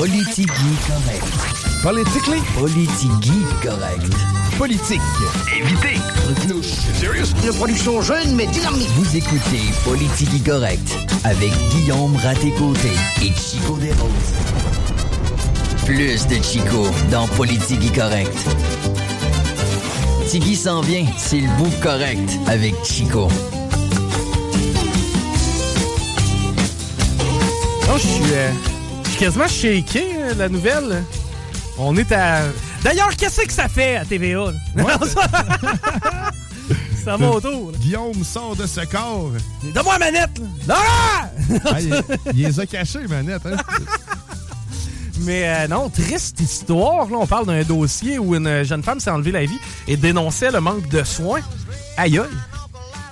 Politigui correct. Politically? Politigui correct. Politique. Évitez. Serious? Une production jeune mais dynamique. Vous écoutez Politigui correct avec Guillaume Raté-Côté et Chico Desroses. Plus de Chico dans Politigui correct. Tigui s'en vient, c'est le bout correct avec Chico. Non, je suis, euh, quasiment shaké, euh, la nouvelle. On est à. D'ailleurs, qu'est-ce que ça fait à TVA? Non, ça... va autour. Guillaume sort de ce corps. Donne-moi la manette! Non! Ah, il, il les a cachés, manette. Hein? Mais euh, non, triste histoire. Là, on parle d'un dossier où une jeune femme s'est enlevée la vie et dénonçait le manque de soins. Aïe aïe.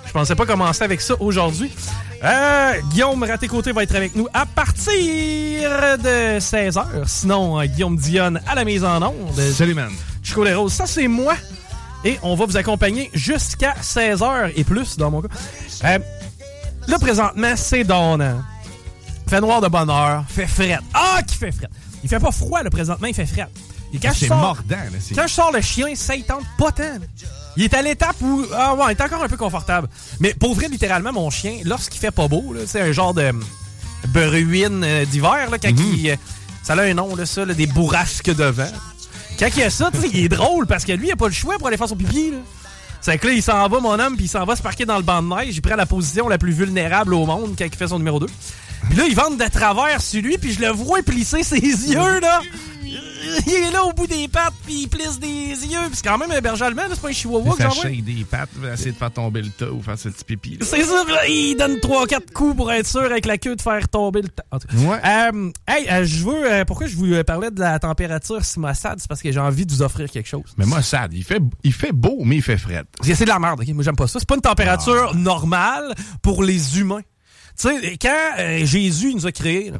Je pensais pas commencer avec ça aujourd'hui. Euh, Guillaume Raté-Côté va être avec nous à partir de 16h. Sinon, euh, Guillaume Dionne à la mise en onde. Salut, man. Chico Les Roses, ça c'est moi. Et on va vous accompagner jusqu'à 16h et plus dans mon cas. Euh, là, présentement, c'est donnant. Fait noir de bonne heure, fait fret. Ah, qui fait fret. Il fait pas froid, là, présentement, il fait fret. Et quand je C'est sors- mordant. Là, quand je sors le chien, ça il tente pas tant. Il est à l'étape où. Ah ouais, il est encore un peu confortable. Mais pour vrai, littéralement, mon chien, lorsqu'il fait pas beau, là, c'est un genre de hum, bruine euh, d'hiver, là, quand il. euh, ça a un nom, là, ça, là, des bourrasques de vent. Quand il y a ça, tu sais, il est drôle parce que lui, il a pas le choix pour aller faire son pipi, là. C'est que là, il s'en va, mon homme, puis il s'en va se parquer dans le banc de neige. Il prend la position la plus vulnérable au monde quand il fait son numéro 2. Puis là, il vente de travers sur lui, puis je le vois plisser ses yeux, là. Il est là au bout des pattes, puis il plisse des yeux. Puis c'est quand même un berger allemand, c'est pas un chihuahua que j'envoie. shake des pattes, va essayer de faire tomber le tas ou faire ce petit pipi. C'est ça, là, il donne 3-4 coups pour être sûr avec la queue de faire tomber le cas. Ouais. Euh, hey, euh, je veux. euh, pourquoi je vous parlais de la température si maussade? C'est parce que j'ai envie de vous offrir quelque chose. Mais moi, Sad, il fait, il fait beau, mais il fait fret. C'est de la merde, ok? Moi, j'aime pas ça. C'est pas une température normale pour les humains. Tu sais, quand Jésus il nous a créés, là,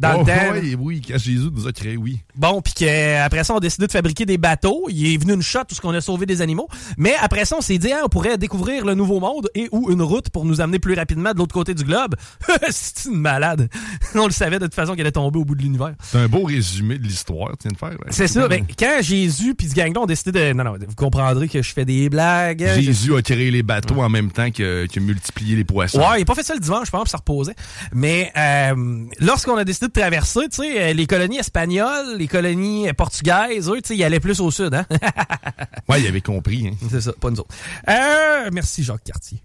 dans Oh, le temps, là, ouais, oui, quand Jésus nous a créé, oui. Bon, puis qu'après ça, on a décidé de fabriquer des bateaux. Il est venu une shot tout ce qu'on a sauvé des animaux. Mais après ça, on s'est dit, hein, on pourrait découvrir le nouveau monde et ou une route pour nous amener plus rapidement de l'autre côté du globe. C'est une malade. On le savait de toute façon qu'elle allait tomber au bout de l'univers. C'est un beau résumé de l'histoire, tu viens de faire. là. C'est ça. Ben, quand Jésus puis ce gang-là ont décidé de... Non, non, vous comprendrez que je fais des blagues. hein, Jésus a créé les bateaux en même temps que, que multiplié les poissons. Ouais, il a pas fait ça le dimanche, je pense, ça reposait. Mais euh, lorsqu'on a décidé de traverser, tu sais, euh, les colonies espagnoles, les colonies portugaises, eux, tu sais, ils allaient plus au sud, hein? Ouais, il avait compris. hein. C'est ça, pas nous autres. Euh, merci, Jacques Cartier.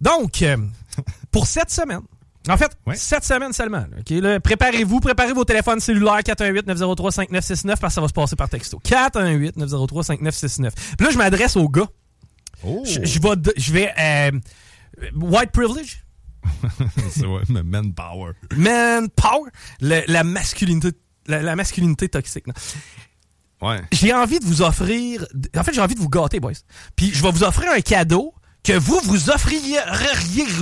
Donc, euh, pour cette semaine, en fait, Ouais. cette semaine seulement, préparez-vous, préparez vos téléphones cellulaires 418-903-5969 parce que ça va se passer par texto. 418-903-5969. Puis là, je m'adresse aux gars. Oh! Je, je vais, de- je vais euh, white privilege, C'est ouais, mais manpower. man power, le- la masculinité, la, la masculinité toxique. non? Ouais. J'ai envie de vous offrir, en fait, j'ai envie de vous gâter, boys. Puis je vais vous offrir un cadeau que vous vous offririez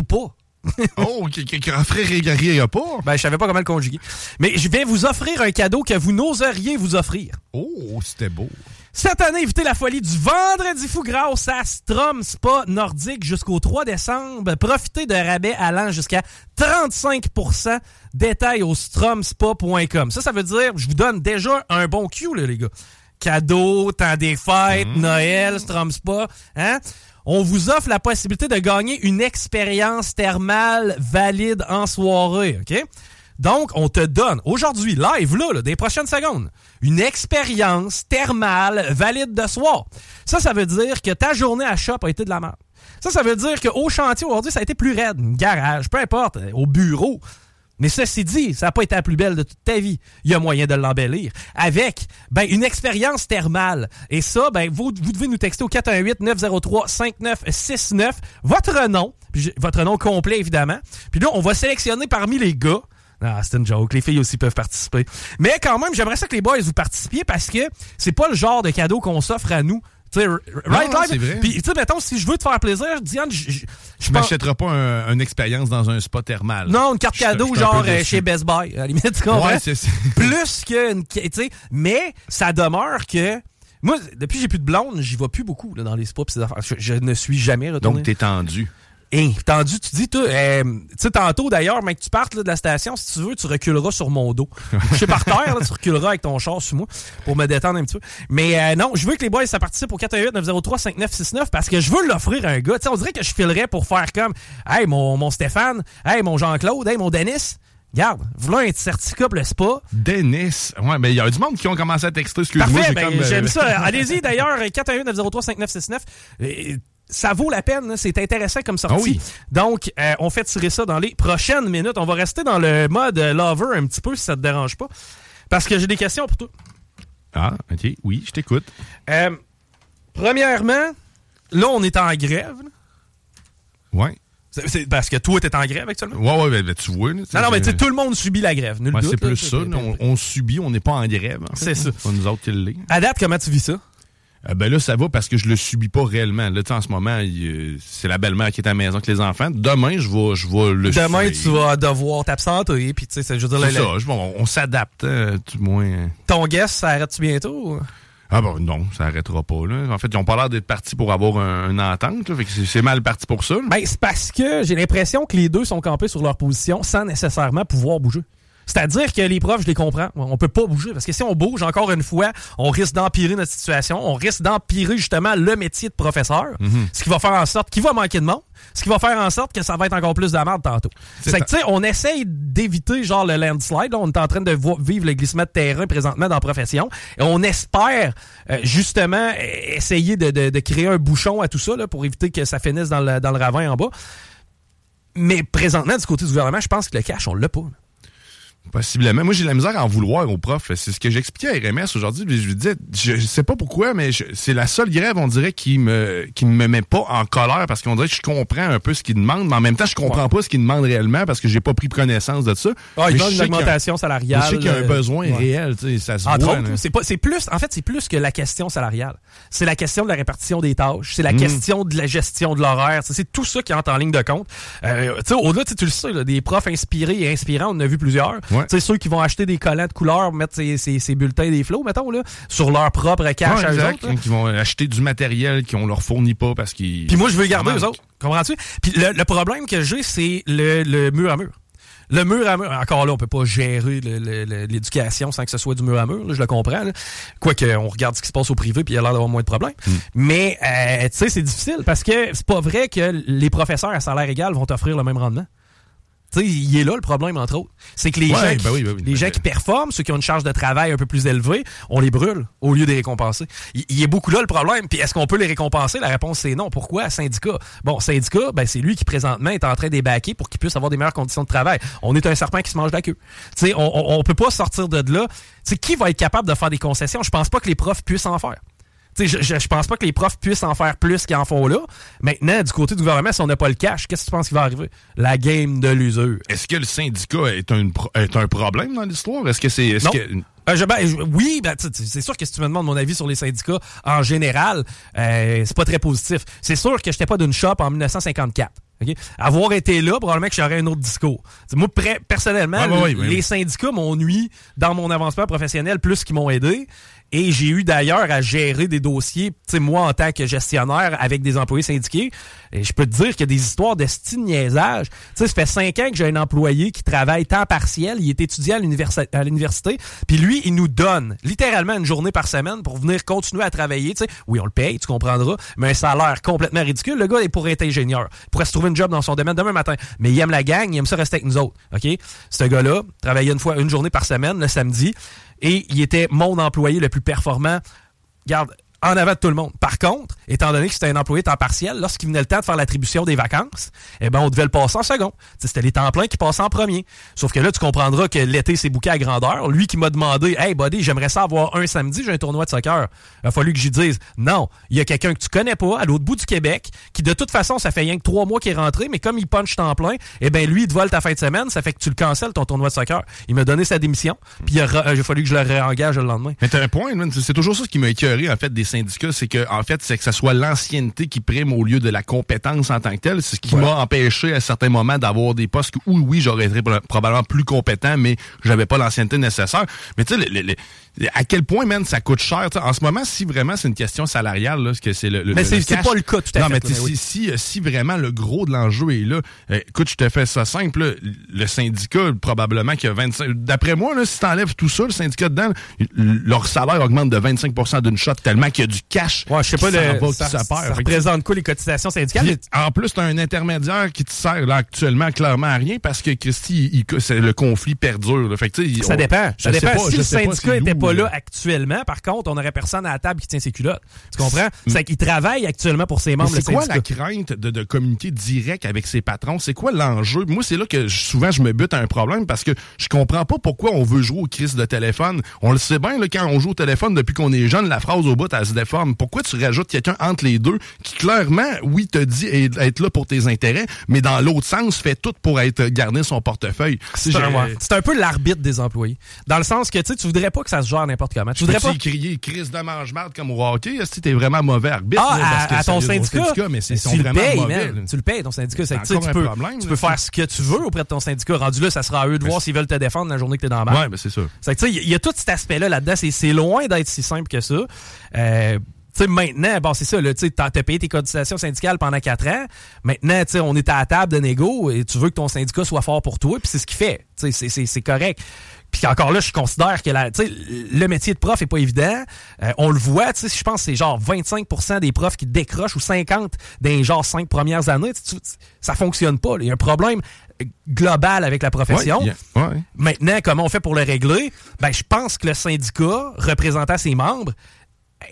pas. Oh, qu'un frère régariera pas? Ben, je savais pas comment le conjuguer. Mais je vais vous offrir un cadeau que vous n'oseriez vous offrir. Oh, c'était beau. Cette année, évitez la folie du vendredi fou grâce à Strom Spa Nordique jusqu'au 3 décembre. Profitez de rabais allant jusqu'à 35%. Détails au stromspa.com. Ça, ça veut dire, je vous donne déjà un bon cue, là, les gars. Cadeau, temps des fêtes, Noël, Strom Spa, hein? on vous offre la possibilité de gagner une expérience thermale valide en soirée, OK? Donc, on te donne aujourd'hui, live, là, des prochaines secondes, une expérience thermale valide de soir. Ça, ça veut dire que ta journée à shop a été de la merde. Ça, ça veut dire qu'au chantier aujourd'hui, ça a été plus raide. Garage, peu importe, euh, au bureau. Mais ceci dit, ça n'a pas été la plus belle de toute ta vie. Il y a moyen de l'embellir avec ben, une expérience thermale. Et ça, ben, vous, devez nous texter au 418-903-5969 votre nom, votre nom complet évidemment. Puis là, on va sélectionner parmi les gars ah, c'est une joke. Les filles aussi peuvent participer. Mais quand même, j'aimerais ça que les boys vous participiez parce que c'est pas le genre de cadeau qu'on s'offre à nous. Tu sais, right non, vrai. Puis, tu sais, mettons, si je veux te faire plaisir, Diane, je, je, m'achèterai pas un- une expérience dans un spa thermal. Non, une carte cadeau, genre euh, chez Best Buy, à la limite, tu comprends? Ouais, c'est ça. Plus qu'une. Tu sais, mais ça demeure que. Moi, depuis que j'ai plus de blonde, j'y vais plus beaucoup là, dans les spas pis ces affaires. Je, je ne suis jamais retourné. Donc, t'es tendu. Hein, tendu, tu dis, euh, tu sais, tantôt d'ailleurs, mec, tu partes là, de la station, si tu veux, tu reculeras sur mon dos. Je suis par terre, là, tu reculeras avec ton char sur moi pour me détendre un petit peu. Mais euh, non, je veux que les boys, ça participe au 418-903-5969 parce que je veux l'offrir à un gars. Tu sais, on dirait que je filerais pour faire comme, hey, mon, mon Stéphane, hey, mon Jean-Claude, hey, mon Denis. Garde, voilà un certificat pour le spa? Dennis. Ouais, mais il y a du monde qui ont commencé à texter. Excuse-moi, Parfait, ben, euh, j'aime ça. Allez-y d'ailleurs, 418-903-5969. Ça vaut la peine, c'est intéressant comme sortie. Ah oui. Donc, euh, on fait tirer ça dans les prochaines minutes. On va rester dans le mode lover un petit peu si ça te dérange pas. Parce que j'ai des questions pour toi. Ah, ok. Oui, je t'écoute. Euh, premièrement, là, on est en grève. Ouais. C'est- parce que toi, t'es en grève actuellement? Ouais, ouais, ben, ben, tu vois. Non, non, mais tu tout le monde subit la grève. Nul Ouais, c'est plus ça. On, on subit, on n'est pas en grève. en fait, C'est ça. là. C'est pas nous autres qui. À date, comment tu vis ça? Euh, ben là, ça va parce que je le subis pas réellement. Là, en ce moment, il, euh, c'est la belle-mère qui est à la maison avec les enfants. Demain, je vais, je vais le Demain, subir. tu vas devoir t'absenter. Puis, tu sais, c'est- je veux dire, C'est le- ça. je- on on s'adapte, hein, tout moins. ton guest, ça arrête-tu bientôt? Ah bon, non, ça arrêtera pas. Là. En fait, ils ont pas l'air d'être partis pour avoir un- une entente. Là, fait que c'est, c'est mal parti pour ça. là. Ben, c'est parce que j'ai l'impression que les deux sont campés sur leur position sans nécessairement pouvoir bouger. C'est-à-dire que les profs, je les comprends. On peut pas bouger. Parce que si on bouge, encore une fois, on risque d'empirer notre situation. On risque d'empirer justement le métier de professeur. Mhm. Ce qui va faire en sorte qu'il va manquer de monde. Ce qui va faire en sorte que ça va être encore plus de la merde tantôt. C'est que, tu sais, on essaye d'éviter genre le landslide. Là, on est en train de vivre le glissement de terrain présentement dans la profession. Et on espère euh, justement euh, essayer de, de- de créer un bouchon à tout ça là, pour éviter que ça finisse dans le, dans le ravin en bas. Mais présentement, du côté du gouvernement, je pense que le cash, on l'a pas. Possiblement. Moi, j'ai de la misère à en vouloir aux profs. C'est ce que j'expliquais à RMS aujourd'hui. Je lui disais, je, sais pas pourquoi, mais c'est la seule grève, on dirait, qui me, qui me met pas en colère parce qu'on dirait que je comprends un peu ce qu'ils demandent, mais en même temps, je comprends pas ce qu'ils demandent réellement parce que j'ai pas pris connaissance de ça. Ah, Mais il je demande une augmentation salariale. Je sais qu'il y a un euh, besoin ouais. réel, tu sais, ça se Entre voit. c'est pas, c'est plus, en fait, c'est plus que la question salariale. C'est la question de la répartition des tâches. C'est la Mm. question de la gestion de l'horaire. C'est- tout ça qui entre en ligne de compte. Euh, tu sais, au-delà, tu le sais, là, des profs inspirés et inspirants, on en a vu plusieurs. Ouais. Tu sais, ceux qui vont acheter des collants de couleur, mettre ces, ces, ces bulletins des flots, mettons, là, sur leur propre cash Ouais, à eux autres. qui vont acheter du matériel qu'on leur fournit pas parce qu'ils. Puis moi, je veux garder eux autres. Comprends-tu? Puis le, le problème que j'ai, c'est le, le mur à mur. Le mur à mur, encore là, on peut pas gérer l'éducation sans que ce soit du mur à mur, là, je le comprends. Quoique, on regarde ce qui se passe au privé, puis il y a l'air d'avoir moins de problèmes. Hmm. Mais, euh, tu sais, c'est difficile parce que c'est pas vrai que les professeurs à salaire égal vont t'offrir le même rendement. Tu sais, il est là le problème, entre autres. C'est que les Ouais, gens, qui, ben oui, ben oui. les gens qui performent, ceux qui ont une charge de travail un peu plus élevée, on les brûle au lieu de les récompenser. Il, il est beaucoup là le problème. Puis est-ce qu'on peut les récompenser? La réponse c'est non. Pourquoi? Syndicat. Bon, syndicat, ben, c'est lui qui présentement est en train d'ébaquer pour qu'il puisse avoir des meilleures conditions de travail. On est un serpent qui se mange la queue. Tu sais, on, on, on peut pas sortir de là. Tu sais, qui va être capable de faire des concessions? Je pense pas que les profs puissent en faire. Je, je, je pense pas que les profs puissent en faire plus qu'ils en font là. Maintenant, du côté du gouvernement, si on n'a pas le cash, qu'est-ce que tu penses qui va arriver? La game de l'usure. Est-ce que le syndicat est un, est un problème dans l'histoire? Est-ce que c'est. Que. Euh, je- ben, je- oui, ben, c'est sûr que si tu me demandes mon avis sur les syndicats en général, euh, c'est pas très positif. C'est sûr que j'étais pas d'une shop en 1954. OK? Avoir été là, probablement que j'aurais un autre discours. T'sais, moi, personnellement, ouais, les syndicats m'ont nuit dans mon avancement professionnel plus qu'ils m'ont aidé. Et j'ai eu d'ailleurs à gérer des dossiers, tu sais, moi en tant que gestionnaire avec des employés syndiqués. Et je peux te dire qu'il y a des histoires de style niaisage. Tu sais, ça fait cinq ans que j'ai un employé qui travaille temps partiel. Il est étudiant à l'universi- à l'université. Puis lui, il nous donne littéralement une journée par semaine pour venir continuer à travailler. Tu sais, oui, on le paye, tu comprendras, mais un salaire complètement ridicule. Le gars est pour être ingénieur. Il pourrait se trouver une job dans son domaine demain matin. Mais il aime la gang, il aime ça rester avec nous autres. OK? Ce gars-là travaillait une fois, une journée par semaine, le samedi et il était mon employé le plus performant. Garde, en avant de tout le monde. Par contre, étant donné que c'était un employé temps partiel, lorsqu'il venait le temps de faire l'attribution des vacances, eh ben, on devait le passer en second. C'était les temps pleins qui passaient en premier. Sauf que là, tu comprendras que l'été s'est bouqué à grandeur. Lui qui m'a demandé, hey, buddy, j'aimerais ça avoir un samedi, j'ai un tournoi de soccer. Il a fallu que j'y dise, non, il y a quelqu'un que tu connais pas à l'autre bout du Québec, qui de toute façon, ça fait rien que trois mois qu'il est rentré, mais comme il punch temps plein, eh ben, lui, il te vole ta fin de semaine, ça fait que tu le cancelles ton tournoi de soccer. Il m'a donné sa démission, puis il a, fallu que je le réengage le lendemain. Mais t'as un point, c'est toujours ça qui m'a écœuré en fait des syndicats, c'est que en fait c'est que ça soit l'ancienneté qui prime au lieu de la compétence en tant que telle. C'est ce qui m'a empêché à certains moments d'avoir des postes où oui j'aurais été pro- probablement plus compétent, mais j'avais pas l'ancienneté nécessaire. Mais tu sais, le- le- le- à quel point man ça coûte cher? En ce moment, si vraiment c'est une question salariale, là, parce que c'est le, le- Mais le c'est- pas le cas, tout à non, fait, mais là, tu sais, mais si, oui. si, euh, si vraiment le gros de l'enjeu est là, euh, écoute, je te fais ça simple, là, le syndicat, probablement qu'il y a 25... D'après moi, là, si t'enlèves tout ça, le syndicat dedans, leur salaire augmente de 25% d'une shot tellement qu'il y a du cash Ouais, je sais pas, le- va, ça, ça que- représente quoi les cotisations syndicales? puis, en plus, t'as un intermédiaire qui te sert là, actuellement clairement à rien parce que Christy, il- il- le conflit perdure. là. Fait que, Ça on- dépend. Ça dépend. pas, si le syndicat d'où, pas là là. actuellement, par contre, on n'aurait personne à la table qui tient ses culottes. Tu comprends? C'est qu'il travaille actuellement pour ses membres, c'est quoi la crainte de, de communiquer direct avec ses patrons? C'est quoi l'enjeu? Moi, c'est là que je- souvent je me bute à un problème parce que je comprends pas pourquoi on veut jouer au crise de téléphone. On le sait bien, là, quand on joue au téléphone depuis qu'on est jeune, la phrase au bout, elle se déforme. Pourquoi tu rajoutes quelqu'un entre les deux qui, clairement, oui, te dit être là pour tes intérêts, mais dans l'autre sens, fait tout pour être garder son portefeuille? C'est un, peu l'arbitre des employés. Dans le sens que tu sais, tu voudrais pas que ça se gère n'importe comment. Tu voudrais pas. Crier crise de mange-marde comme au hockey? Que t'es vraiment mauvais arbitre? Ah, là, parce que à, ton syndicat, mais c'est sont tu le payes, mauvais. là. Tu le payes, ton syndicat. C'est que, tu peux, problème, tu là. peux faire ce que tu veux auprès de ton syndicat. Rendu là, ça sera à eux de voir s'ils veulent te défendre la journée que t'es dans la. Ouais, ben c'est que, tu sais, il y, a tout cet aspect-là là-dedans. C'est- loin d'être si simple que ça. Euh, tu sais, maintenant, bon, c'est ça, là, tu t'as payé tes cotisations syndicales pendant quatre ans. Maintenant, tu sais, on est à la table de négo et tu veux que ton syndicat soit fort pour toi, puis c'est ce qu'il fait. C'est correct. Puis encore là, je considère que la, le métier de prof est pas évident. Euh, on le voit, tu sais, je pense que c'est genre 25% des profs qui décrochent ou 50 dans les genre cinq premières années. Tu- tu- ça fonctionne pas. Il y a un problème global avec la profession. Ouais, yeah, ouais. Maintenant, comment on fait pour le régler? Ben, je pense que le syndicat, représentant ses membres,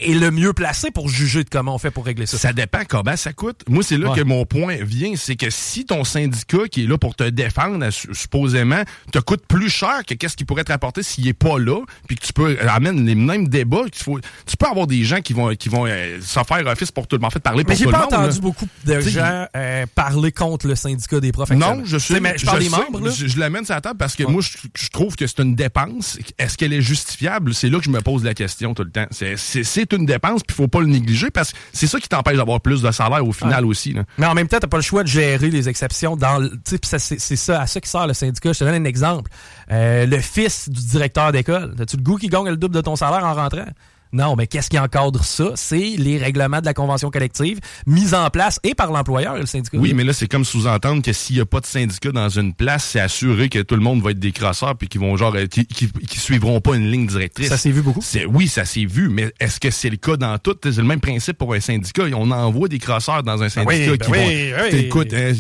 est le mieux placé pour juger de comment on fait pour régler ça. Ça dépend combien ça coûte. Moi, c'est là Ouais. que mon point vient, c'est que si ton syndicat qui est là pour te défendre, su- supposément, te coûte plus cher que qu'est-ce qu'il pourrait te rapporter s'il est pas là, puis que tu peux euh, amener les mêmes débats, faut, tu peux avoir des gens qui vont qui vont euh, s'en faire office pour tout le monde, en fait parler pour Mais j'ai tout pas le monde. entendu là. beaucoup de T'sais, gens euh, parler contre le syndicat des profs. Non, je sais, mais je parle des sais, membres, là. Je, je l'amène sur la table parce que moi, je, je trouve que c'est une dépense. Est-ce qu'elle est justifiable? C'est là que je me pose la question tout le temps. C'est- C'est une dépense, puis il faut pas le négliger parce que c'est ça qui t'empêche d'avoir plus de salaire au final aussi. Là. Mais en même temps, t'as pas le choix de gérer les exceptions dans le- c'est ça, à ça qui sert le syndicat. Je te donne un exemple. Euh, le fils du directeur d'école, as-tu le goût qu'il gagne le double de ton salaire en rentrant? Non, mais qu'est-ce qui encadre ça? C'est les règlements de la convention collective mis en place et par l'employeur et le syndicat. Oui, mais là, c'est comme sous-entendre que s'il n'y a pas de syndicat dans une place, c'est assuré que tout le monde va être des crosseurs puis qu'ils vont genre euh, qui, qui, qui suivront pas une ligne directrice. Ça s'est vu beaucoup. C'est oui, ça s'est vu, mais est-ce que c'est le cas dans tout? C'est le même principe pour un syndicat. On envoie des crosseurs dans un syndicat oui, ben qui oui, vont. oui. Écoute, hein,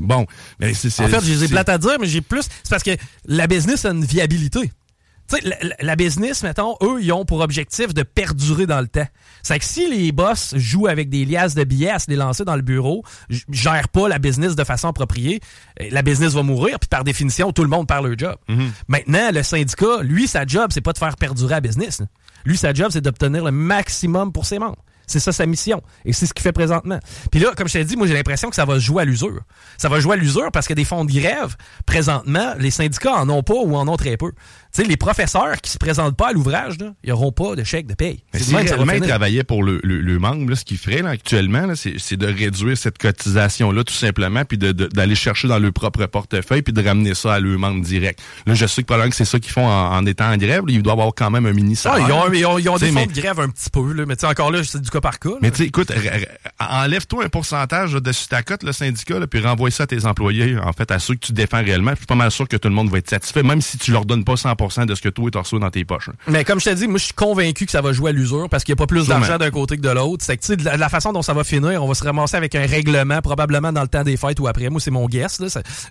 bon, c'est- En fait, j'ai plates à dire, mais j'ai plus. C'est parce que la business a une viabilité. Tu sais, la, business, mettons, eux, ils ont pour objectif de perdurer dans le temps. C'est que si les boss jouent avec des liasses de billets à se les lancer dans le bureau, gèrent pas la business de façon appropriée, eh, la business va mourir, puis par définition, tout le monde perd leur job. Maintenant, le syndicat, lui, sa job, c'est pas de faire perdurer la business. Lui, sa job, c'est d'obtenir le maximum pour ses membres. C'est ça sa mission. Et c'est ce qu'il fait présentement. Puis là, comme je t'ai dit, moi j'ai l'impression que ça va se jouer à l'usure. Ça va jouer à l'usure parce que des fonds de grève, présentement, les syndicats en ont pas ou en ont très peu. Tu sais, les professeurs qui se présentent pas à l'ouvrage, ils n'auront pas de chèque de paye. Mais si réellement ils travaillaient pour le, le, le membre, ce qu'ils feraient là, actuellement, c'est de réduire cette cotisation-là tout simplement, puis d'aller chercher dans leur propre portefeuille, puis de ramener ça à leur membre direct. Là, je sais que probablement que c'est ça qu'ils font en, étant en grève. ils doivent avoir quand même un mini salaire. Ah, ils ont, ils ont, des fonds de grève un petit peu, là, mais encore là, c'est du cas par cas. Mais tu écoute, enlève-toi un pourcentage de ta cote, le syndicat, là, puis renvoie ça à tes employés, en fait, à ceux que tu défends réellement. Je suis pas mal sûr que tout le monde va être satisfait, même si tu leur donnes pas 100% de ce que toi tu reçois dans tes poches. Hein. Mais comme je t'ai dit, moi, je suis convaincu que ça va jouer à l'usure parce qu'il n'y a pas plus d'argent d'un côté que de l'autre. C'est que, la, la façon dont ça va finir, on va se ramasser avec un règlement, probablement dans le temps des fêtes ou après. Moi, c'est mon guess.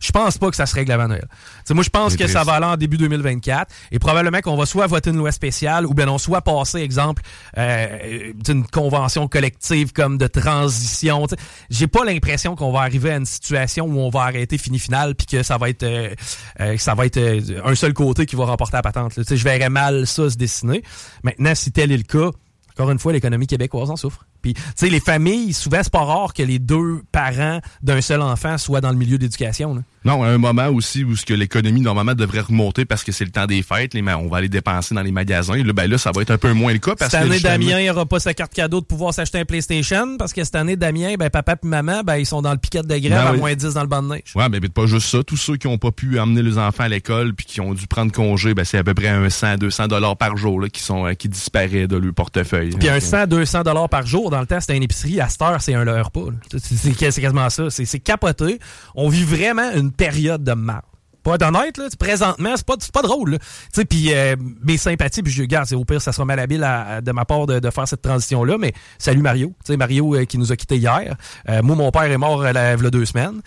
Je pense pas que ça se règle avant Noël. moi, je pense que ça va aller en début 2024 et probablement qu'on va soit voter une loi spéciale ou bien on soit passer, exemple, euh, d'une convention collective comme de transition. J'ai pas l'impression qu'on va arriver à une situation où on va arrêter fini final puis que ça va être euh, euh, ça va être euh, un seul côté qui va remporter la patente. Je verrais mal ça se dessiner. Maintenant, si tel est le cas, encore une fois, l'économie québécoise en souffre. Puis, tu sais, les familles, souvent, c'est pas rare que les deux parents d'un seul enfant soient dans le milieu d'éducation. Non, à un moment aussi où ce que l'économie normalement devrait remonter parce que c'est le temps des fêtes, les, on va aller dépenser dans les magasins. Là, ben là, ça va être un peu moins le cas parce cette année, Damien n'aura pas sa carte cadeau de pouvoir s'acheter un PlayStation parce que cette année, Damien, ben papa et maman, ben ils sont dans le piquet de grève ben à moins 10 dans le banc de neige. Ouais, mais pas juste ça. Tous ceux qui n'ont pas pu amener les enfants à l'école puis qui ont dû prendre congé, ben c'est à peu près un 100, 200 dollars par jour là, qui sont euh, qui disparaît de leur portefeuille. Puis un 100, 200 dollars par jour dans le temps, c'était une épicerie. À cette heure, c'est un leurre pas. C'est quasiment ça. C'est capoté. On vit vraiment une période de mal pas être honnête, là, présentement, c'est pas, pas drôle. Puis euh, mes sympathies, puis je regarde, au pire, ça sera malhabile à, de ma part de, de faire cette transition-là, mais salut Mario. sais Mario euh, qui nous a quittés hier. Euh, moi, mon père est mort il y a deux semaines.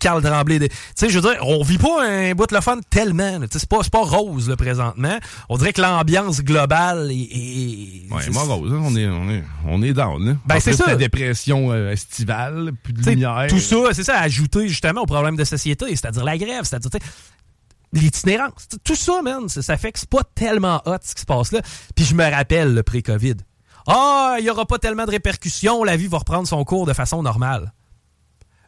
Carl Tremblay. Tu sais, je veux dire, on vit pas un bout de le fun tellement. C'est pas, pas rose, là, présentement. On dirait que l'ambiance globale est... est ouais, pas rose. Hein. On, est, on, est, on est down. Là. Ben, c'est ça. la dépression estivale, plus de lumière. Tout ça, c'est ça, ajouté justement au problème de société, c'est-à-dire la grève, c'est-à-dire l'itinérance. Tout ça, man, ça, fait que c'est pas tellement hot ce qui se passe là. Puis je me rappelle le pré-COVID. Ah, il y aura pas tellement de répercussions, la vie va reprendre son cours de façon normale.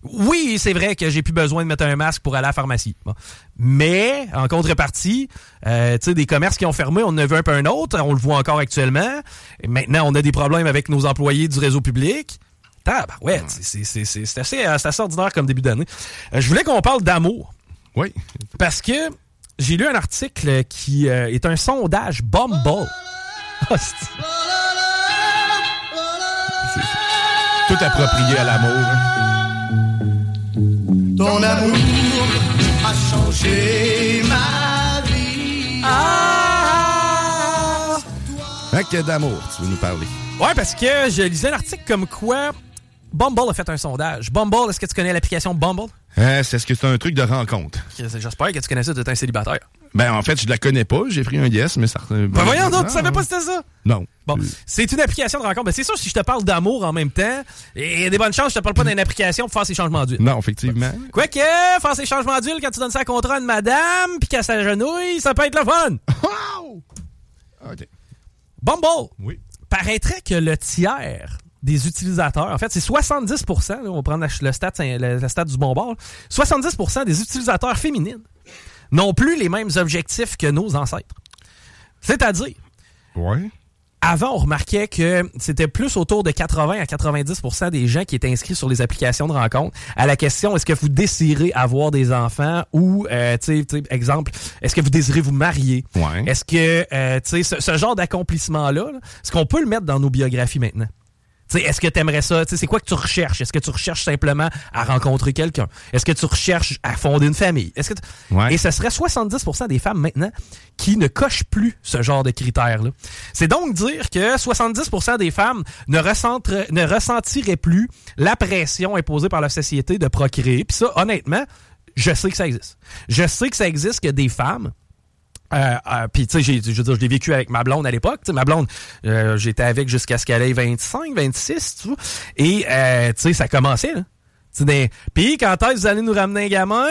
Oui, c'est vrai que j'ai plus besoin de mettre un masque pour aller à la pharmacie. Mais, en contrepartie, euh, tu sais, des commerces qui ont fermé, on en a vu un peu un autre, on le voit encore actuellement. Et maintenant, on a des problèmes avec nos employés du réseau public. Bah ouais, c'est assez, assez, ordinaire comme début d'année. Euh, je voulais qu'on parle d'amour. Oui. Parce que j'ai lu un article qui euh, est un sondage Bumble. Ah, tout approprié à l'amour. Hein. Ton amour a changé ma vie. Ah! que d'amour, tu veux nous parler? Ouais, parce que je lisais un article comme quoi Bumble a fait un sondage. Bumble, est-ce que tu connais l'application Bumble? Euh, c'est ce que c'est un truc de rencontre? J'espère que tu connais ça, tu es un célibataire. Ben, en fait, je la connais pas. J'ai pris un yes, mais ça. Ben, voyons donc, tu savais pas c'était ça? Non. Bon, c'est une application de rencontre. Ben, c'est sûr, si je te parle d'amour en même temps, il y a des bonnes chances que je te parle pas d'une application pour faire ces changements d'huile. Non, effectivement. Quoique, faire ces changements d'huile quand tu donnes ça à contrat à une madame, puis qu'elle s'agenouille, ça peut être le fun. Wow! OK. Bumble. Oui. Paraîtrait que le tiers des utilisateurs, en fait, c'est 70 on va prendre le stat, le, stat du bon bord, 70% des utilisateurs féminines n'ont plus les mêmes objectifs que nos ancêtres. C'est-à-dire, ouais. avant, on remarquait que c'était plus autour de 80 à 90% des gens qui étaient inscrits sur les applications de rencontre à la question est-ce que vous désirez avoir des enfants ou, euh, tu sais, exemple, est-ce que vous désirez vous marier? Ouais. Est-ce que, euh, tu sais, ce, ce, genre d'accomplissement-là, est-ce qu'on peut le mettre dans nos biographies maintenant? Est-ce que tu aimerais ça? C'est quoi que tu recherches? Est-ce que tu recherches simplement à rencontrer quelqu'un? Est-ce que tu recherches à fonder une famille? Est-ce que Et ce serait 70% des femmes maintenant qui ne cochent plus ce genre de critères-là. C'est donc dire que 70% des femmes ne, ne ressentiraient plus la pression imposée par la société de procréer. Puis ça, honnêtement, je sais que ça existe. Je sais que ça existe que des femmes euh, euh, puis tu sais, je veux dire, je l'ai vécu avec ma blonde à l'époque. Ma blonde, euh, j'étais avec jusqu'à ce qu'elle ait 25, 26, tu vois. Et euh, tu sais, ça commençait. Là. Puis quand est-ce que vous allez nous ramener un gamin?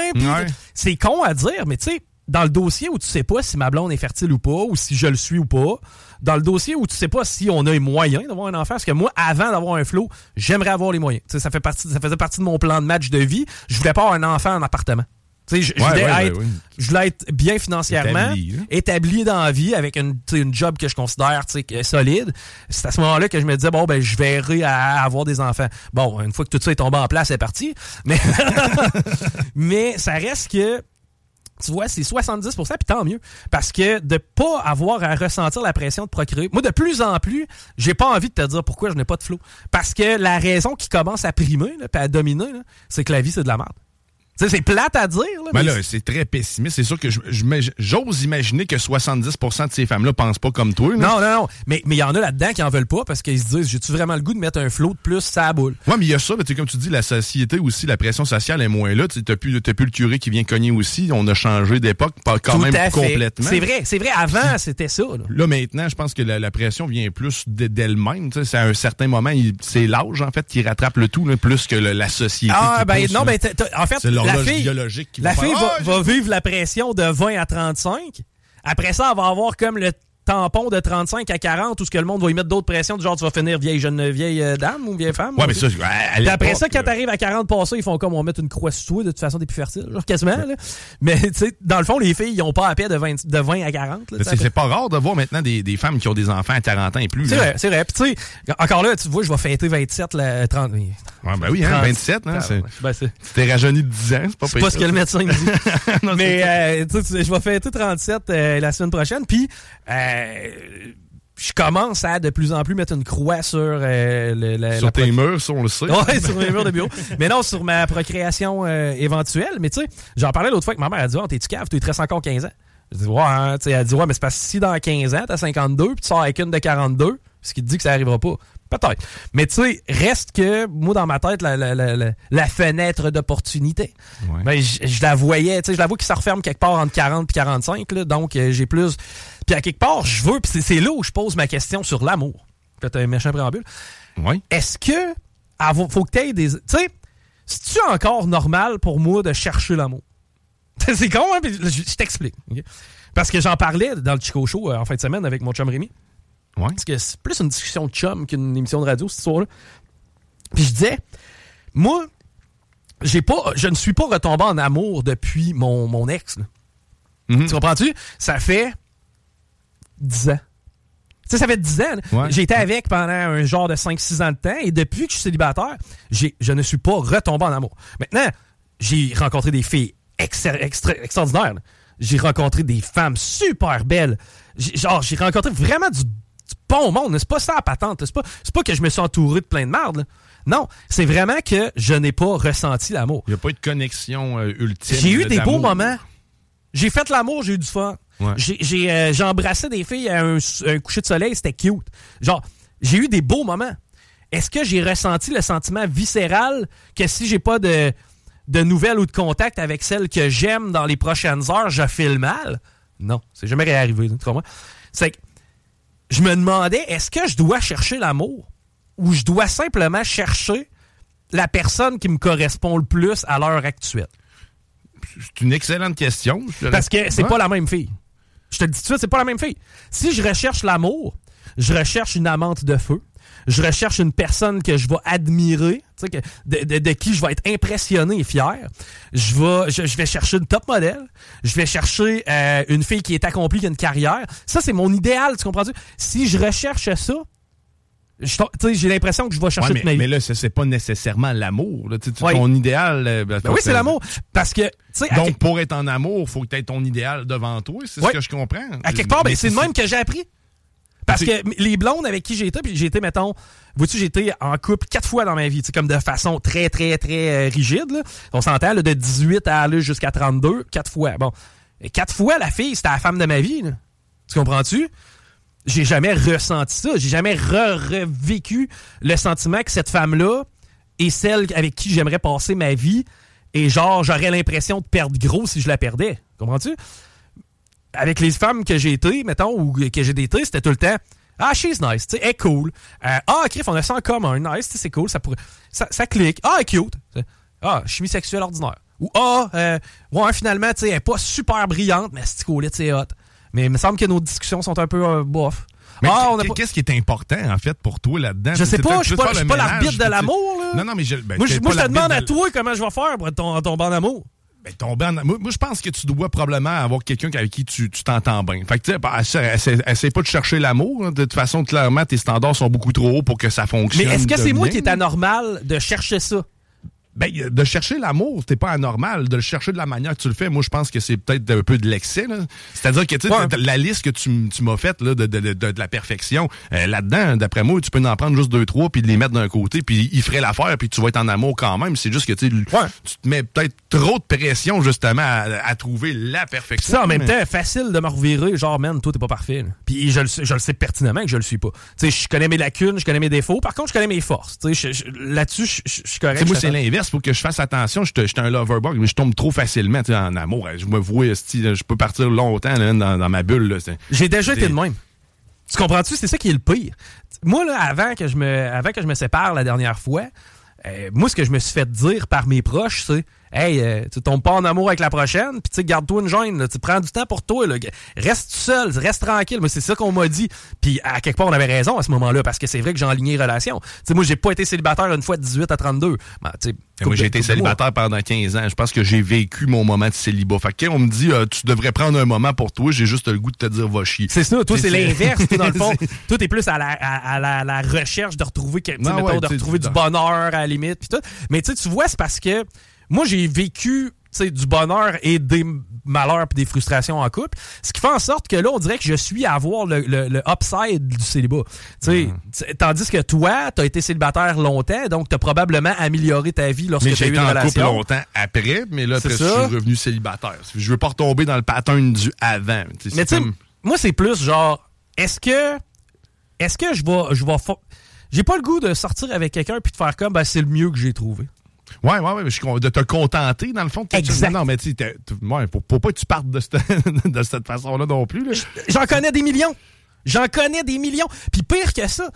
C'est con à dire, mais tu sais, dans le dossier où tu sais pas si ma blonde est fertile ou pas, ou si je le suis ou pas, dans le dossier où tu sais pas si on a les moyens d'avoir un enfant, parce que moi, avant d'avoir un flow, j'aimerais avoir les moyens. Tu sais, ça, fait partie, ça faisait partie de mon plan de match de vie. Je voulais pas avoir un enfant en appartement. Tu sais, je, je Ouais, voulais ouais, être, ouais, je voulais être bien financièrement, Établi, établi dans la vie avec une, une job que je considère tu sais, que- solide. C'est à ce moment-là que je me disais, bon, ben, je verrai à avoir des enfants. Bon, une fois que tout ça est tombé en place, c'est parti. Mais, mais ça reste que tu vois, c'est 70% puis tant mieux. Parce que de pas avoir à ressentir la pression de procréer. Moi, de plus en plus, j'ai pas envie de te dire pourquoi je n'ai pas de flow. Parce que la raison qui commence à primer, là, puis à dominer, c'est que la vie, c'est de la merde. C'est plate à dire, là, Ben mais là, c'est très pessimiste. C'est sûr que j'ose imaginer que 70% de ces femmes-là pensent pas comme toi. là. Non, non, non. Mais mais il y en a là-dedans qui en veulent pas parce qu'ils se disent j'ai-tu vraiment le goût de mettre un flot de plus ça boule? Ouais, mais il y a ça, mais comme tu dis, la société aussi, la pression sociale est moins là. Tu n'as plus, t'as plus le curé qui vient cogner aussi. On a changé d'époque, pas quand Tout même à fait. complètement. C'est vrai, c'est vrai. Avant, c'était ça. là. Là, maintenant, je pense que la, la pression vient plus d'elle-même. C'est à un certain moment, c'est l'âge, en fait, qui rattrape le tout, là, plus que le- la société. Ah, ben pousse, non, ben en fait, la fille, biologique qui la va fille faire, va, Ah, va vivre la pression de 20 à 35. Après ça, elle va avoir comme le tampon de 35 à 40 où ce que le monde va y mettre d'autres pressions, du genre tu vas finir vieille jeune vieille euh, dame ou vieille femme. Ouais, ou- mais ça, Puis après ça, quand t'arrives à 40 passés, ils font comme on mettre une croix sur toi, de toute façon, t'es plus fertile. Genre quasiment, là. Mais tu sais, dans le fond, les filles, ils ont pas à paix de 20, de 20 à 40. là, Mais tu sais. C'est pas rare de voir maintenant des, des femmes qui ont des enfants à 40 ans et plus. C'est vrai, c'est vrai. Puis tu sais, encore là, tu vois, je vais fêter 27, là, 30. Ouais, ben oui, hein, 27, hein, c'est- Ben, c'est Tu t'es rajeuni de 10 ans, c'est pas c'est pas ce que le médecin dit. Non, Mais euh, tu sais, je vais fêter 37 euh, la semaine prochaine. Puis, euh, je commence à de plus en plus mettre une croix sur euh, le, la, Sur la tes murs, ça, on le sait. Ouais, sur mes murs de bureau. Mais non, sur ma procréation euh, éventuelle. Mais tu sais, j'en parlais l'autre fois avec ma mère. Elle dit Oh, t'es-tu cave, tu te restes encore 15 ans. Je dis Ouais, hein. Tu sais, elle dit Ouais, mais c'est parce que si dans 15 ans, t'as 52, puis tu sors avec une de 42, ce qui te dit que ça arrivera pas. Peut-être. Mais tu sais, reste que, moi, dans ma tête, la, la, la, la- fenêtre d'opportunité, Ouais. ben, je, la voyais, tu sais, je la vois qui se referme quelque part entre 40 et 45, là, donc euh, j'ai plus... Puis à quelque part, je veux, puis c'est- là où je pose ma question sur l'amour. Peut-être un méchant préambule Ouais. est-ce que faut que tu aies des. Tu sais, c'est-tu encore normal pour moi de chercher l'amour? c'est con, hein? Je, je t'explique. Parce que j'en parlais dans le Chico Show euh, en fin de semaine avec mon chum Rémi. Ouais. Parce que c'est plus une discussion de chum qu'une émission de radio, cette histoire-là. Puis je disais, moi, j'ai pas, je ne suis pas retombé en amour depuis mon, mon ex. là. Mhm. Tu comprends-tu? Ça fait 10 ans. Tu sais, ça fait 10 ans. Ouais. J'ai été avec pendant un genre de 5-6 ans de temps et depuis que je suis célibataire, j'ai- je ne suis pas retombé en amour. Maintenant, j'ai rencontré des filles extra- extra- extraordinaires. J'ai rencontré des femmes super belles. Genre, j'ai rencontré vraiment du, bon monde. C'est pas ça la patente. C'est pas, c'est pas que je me suis entouré de plein de merde. là. Non, c'est vraiment que je n'ai pas ressenti l'amour. Il n'y a pas eu de connexion euh, ultime. J'ai eu là, des beaux moments. J'ai fait l'amour, j'ai eu du fun. Ouais. J'ai j'ai, euh, j'ai embrassé des filles à un, un coucher de soleil, c'était cute. Genre, j'ai eu des beaux moments. Est-ce que j'ai ressenti le sentiment viscéral que si j'ai pas de, de nouvelles ou de contact avec celles que j'aime dans les prochaines heures, je file mal? Non, c'est jamais réarrivé. Tu comprends? C'est que je me demandais, est-ce que je dois chercher l'amour? Ou je dois simplement chercher la personne qui me correspond le plus à l'heure actuelle? C'est une excellente question. Parce que c'est pas la même fille. Je te le dis tout de suite, c'est pas la même fille. Si je recherche l'amour, je recherche une amante de feu. Je recherche une personne que je vais admirer, que- de, de- de qui je vais être impressionné et fier. Je vais, je, je vais chercher une top modèle. Je vais chercher euh, une fille qui est accomplie, qui a une carrière. Ça, c'est mon idéal, tu comprends-tu? Si je recherche ça, j'ai l'impression que je vais chercher Ouais, toute ma mais, vie. mais là, c'est pas nécessairement l'amour. Ouais. Ton idéal. euh, ben, Ben oui, c'est l'amour. Parce que, à Donc, pour être en amour, faut que tu aies ton idéal devant toi. C'est Ouais. ce que je comprends. À quelque part, ben, Mais c'est le même que j'ai appris. Parce que les blondes avec qui j'ai été, puis j'ai été, mettons, vois-tu, été en couple quatre fois dans ma vie, tu sais, comme de façon très, très, très euh, rigide. là. On s'entend, là, de 18 à aller jusqu'à 32, quatre fois. Bon, Et quatre fois, la fille, c'était la femme de ma vie. là. Tu comprends-tu? J'ai jamais ressenti ça. J'ai jamais re- revécu le sentiment que cette femme-là est celle avec qui j'aimerais passer ma vie. Et genre, j'aurais l'impression de perdre gros si je la perdais. Comprends-tu? Avec les femmes que j'ai été, mettons, ou que j'ai été, c'était tout le temps. Ah, she's nice, tu sais, elle est cool. Euh, ah, Criff, on a ça en commun, nice, tu sais, c'est cool, ça pourrait. Ça, ça clique. Ah, elle est cute. Ah, chimie sexuelle ordinaire. Ou ah, euh, ouais, finalement, tu sais, elle est pas super brillante, mais c'est lit, c'est hot. Mais il me semble que nos discussions sont un peu euh, bof. Mais ah, qu- qu'est-ce qui est important, en fait, pour toi là-dedans? Je sais pas, je suis pas, l'arbitre de l'amour, là. Non, non, mais je, ben, moi, je, moi, je te demande à toi comment je vais faire pour ton- en tomber en amour. Ben, tomber en- moi, moi, je pense que tu dois probablement avoir quelqu'un avec qui tu t'entends bien. Fait que, tu sais, bah, essaie, pas de chercher l'amour. hein. De toute façon, clairement, tes standards sont beaucoup trop hauts pour que ça Mais fonctionne. est-ce que c'est moi qui est anormal de chercher ça? Ben, de chercher l'amour, c'est pas anormal. De le chercher de la manière que tu le fais, moi, je pense que c'est peut-être un peu de l'excès. C'est-à-dire que, tu sais, Ouais. la liste que tu, m'as faite là, de, de, de, de la perfection, euh, là-dedans, d'après moi, tu peux en prendre juste deux, trois, puis de les mettre d'un côté, puis il ferait l'affaire, puis tu vas être en amour quand même. C'est juste que, tu Ouais. te mets peut-être trop de pression, justement, à, à trouver la perfection. Ça, en même Mais- temps, facile de me revirer, genre, man, toi, t'es pas parfait. Puis je le, sais, je le sais pertinemment que je le suis pas. Tu sais, je connais mes lacunes, je connais mes défauts. Par contre, je connais mes forces. Tu sais, là-dessus, je suis correct. Moi, c'est fais- Faut que je fasse attention. Je J'étais un lover bug, mais je tombe trop facilement en amour. Je me vois, je peux partir longtemps là, dans, dans ma bulle. J'ai déjà été de même. Tu comprends-tu? C'est ça qui est le pire. Moi, là, avant que je me, avant que je me sépare la dernière fois, euh, moi, ce que je me suis fait dire par mes proches, c'est Hey, euh, tu tombes pas en amour avec la prochaine, puis tu sais, garde-toi une gêne, là, tu prends du temps pour toi, là. reste seul, reste tranquille. Moi, c'est ça qu'on m'a dit. Puis à quelque part, on avait raison à ce moment-là, parce que c'est vrai que j'ai enligné les relations. Tu sais, moi, j'ai pas été célibataire une fois de 18 à 32. Ben, moi, j'ai de- été de célibataire pendant 15 ans. Je pense que j'ai vécu mon moment de célibat. Fait que quand on me dit, euh, tu devrais prendre un moment pour toi, j'ai juste le goût de te dire, va chier. C'est ça, toi c'est l'inverse, toi, dans le fond. Toi t'es plus à la, à, à la, la recherche de retrouver, Non, mettons, ouais, de tu sais, retrouver du- bonheur à la limite, puis tout. Mais tu sais, tu vois, c'est parce que moi j'ai vécu tu du bonheur et des malheurs puis des frustrations en couple, ce qui fait en sorte que là on dirait que je suis à avoir le, le, le upside du célibat. Tu t- tandis que toi, t'as été célibataire longtemps, donc t'as probablement amélioré ta vie lorsque Mais t'as j'ai eu une en couple relation. longtemps après, mais là, après, je suis revenu célibataire. Je veux pas retomber dans le pattern du avant. Tu Mais tu sais, comme- moi, c'est plus genre, est-ce que, est-ce que je vais, je vais, j'ai pas le goût de sortir avec quelqu'un puis de faire comme, ben, c'est le mieux que j'ai trouvé. Ouais, ouais, ouais, mais je de te contenter, dans le fond. Exact. Non, mais tu ouais, faut pas que tu partes de cette, de cette façon-là non plus. J'en connais des millions. J'en connais des millions. Puis pire que ça,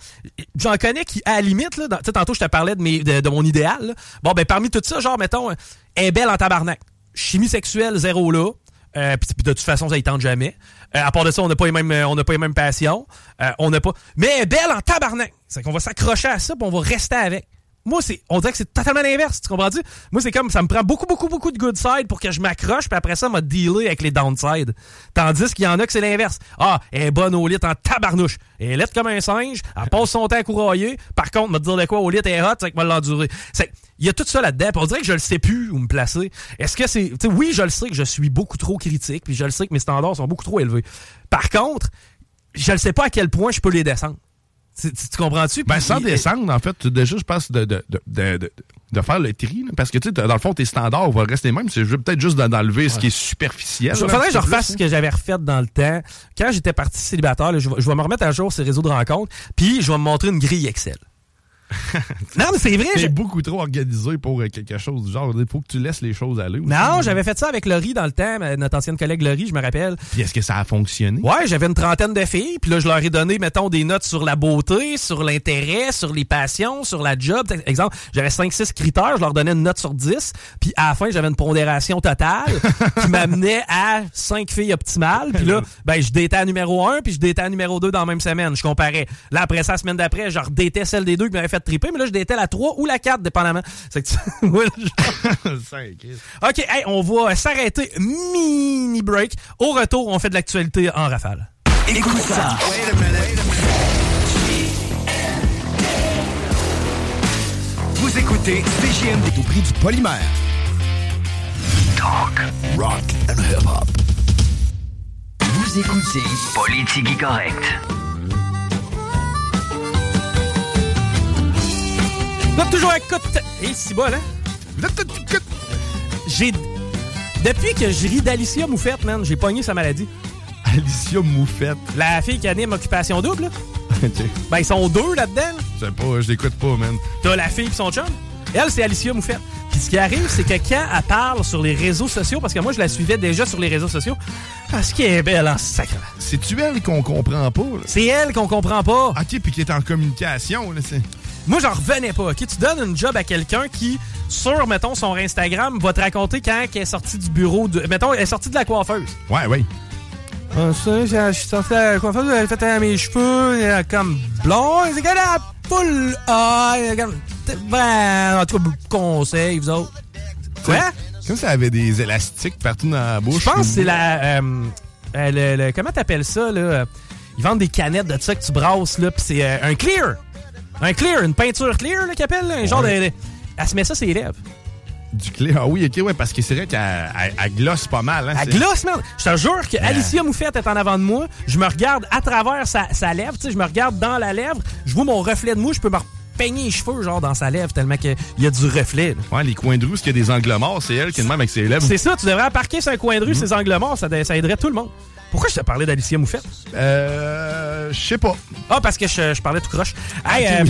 j'en connais qui, à la limite, là, dans- tu sais, tantôt, je te parlais de, mes, de, de mon idéal. là. Bon, ben, parmi tout ça, genre, mettons, elle est belle en tabarnak. Chimie sexuelle, zéro là. Euh, puis de toute façon, ça y tente jamais. Euh, à part de ça, on n'a pas les mêmes, euh, on n'a pas les mêmes passions. Euh, on n'a pas. Mais elle est belle en tabarnak. C'est qu'on va s'accrocher à ça, puis on va rester avec. Moi, c'est, on dirait que c'est totalement l'inverse. Tu comprends-tu? Moi, c'est comme, ça me prend beaucoup, beaucoup, beaucoup de good side pour que je m'accroche, puis après ça, m'a dealer avec les downside. Tandis qu'il y en a que c'est l'inverse. Ah, elle est bonne au lit en tabarnouche. Elle est laide comme un singe. Elle passe son temps à. Par contre, me dire de quoi au lit, elle est hot, c'est que moi l'endurer. C'est, il y a tout ça là-dedans. on dirait que je le sais plus où me placer. Est-ce que c'est, tu oui, je le sais que je suis beaucoup trop critique, puis je le sais que mes standards sont beaucoup trop élevés. Par contre, je ne sais pas à quel point je peux les descendre. Tu, tu- tu comprends-tu? Ben, sans descendre, en fait, déjà, je pense de, de, de, de, de- faire le tri. là, parce que, tu sais, dans le fond, tes standards vont rester les mêmes. C'est je veux peut-être juste d'en- d'enlever ce qui est superficiel. Il faudrait que je refasse plus, ce que j'avais refait dans le temps. Quand j'étais parti célibataire, là, je, vais, je vais me remettre à jour ces réseaux de rencontres, puis je vais me montrer une grille Excel. non, mais c'est vrai. T'es je- beaucoup trop organisé pour euh, quelque chose du genre. Il faut que tu laisses les choses aller. aussi. Non, j'avais fait ça avec Laurie dans le temps, notre ancienne collègue Laurie, je me rappelle. Puis est-ce que ça a fonctionné? Ouais, j'avais une trentaine de filles, puis là, je leur ai donné, mettons, des notes sur la beauté, sur l'intérêt, sur les passions, sur la job. Exemple, j'avais 5-6 critères, je leur donnais une note sur 10, puis à la fin, j'avais une pondération totale qui m'amenait à 5 filles optimales. Puis là, ben, je datais à numéro 1, puis je datais à numéro 2 dans la même semaine. Je comparais. Là, après ça, la semaine d'après, je redatais celle des deux qui m'avait fait triper, mais là, je datais la 3 ou la 4, dépendamment. C'est que tu-. OK, hey, on va s'arrêter. Mini break. Au retour, on fait de l'actualité en rafale. Écoute ça. Vous écoutez CGMD au prix du polymère. Talk, rock and hip-hop. Vous écoutez Politique Correct. Donc, toujours à écoute. Et c'est bon, hein? J'ai. Depuis que je ris d'Alicia Moufette, man, j'ai pogné sa maladie. Alicia Moufette. La fille qui anime Occupation Double, là. Je Ben, ils sont deux là-dedans. là. sais pas, je l'écoute pas, man. T'as la fille et son chum. Elle, c'est Alicia Moufette. Puis ce qui arrive, c'est que quand elle parle sur les réseaux sociaux, parce que moi, je la suivais déjà sur les réseaux sociaux, parce qu'elle est belle en sacre. C'est-tu elle qu'on comprend pas? là? C'est elle qu'on comprend pas. OK, puis qui est en communication, là, c'est... Moi, j'en revenais pas. OK, tu donnes une job à quelqu'un qui, sur, mettons, son Instagram, va te raconter quand elle est sortie du bureau. De, mettons, elle est sortie de la coiffeuse. Ouais, ouais. Ah, ça, je suis sorti de la coiffeuse, elle fait mes cheveux, elle est comme blond, c'est comme la poule. Ah, elle est comme. Ben, en tout cas, conseil, vous autres. Quoi? Comme ça avait des élastiques partout dans la bouche. Je pense que c'est la. euh, euh, le- le- comment t'appelles ça, là? Ils vendent des canettes de ça que tu brasses, là, pis c'est euh, un clear. Un clear, une peinture clear, là, là, un genre de, Elle se met ça sur les lèvres. Du clé. Ah oui, ok, ouais, parce que c'est vrai qu'elle elle- elle glosse pas mal. Hein, Elle glosse, man. Je te jure que Alicia Moufette est en avant de moi. Je me regarde à travers sa, sa lèvre, tu sais, je me regarde dans la lèvre. Je vois mon reflet de moi, je peux me peigner les cheveux, genre, dans sa lèvre, tellement qu'il y a du reflet. là. Ouais, les coins de rue, qu'il y a des angles morts, c'est elle qui est de même avec ses lèvres. C'est ça, tu devrais parquer sur un coin de rue, Mhm. ces angles morts, ça, ça aiderait tout le monde. Pourquoi je te parlais d'Alicia Moufette? Euh. Je sais pas. Ah, parce que je, je parlais tout croche. Hey, euh,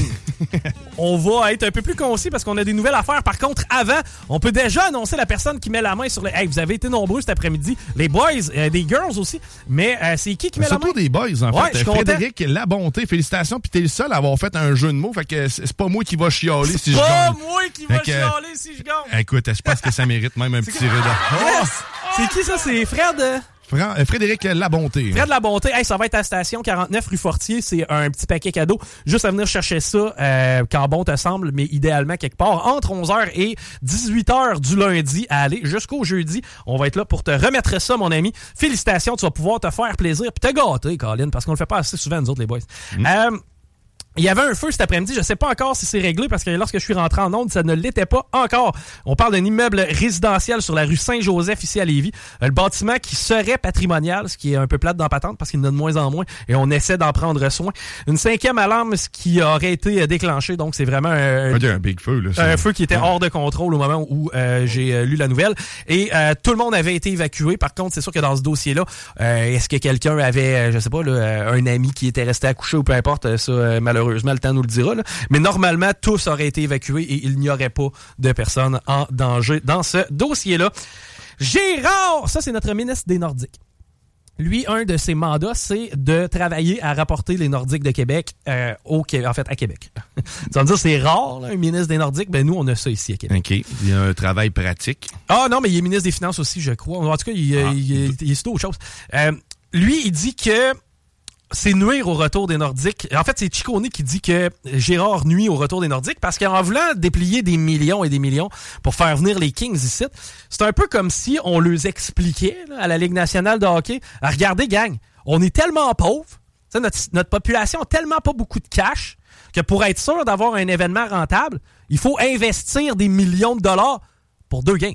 on va être un peu plus concis parce qu'on a des nouvelles à faire. Par contre, avant, on peut déjà annoncer la personne qui met la main sur le. Hey, vous avez été nombreux cet après-midi. Les boys, euh, des girls aussi. Mais euh, c'est qui qui met la main? Surtout des boys, en Ouais, fait. je content. Frédéric, la bonté, félicitations. Puis t'es le seul à avoir fait un jeu de mots. Fait que c'est c'est pas moi qui va chialer si je Pas gagne. moi qui va que- chialer si je gagne. Écoute, je pense que ça mérite même un petit rire Yes! C'est qui ça? C'est Fred? Fran- euh, Frédéric Labonté. Fred La Bonté. Hey, ça va être à la station 49 rue Fortier. C'est un petit paquet cadeau. Juste à venir chercher ça euh, quand bon te semble, mais idéalement quelque part entre 11h et 18h du lundi à aller jusqu'au jeudi. On va être là pour te remettre ça, mon ami. Félicitations, tu vas pouvoir te faire plaisir puis te gâter, Colin, parce qu'on le fait pas assez souvent, nous autres, les boys. Euh, il y avait un feu cet après-midi. Je sais pas encore si c'est réglé parce que lorsque je suis rentré en onde, ça ne l'était pas encore. On parle d'un immeuble résidentiel sur la rue Saint-Joseph ici à Lévis. Euh, Le bâtiment qui serait patrimonial, ce qui est un peu plate dans patente parce qu'il en a de moins en moins et on essaie d'en prendre soin. Une cinquième alarme, ce qui aurait été euh, déclenché. Donc c'est vraiment un, un big feu, là. un c'est- feu qui était hors de contrôle au moment où euh, j'ai lu la nouvelle. Et euh, tout le monde avait été évacué. Par contre, c'est sûr que dans ce dossier-là, euh, est-ce que quelqu'un avait, je sais pas, là, un ami qui était resté accouché ou peu importe, ça, euh, malheureusement, le temps nous le dira. là. Mais normalement, tous auraient été évacués et il n'y aurait pas de personnes en danger dans ce dossier-là. Gérard, ça c'est notre ministre des Nordiques. Lui, un de ses mandats, c'est de travailler à rapporter les Nordiques de Québec euh, au en fait, à Québec. tu vas me dire, c'est rare, là, un ministre des Nordiques. Ben, nous, on a ça ici à Québec. OK. Il y a un travail pratique. Ah non, mais il est ministre des Finances aussi, je crois. En tout cas, il, Ah. il, il- il est sur d'autres choses. Euh, lui, il dit que c'est nuire au retour des Nordiques. En fait, c'est Chicone qui dit que Gérard nuit au retour des Nordiques parce qu'en voulant déplier des millions et des millions pour faire venir les Kings ici, c'est un peu comme si on leur expliquait à la Ligue nationale de hockey, regardez gang, on est tellement sais, notre, notre population a tellement pas beaucoup de cash que pour être sûr d'avoir un événement rentable, il faut investir des millions de dollars pour deux gains.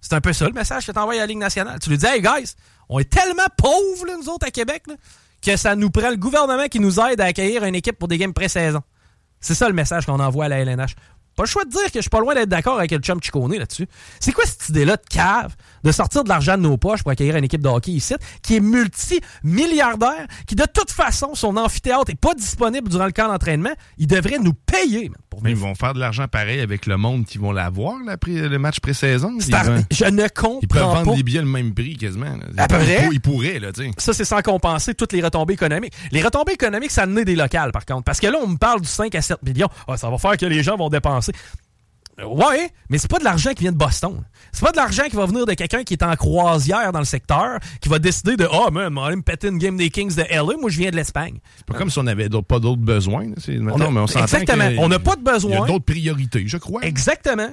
C'est un peu ça le message que t'envoies à la Ligue nationale. Tu lui dis, hey guys, on est tellement pauvres, nous autres, à Québec, que ça nous prend le gouvernement qui nous aide à accueillir une équipe pour des games pré-saison. C'est ça le message qu'on envoie à la LNH. Pas le choix de dire que je suis pas loin d'être d'accord avec le chum Chicone là-dessus. C'est quoi cette idée-là de cave? De sortir de l'argent de nos poches pour accueillir une équipe de hockey ici qui est multi-milliardaire, qui de toute façon, son amphithéâtre est pas disponible durant le camp d'entraînement, il devrait nous payer man, pour Mais ils vont faire de l'argent pareil avec le monde qui vont l'avoir, le match pré-saison. Ils, Je ne ils peuvent comprends vendre pas. des billets le même prix quasiment. là. À peu Ils près. Ils pourraient, là, tu sais. Ça, c'est sans compenser toutes les retombées économiques. Les retombées économiques, ça naît des locales, par contre. Parce que là, on me parle du 5 à 7 millions. Ah, ça va faire que les gens vont dépenser. Euh, Ouais, mais c'est pas de l'argent qui vient de Boston. C'est pas de l'argent qui va venir de quelqu'un qui est en croisière dans le secteur, qui va décider de Ah, man, aller me péter une game des Kings de LA. Moi, je viens de l'Espagne. C'est pas comme si on avait d'autres- pas d'autres besoins. a- mais on exactement. On n'a pas de Il y besoin. a d'autres priorités, je crois. Exactement.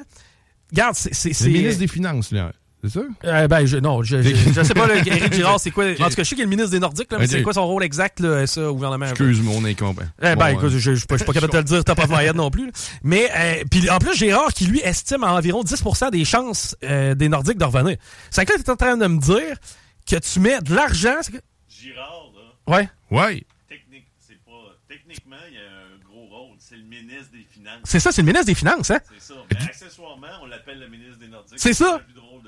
Regarde, c'est. Le ministre des Finances, là. C'est ça? Euh, ben, je, non, je, je, je sais pas, là, Éric Girard, c'est quoi. En tout cas, je sais qu'il est le ministre des Nordiques, là, mais c'est quoi son rôle exact, là, ça, au gouvernement? Excuse-moi, on est incompétent. Eh ben, Bon, écoute, euh, je, je, je suis pas je suis pas capable de te le dire top of my head non plus. là. Mais, euh, puis en plus, Gérard qui lui estime à environ 10% des chances euh, des Nordiques de revenir. C'est que là, t'es en train de me dire que tu mets de l'argent. c'est que- Girard, là, Ouais. Ouais. technique, c'est pas. Techniquement, il y a un gros rôle. C'est le ministre des Finances. C'est ça, c'est le ministre des Finances, hein? C'est ça. Mais accessoirement, on l'appelle le ministre des Nordiques. C'est ça.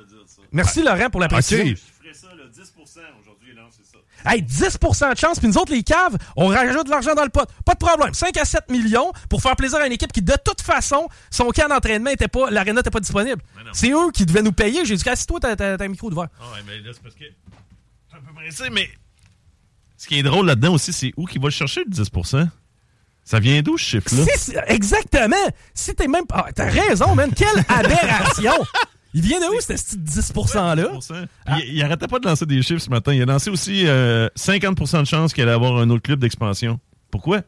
De dire ça. Merci Laurent pour la précision. Ok. Je ferais ça, le 10% aujourd'hui, non, c'est ça. Hey, 10% de chance, puis nous autres, les caves, on rajoute de l'argent dans le pot. Pas de problème. 5 à 7 millions pour faire plaisir à une équipe qui, de toute façon, son camp d'entraînement était pas, l'aréna n'était pas disponible. C'est eux qui devaient nous payer. J'ai dit, assis-toi, t'as un micro devant. Ah ouais, mais là, c'est parce que. C'est un peu pressé, mais. Ce qui est drôle là-dedans aussi, c'est où qu'il va le chercher, le 10% Ça vient d'où, ce chiffre-là? Si, si- exactement. Si t'es même pas. ah, T'as raison, man. Quelle aberration. Il vient de où, ce petit 10%-là? Puis Il, il arrêtait pas de lancer des chiffres ce matin. Il a lancé aussi euh, 50% de chance qu'il allait avoir un autre club d'expansion. Pourquoi?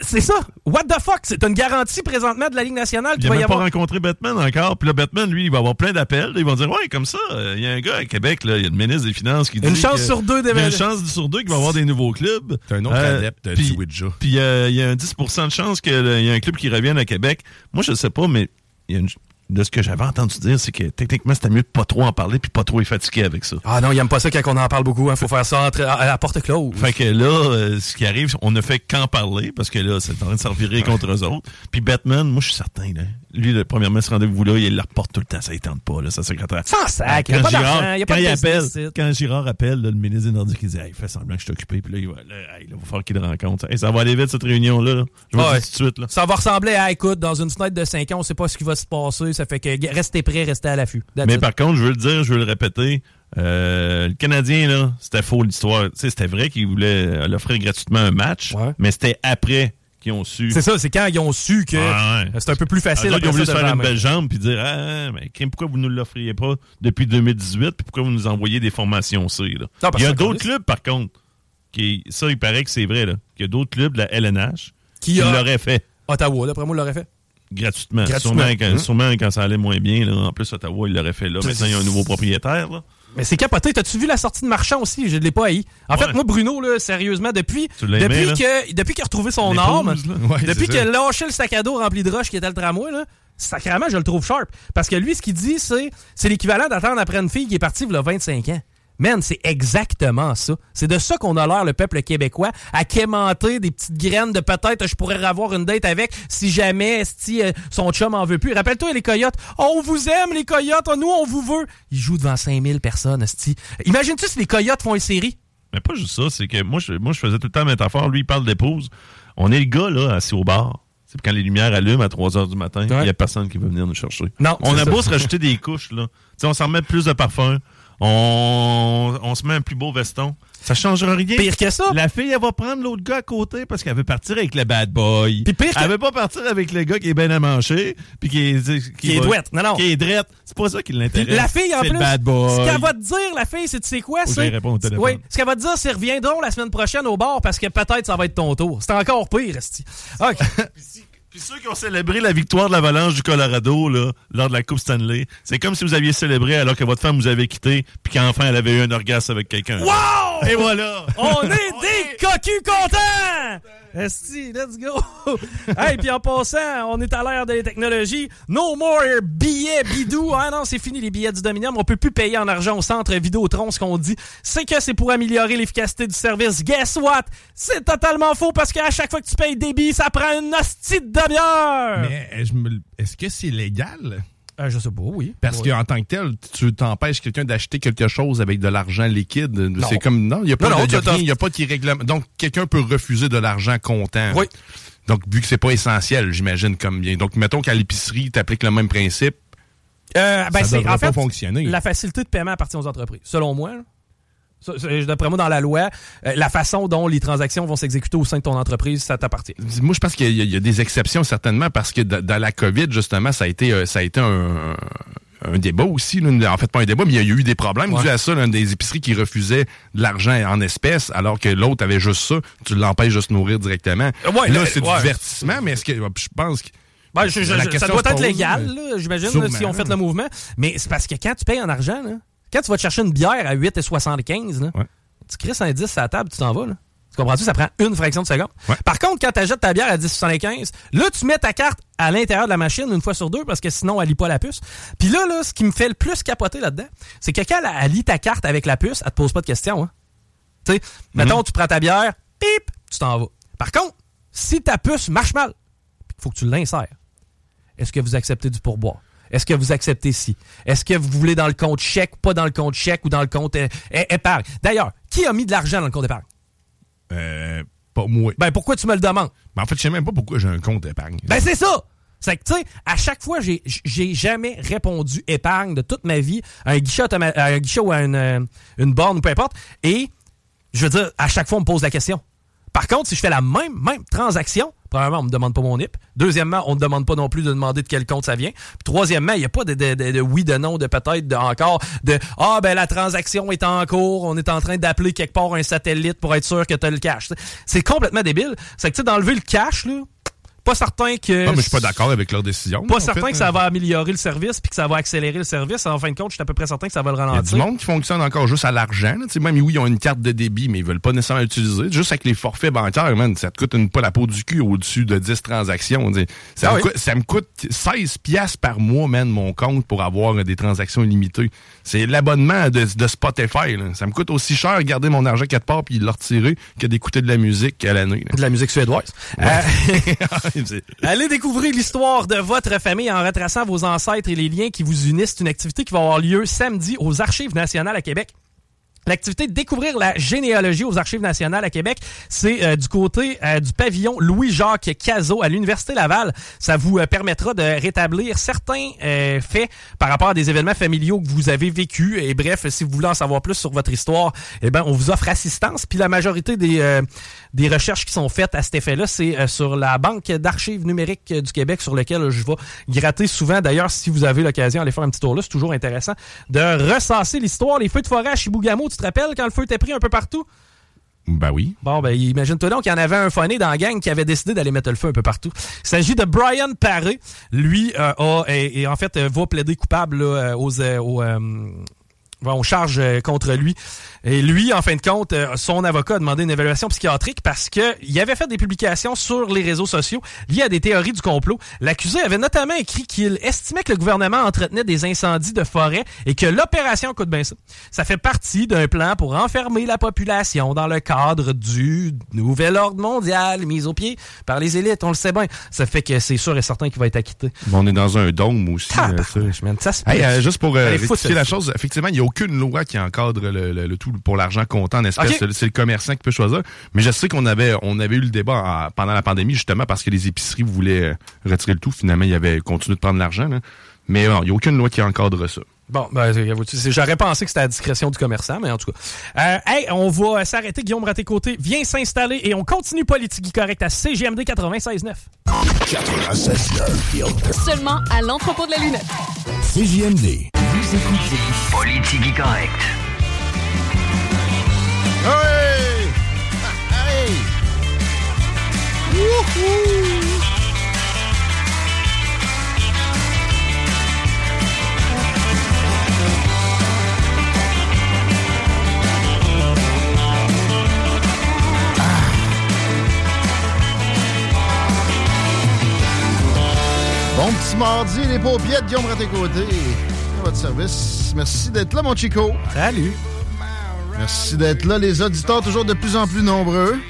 C'est ça. What the fuck? C'est une garantie présentement de la Ligue nationale Il qu'il n'a va y même pas avoir. rencontré Batman encore. Puis là, Batman, lui, il va avoir plein d'appels. Ils vont dire Ouais, comme ça, euh, il y a un gars à Québec, là, il y a le ministre des Finances qui dit. Une chance que- sur deux Une chance sur deux qu'il va avoir des nouveaux clubs. T'es un autre Euh, adepte de puis- Ouija. Puis euh, il y a un 10% de chance qu'il y a un club qui revienne à Québec. Moi, je sais pas, mais il y a une- de ce que j'avais entendu dire, c'est que techniquement, c'était mieux de pas trop en parler puis pas trop être fatigué avec ça. Ah non, il aime pas ça quand on en parle beaucoup. Hein. Faut faire ça entre, à, la porte close. Fait que là, euh, ce qui arrive, on ne fait qu'en parler parce que là, c'est en train de s'en virer contre eux autres. Puis Batman, moi, je suis certain, là. Lui, le premièrement, ce rendez-vous-là, il le reporte tout le temps, ça ne tente pas, là, sa secrétaire. Sans sac, il y a Quand pas Girard, il y a pas quand de il appelle, quand Girard appelle, là, le ministre des Nordiques, il dit, hey, il fait semblant que je suis occupé, puis là, il va, là, hey, là, il va falloir qu'il le rencontre. Hey, ça va aller vite, cette réunion-là, là. Je Ouais. dis tout de suite, là. Ça va ressembler à, écoute, dans une fenêtre de 5 ans, on sait pas ce qui va se passer. Ça fait que restez prêts, restez à l'affût. Mais it. par contre, je veux le dire, je veux le répéter, euh, le Canadien, là, c'était faux l'histoire. Tu sais, c'était vrai qu'ils voulaient euh, l'offrir gratuitement un match, Ouais. mais c'était après qu'ils ont su. C'est ça, c'est quand ils ont su que ouais. c'est un peu plus facile. Autres, ils ont voulu se faire une belle jambe puis dire ah, mais crime, pourquoi vous ne l'offriez pas depuis 2018 puis pourquoi vous nous envoyez des formations C là? parce Il y a d'autres clubs par contre qui ça il paraît que c'est vrai là, qu'il y a d'autres clubs de la LNH Qui qui a- l'auraient fait Ottawa, d'après moi, l'aurait fait. gratuitement. Gratuitement. Sûrement, quand, Hum. sûrement quand ça allait moins bien là, en plus Ottawa il l'aurait fait là. Maintenant il y a un nouveau propriétaire là. Mais c'est capoté. T'as-tu vu la sortie de Marchand aussi? Je ne l'ai pas haï. En Ouais. fait, moi, Bruno, là, sérieusement, depuis, aimé, depuis, que, depuis qu'il a retrouvé son arme. Ouais, depuis qu'il a lâché le sac à dos rempli de roches qui était le tramway, là, sacrément, je le trouve sharp. Parce que lui, ce qu'il dit, c'est, c'est l'équivalent d'attendre après une fille qui est partie il y a 25 ans. Man, c'est exactement ça. C'est de ça qu'on a l'air, le peuple québécois, à quémenter des petites graines de peut-être je pourrais avoir une date avec si jamais esti, euh, son chum en veut plus. Rappelle-toi les coyotes. Oh, on vous aime, les coyotes. Oh, nous, on vous veut. Ils jouent devant 5000 personnes, esti. Imagine-tu si les coyotes font une série? Mais pas juste ça, c'est que moi je, moi, je faisais tout le temps la métaphore. Lui, il parle d'épouse. On est le gars, là, assis au bar. C'est quand les lumières allument à 3 h du matin, il Ouais. n'y a personne qui veut venir nous chercher. Non, On a ça. beau se rajouter des couches, là. On s'en remet plus de parfum. On, on se met un plus beau veston. Ça changera rien. Pire que ça. La fille, elle va prendre l'autre gars à côté parce qu'elle veut partir avec le bad boy. Puis pire que- Elle veut pas partir avec le gars qui est bien à manger, puis qui est... Qui est va- douette. Non, non. Qui est drette. C'est pas ça qui l'intéresse. la fille, en plus, le bad boy. ce qu'elle va te dire, la fille, c'est tu sais quoi? C'est répondre au téléphone. Oui, ce qu'elle va te dire, c'est reviendront la semaine prochaine au bar parce que peut-être ça va être ton tour. C'est encore pire, esti. OK. Puis ceux qui ont célébré la victoire de l'Avalanche du Colorado là, lors de la Coupe Stanley, c'est comme si vous aviez célébré alors que votre femme vous avait quitté, puis qu'enfin elle avait eu un orgasme avec quelqu'un. wow! Et voilà! On est des cocus contents! Esti, let's go! hey, puis en passant, on est à l'ère des technologies. No more billets bidou. Ah non, c'est fini les billets du Dominium. On peut plus payer en argent au centre Vidéotron. Ce qu'on dit, c'est que c'est pour améliorer l'efficacité du service. Guess what? C'est totalement faux parce qu'à chaque fois que tu payes des billets, ça prend une hostie de demi-heure! Mais euh, est-ce que c'est légal? Euh, je sais pas, oui. Parce Ouais. qu'en tant que tel, tu t'empêches quelqu'un d'acheter quelque chose avec de l'argent liquide. C'est comme non, il n'y a pas Non, non, de, y a t'as- rien, il y a pas de règlement. Donc quelqu'un peut refuser de l'argent comptant. Oui. Donc vu que c'est pas essentiel, j'imagine comme bien. Donc mettons qu'à l'épicerie, tu appliques le même principe. Euh, ben, Ça devrait en pas fait fonctionner. la facilité de paiement appartient aux entreprises, selon moi. D'après moi, dans la loi, euh, la façon dont les transactions vont s'exécuter au sein de ton entreprise, ça t'appartient. Moi, je pense qu'il y, a- il y a des exceptions certainement parce que dans la COVID justement, ça a été euh, ça a été un un débat aussi, là. en fait pas un débat, mais il y a eu des problèmes Ouais. dus à ça, là, des épiceries qui refusaient de l'argent en espèces, alors que l'autre avait juste ça, tu l'empêches de se nourrir directement. Euh, ouais, là, c'est ouais. du divertissement, mais est-ce que je pense que Ben, je- je- ça doit être légal, mais- j'imagine, si on fait le mouvement. Mais c'est parce que quand tu payes en argent, là, quand tu vas te chercher une bière à 8,75, là, Ouais. tu crisses un 10 à la table, tu t'en vas. Là. Tu comprends-tu? Ça prend une fraction de seconde. Ouais. Par contre, quand tu achètes ta bière à 10,75, là, tu mets ta carte à l'intérieur de la machine une fois sur deux parce que sinon, elle lit pas la puce. Puis là, là, ce qui me fait le plus capoter là-dedans, c'est que quand elle, elle lit ta carte avec la puce, elle te pose pas de questions. Hein. Tu sais, mettons, tu prends ta bière, pip, tu t'en vas. Par contre, si ta puce marche mal, il faut que tu l'insères. Est-ce que vous acceptez du pourboire? Est-ce que vous acceptez ci? Est-ce que vous voulez dans le compte chèque, pas dans le compte chèque ou dans le compte euh, épargne? D'ailleurs, qui a mis de l'argent dans le compte épargne? euh, pas moi. Ben, pourquoi tu me le demandes? Ben, en fait, je sais même pas pourquoi j'ai un compte d'épargne. Ben, c'est ça! C'est que, tu sais, à chaque fois, j'ai j'ai jamais répondu épargne de toute ma vie à un guichet, automa- à un guichet ou à une, euh, une borne ou peu importe. Et, je veux dire, à chaque fois, on me pose la question. Par contre, si je fais la même, même transaction, premièrement, on me demande pas mon NIP. Deuxièmement, on ne demande pas non plus de demander de quel compte ça vient. Troisièmement, il n'y a pas de, de, de, oui, de non, de peut-être, de encore, de Ah, ben la transaction est en cours, on est en train d'appeler quelque part un satellite pour être sûr que tu as le cash. C'est complètement débile. C'est que, tu d'enlever le cash, là, pas certain que. Ah, mais je suis pas d'accord avec leur décision. Pas certain fait. que ça va améliorer le service puis que ça va accélérer le service. En fin de compte, je suis à peu près certain que ça va le Il y a ralentir. du monde qui fonctionne encore juste à l'argent. là. Tu sais, Même oui, ils ont une carte de débit, mais ils veulent pas nécessairement l'utiliser. Juste avec les forfaits bancaires, man, ça te coûte une, pas la peau du cul au-dessus de 10 transactions. Ça, Ah me oui. coûte, ça me coûte 16 piastres par mois, man, mon compte pour avoir des transactions illimitées. C'est l'abonnement de, de Spotify. là. Ça me coûte aussi cher de garder mon argent quelque part puis de le retirer que d'écouter de la musique à l'année. là. De la musique suédoise. Ouais. Euh, Allez découvrir l'histoire de votre famille en retraçant vos ancêtres et les liens qui vous unissent. Une activité qui va avoir lieu samedi aux Archives nationales à Québec. L'activité de découvrir la généalogie aux Archives nationales à Québec, c'est euh, du côté euh, du pavillon Louis-Jacques Cazot à l'Université Laval. Ça vous euh, permettra de rétablir certains euh, faits par rapport à des événements familiaux que vous avez vécus. Et bref, si vous voulez en savoir plus sur votre histoire, eh ben, on vous offre assistance. Puis la majorité des, euh, des recherches qui sont faites à cet effet-là, c'est sur la Banque d'archives numériques du Québec, sur lequel je vais gratter souvent. D'ailleurs, si vous avez l'occasion d'aller faire un petit tour là, c'est toujours intéressant de ressasser l'histoire. Les feux de forêt à Chibougamau, tu te rappelles quand le feu était pris un peu partout? Ben oui. Bon, ben, imagine-toi donc qu'il y en avait un phoné dans la gang qui avait décidé d'aller mettre le feu un peu partout. Il s'agit de Brian Paré. Lui, euh, a, et, et en fait, euh, va plaider coupable là, euh, aux, euh, euh, on charge euh, contre lui. Et lui, en fin de compte, euh, son avocat a demandé une évaluation psychiatrique parce que il avait fait des publications sur les réseaux sociaux liées à des théories du complot. L'accusé avait notamment écrit qu'il estimait que le gouvernement entretenait des incendies de forêt et que l'opération coûte bien ça. Ça fait partie d'un plan pour enfermer la population dans le cadre du nouvel ordre mondial mis au pied par les élites. On le sait bien. Ça fait que c'est sûr et certain qu'il va être acquitté. On est dans un dôme aussi. euh, ça. Man. Ça se Hey, euh, juste pour euh, Allez, rectifier la chose, effectivement, il n'y a aucune loi qui encadre le, le- le tout pour l'argent comptant en espèces. Ok. C'est- le commerçant qui peut choisir. Mais je sais qu'on avait on avait eu le débat en- pendant la pandémie, justement, parce que les épiceries voulaient euh, retirer le tout. Finalement, il y avait continué de prendre l'argent. Mais non, il n'y a aucune loi qui encadre ça. Bon, ben, j'aurais pensé que c'était à la discrétion du commerçant, mais en tout cas. Euh, hey, on va s'arrêter. Guillaume Raté-Côté vient s'installer et on continue Politique Correct à CGMD 96.9. Seulement à l'entrepôt de la lunette. CJMD. Vous écoutez Politique correct. Hey! Hey! Wouhou! Bon petit mardi, les paupiètes, Guillaume Raté-Côté. À votre service. Merci d'être là, mon Chico. Salut. Merci d'être là, les auditeurs toujours de plus en plus nombreux.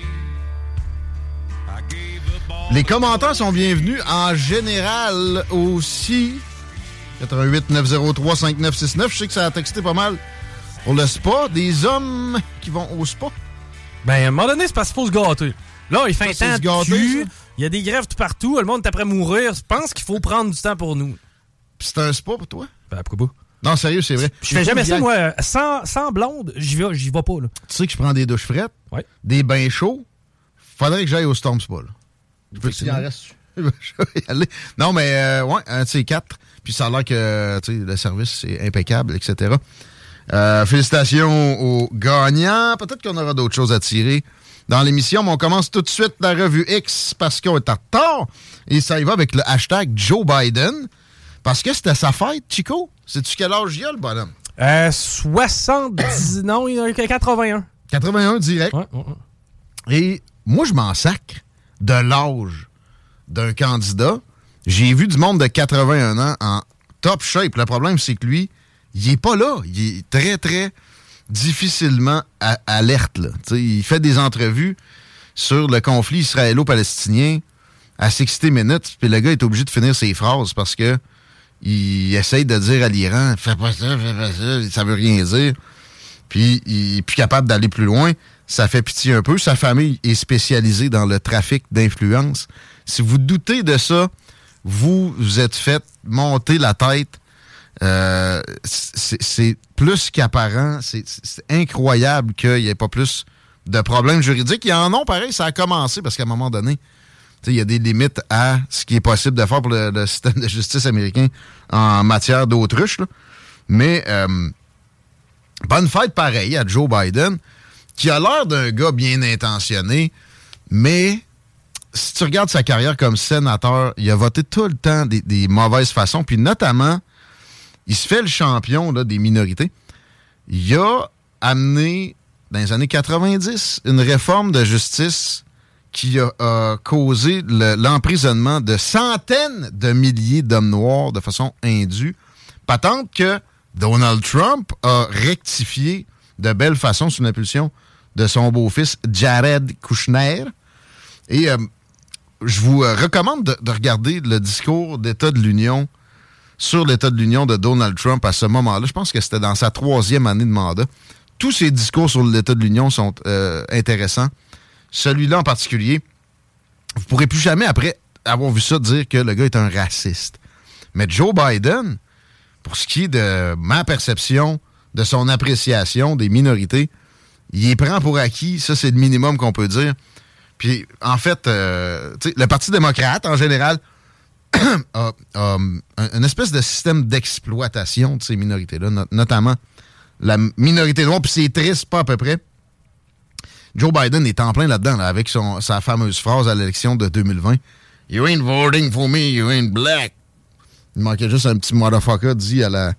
Les commentaires sont bienvenus en général aussi. 88 903 5969. Je sais que ça a texté pas mal pour le spa. Des hommes qui vont au spa. Ben, à un moment donné, c'est parce qu'il faut se gâter. Là, il fait Ça, un temps ça. Il y a des grèves tout partout. Le monde est après mourir. Je pense qu'il faut prendre du temps pour nous. C'est un spa pour toi? Ben, pourquoi pas? Non, sérieux, c'est vrai. Je fais jamais ça, moi. Sans, sans blonde, j'y vais, j'y vais pas, là. Tu sais que je prends des douches frettes, Ouais. des bains chauds. Faudrait que j'aille au Storm Spa. Là. Je en reste. Je vais y aller. Non, mais euh, ouais, un de ces quatre. Puis ça a l'air que le service est impeccable, etc. Euh, félicitations aux gagnants. Peut-être qu'on aura d'autres choses à tirer dans l'émission, mais on commence tout de suite la revue X parce qu'on est en retard. Et ça y va avec le hashtag Joe Biden. Parce que c'était sa fête, Chico. Sais-tu quel âge il a, le bonhomme? Euh, 70... non, il a 81. 81 direct. Ouais, ouais, ouais. Et moi, je m'en sacre de l'âge d'un candidat. J'ai vu du monde de 81 ans en top shape. Le problème, c'est que lui, il est pas là. Il est très, très difficilement a- alerte. Il fait des entrevues sur le conflit israélo-palestinien à 60 minutes, puis le gars est obligé de finir ses phrases parce que il essaye de dire à l'Iran Fais pas ça, fais pas ça, ça veut rien dire. Puis il est plus capable d'aller plus loin. Ça fait pitié un peu. Sa famille est spécialisée dans le trafic d'influence. Si vous doutez de ça, vous vous êtes fait monter la tête. Euh, c'est plus qu'apparent. C'est incroyable qu'il n'y ait pas plus de problèmes juridiques. Ils en ont pareil, ça a commencé parce qu'à un moment donné, il y a des limites à ce qui est possible de faire pour le, système de justice américain en matière d'autruche. Mais euh, bonne fête pareil à Joe Biden, qui a l'air d'un gars bien intentionné, mais si tu regardes sa carrière comme sénateur, il a voté tout le temps des mauvaises façons, puis notamment, il se fait le champion des minorités. Il a amené, dans les années 90, une réforme de justice qui a, causé le- l'emprisonnement de centaines de milliers d'hommes noirs de façon indue. Patente que Donald Trump a rectifié de belle façon sous l'impulsion de son beau-fils Jared Kushner. Et euh, je vous euh, recommande de, de regarder le discours d'État de l'Union sur l'État de l'Union de Donald Trump à ce moment-là. Je pense que c'était dans sa troisième année de mandat. Tous ses discours sur l'État de l'Union sont euh, intéressants. Celui-là en particulier, vous pourrez plus jamais, après avoir vu ça, dire que le gars est un raciste. Mais Joe Biden, pour ce qui est de ma perception, de son appréciation des minorités, il prend pour acquis. Ça, c'est le minimum qu'on peut dire. Puis, en fait, euh, le Parti démocrate, en général, um, un- espèce de système d'exploitation de ces minorités-là, not- notamment la minorité noire. Puis c'est triste, pas à peu près. Joe Biden est en plein là-dedans, là, avec son, sa fameuse phrase à l'élection de 2020. You ain't voting for me, you ain't black. Il manquait juste un petit motherfucker dit à la,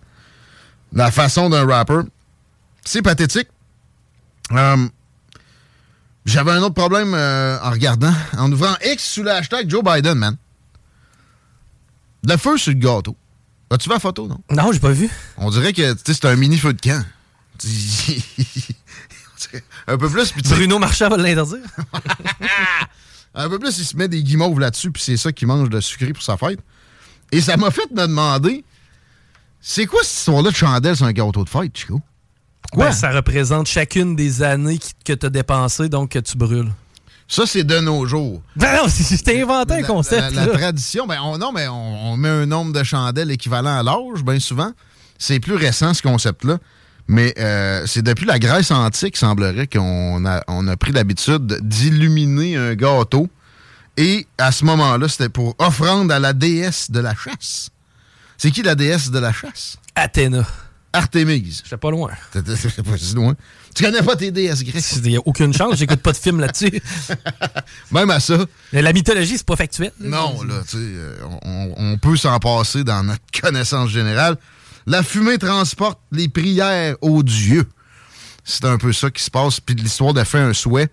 la façon d'un rapper. C'est pathétique. Euh, J'avais un autre problème euh, en regardant, en ouvrant X sous le hashtag Joe Biden, man. Le feu sur le gâteau. As-tu vu la photo, non? Non, j'ai pas vu. On dirait que c'est un mini feu de camp. un peu plus, puis Bruno Marchand va l'interdire. un peu plus, il se met des guimauves là-dessus, puis c'est ça qu'il mange de sucré pour sa fête. Et ça m'a fait me demander, c'est quoi cette histoire-là de chandelle sur un gâteau de fête, Chico? Pourquoi? Ben, ça représente chacune des années que tu as dépensées, donc que tu brûles. Ça, c'est de nos jours. Ben non, t'ai inventé un La- concept. La, tradition, ben on, non, mais on, on met un nombre de chandelles équivalent à l'âge, bien souvent. C'est plus récent, ce concept-là. Mais euh, c'est depuis la Grèce antique, semblerait, qu'on a, on a pris l'habitude d'illuminer un gâteau. Et à ce moment-là, c'était pour offrande à la déesse de la chasse. C'est qui la déesse de la chasse? Athéna. Artémise. J'étais pas loin. T'étais pas si loin. Tu connais pas tes déesses grecques? Il n'y a aucune chance, j'écoute pas de film là-dessus. Même à ça. La mythologie, c'est pas factuel. Non, là, tu sais, euh, on, on peut s'en passer dans notre connaissance générale. La fumée transporte les prières aux dieux. C'est un peu ça qui se passe. Puis l'histoire de faire un souhait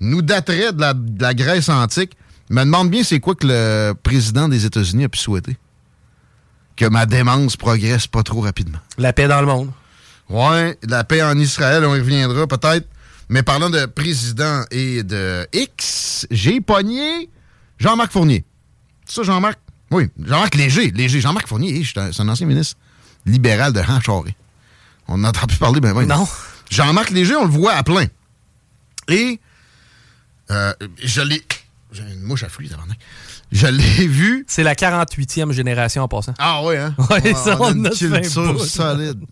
nous daterait de la, de la Grèce antique. Je me demande bien c'est quoi que le président des États-Unis a pu souhaiter. Que ma démence progresse pas trop rapidement. La paix dans le monde. Ouais, la paix en Israël, on y reviendra peut-être. Mais parlant de président et de X, j'ai pogné Jean-Marc Fournier. C'est ça, Jean-Marc? Oui, Jean-Marc Léger. Léger. Jean-Marc Fournier, c'est un, ancien ministre libéral de Ranchoré. On n'entend plus parler, ben, ben Non. Jean-Marc Léger, on le voit à plein. Et euh, je l'ai... J'ai une mouche à fruits. Je l'ai vu... C'est la 48e génération en passant. Ah ouais, hein? Ouais, ça, on a on une a culture bout.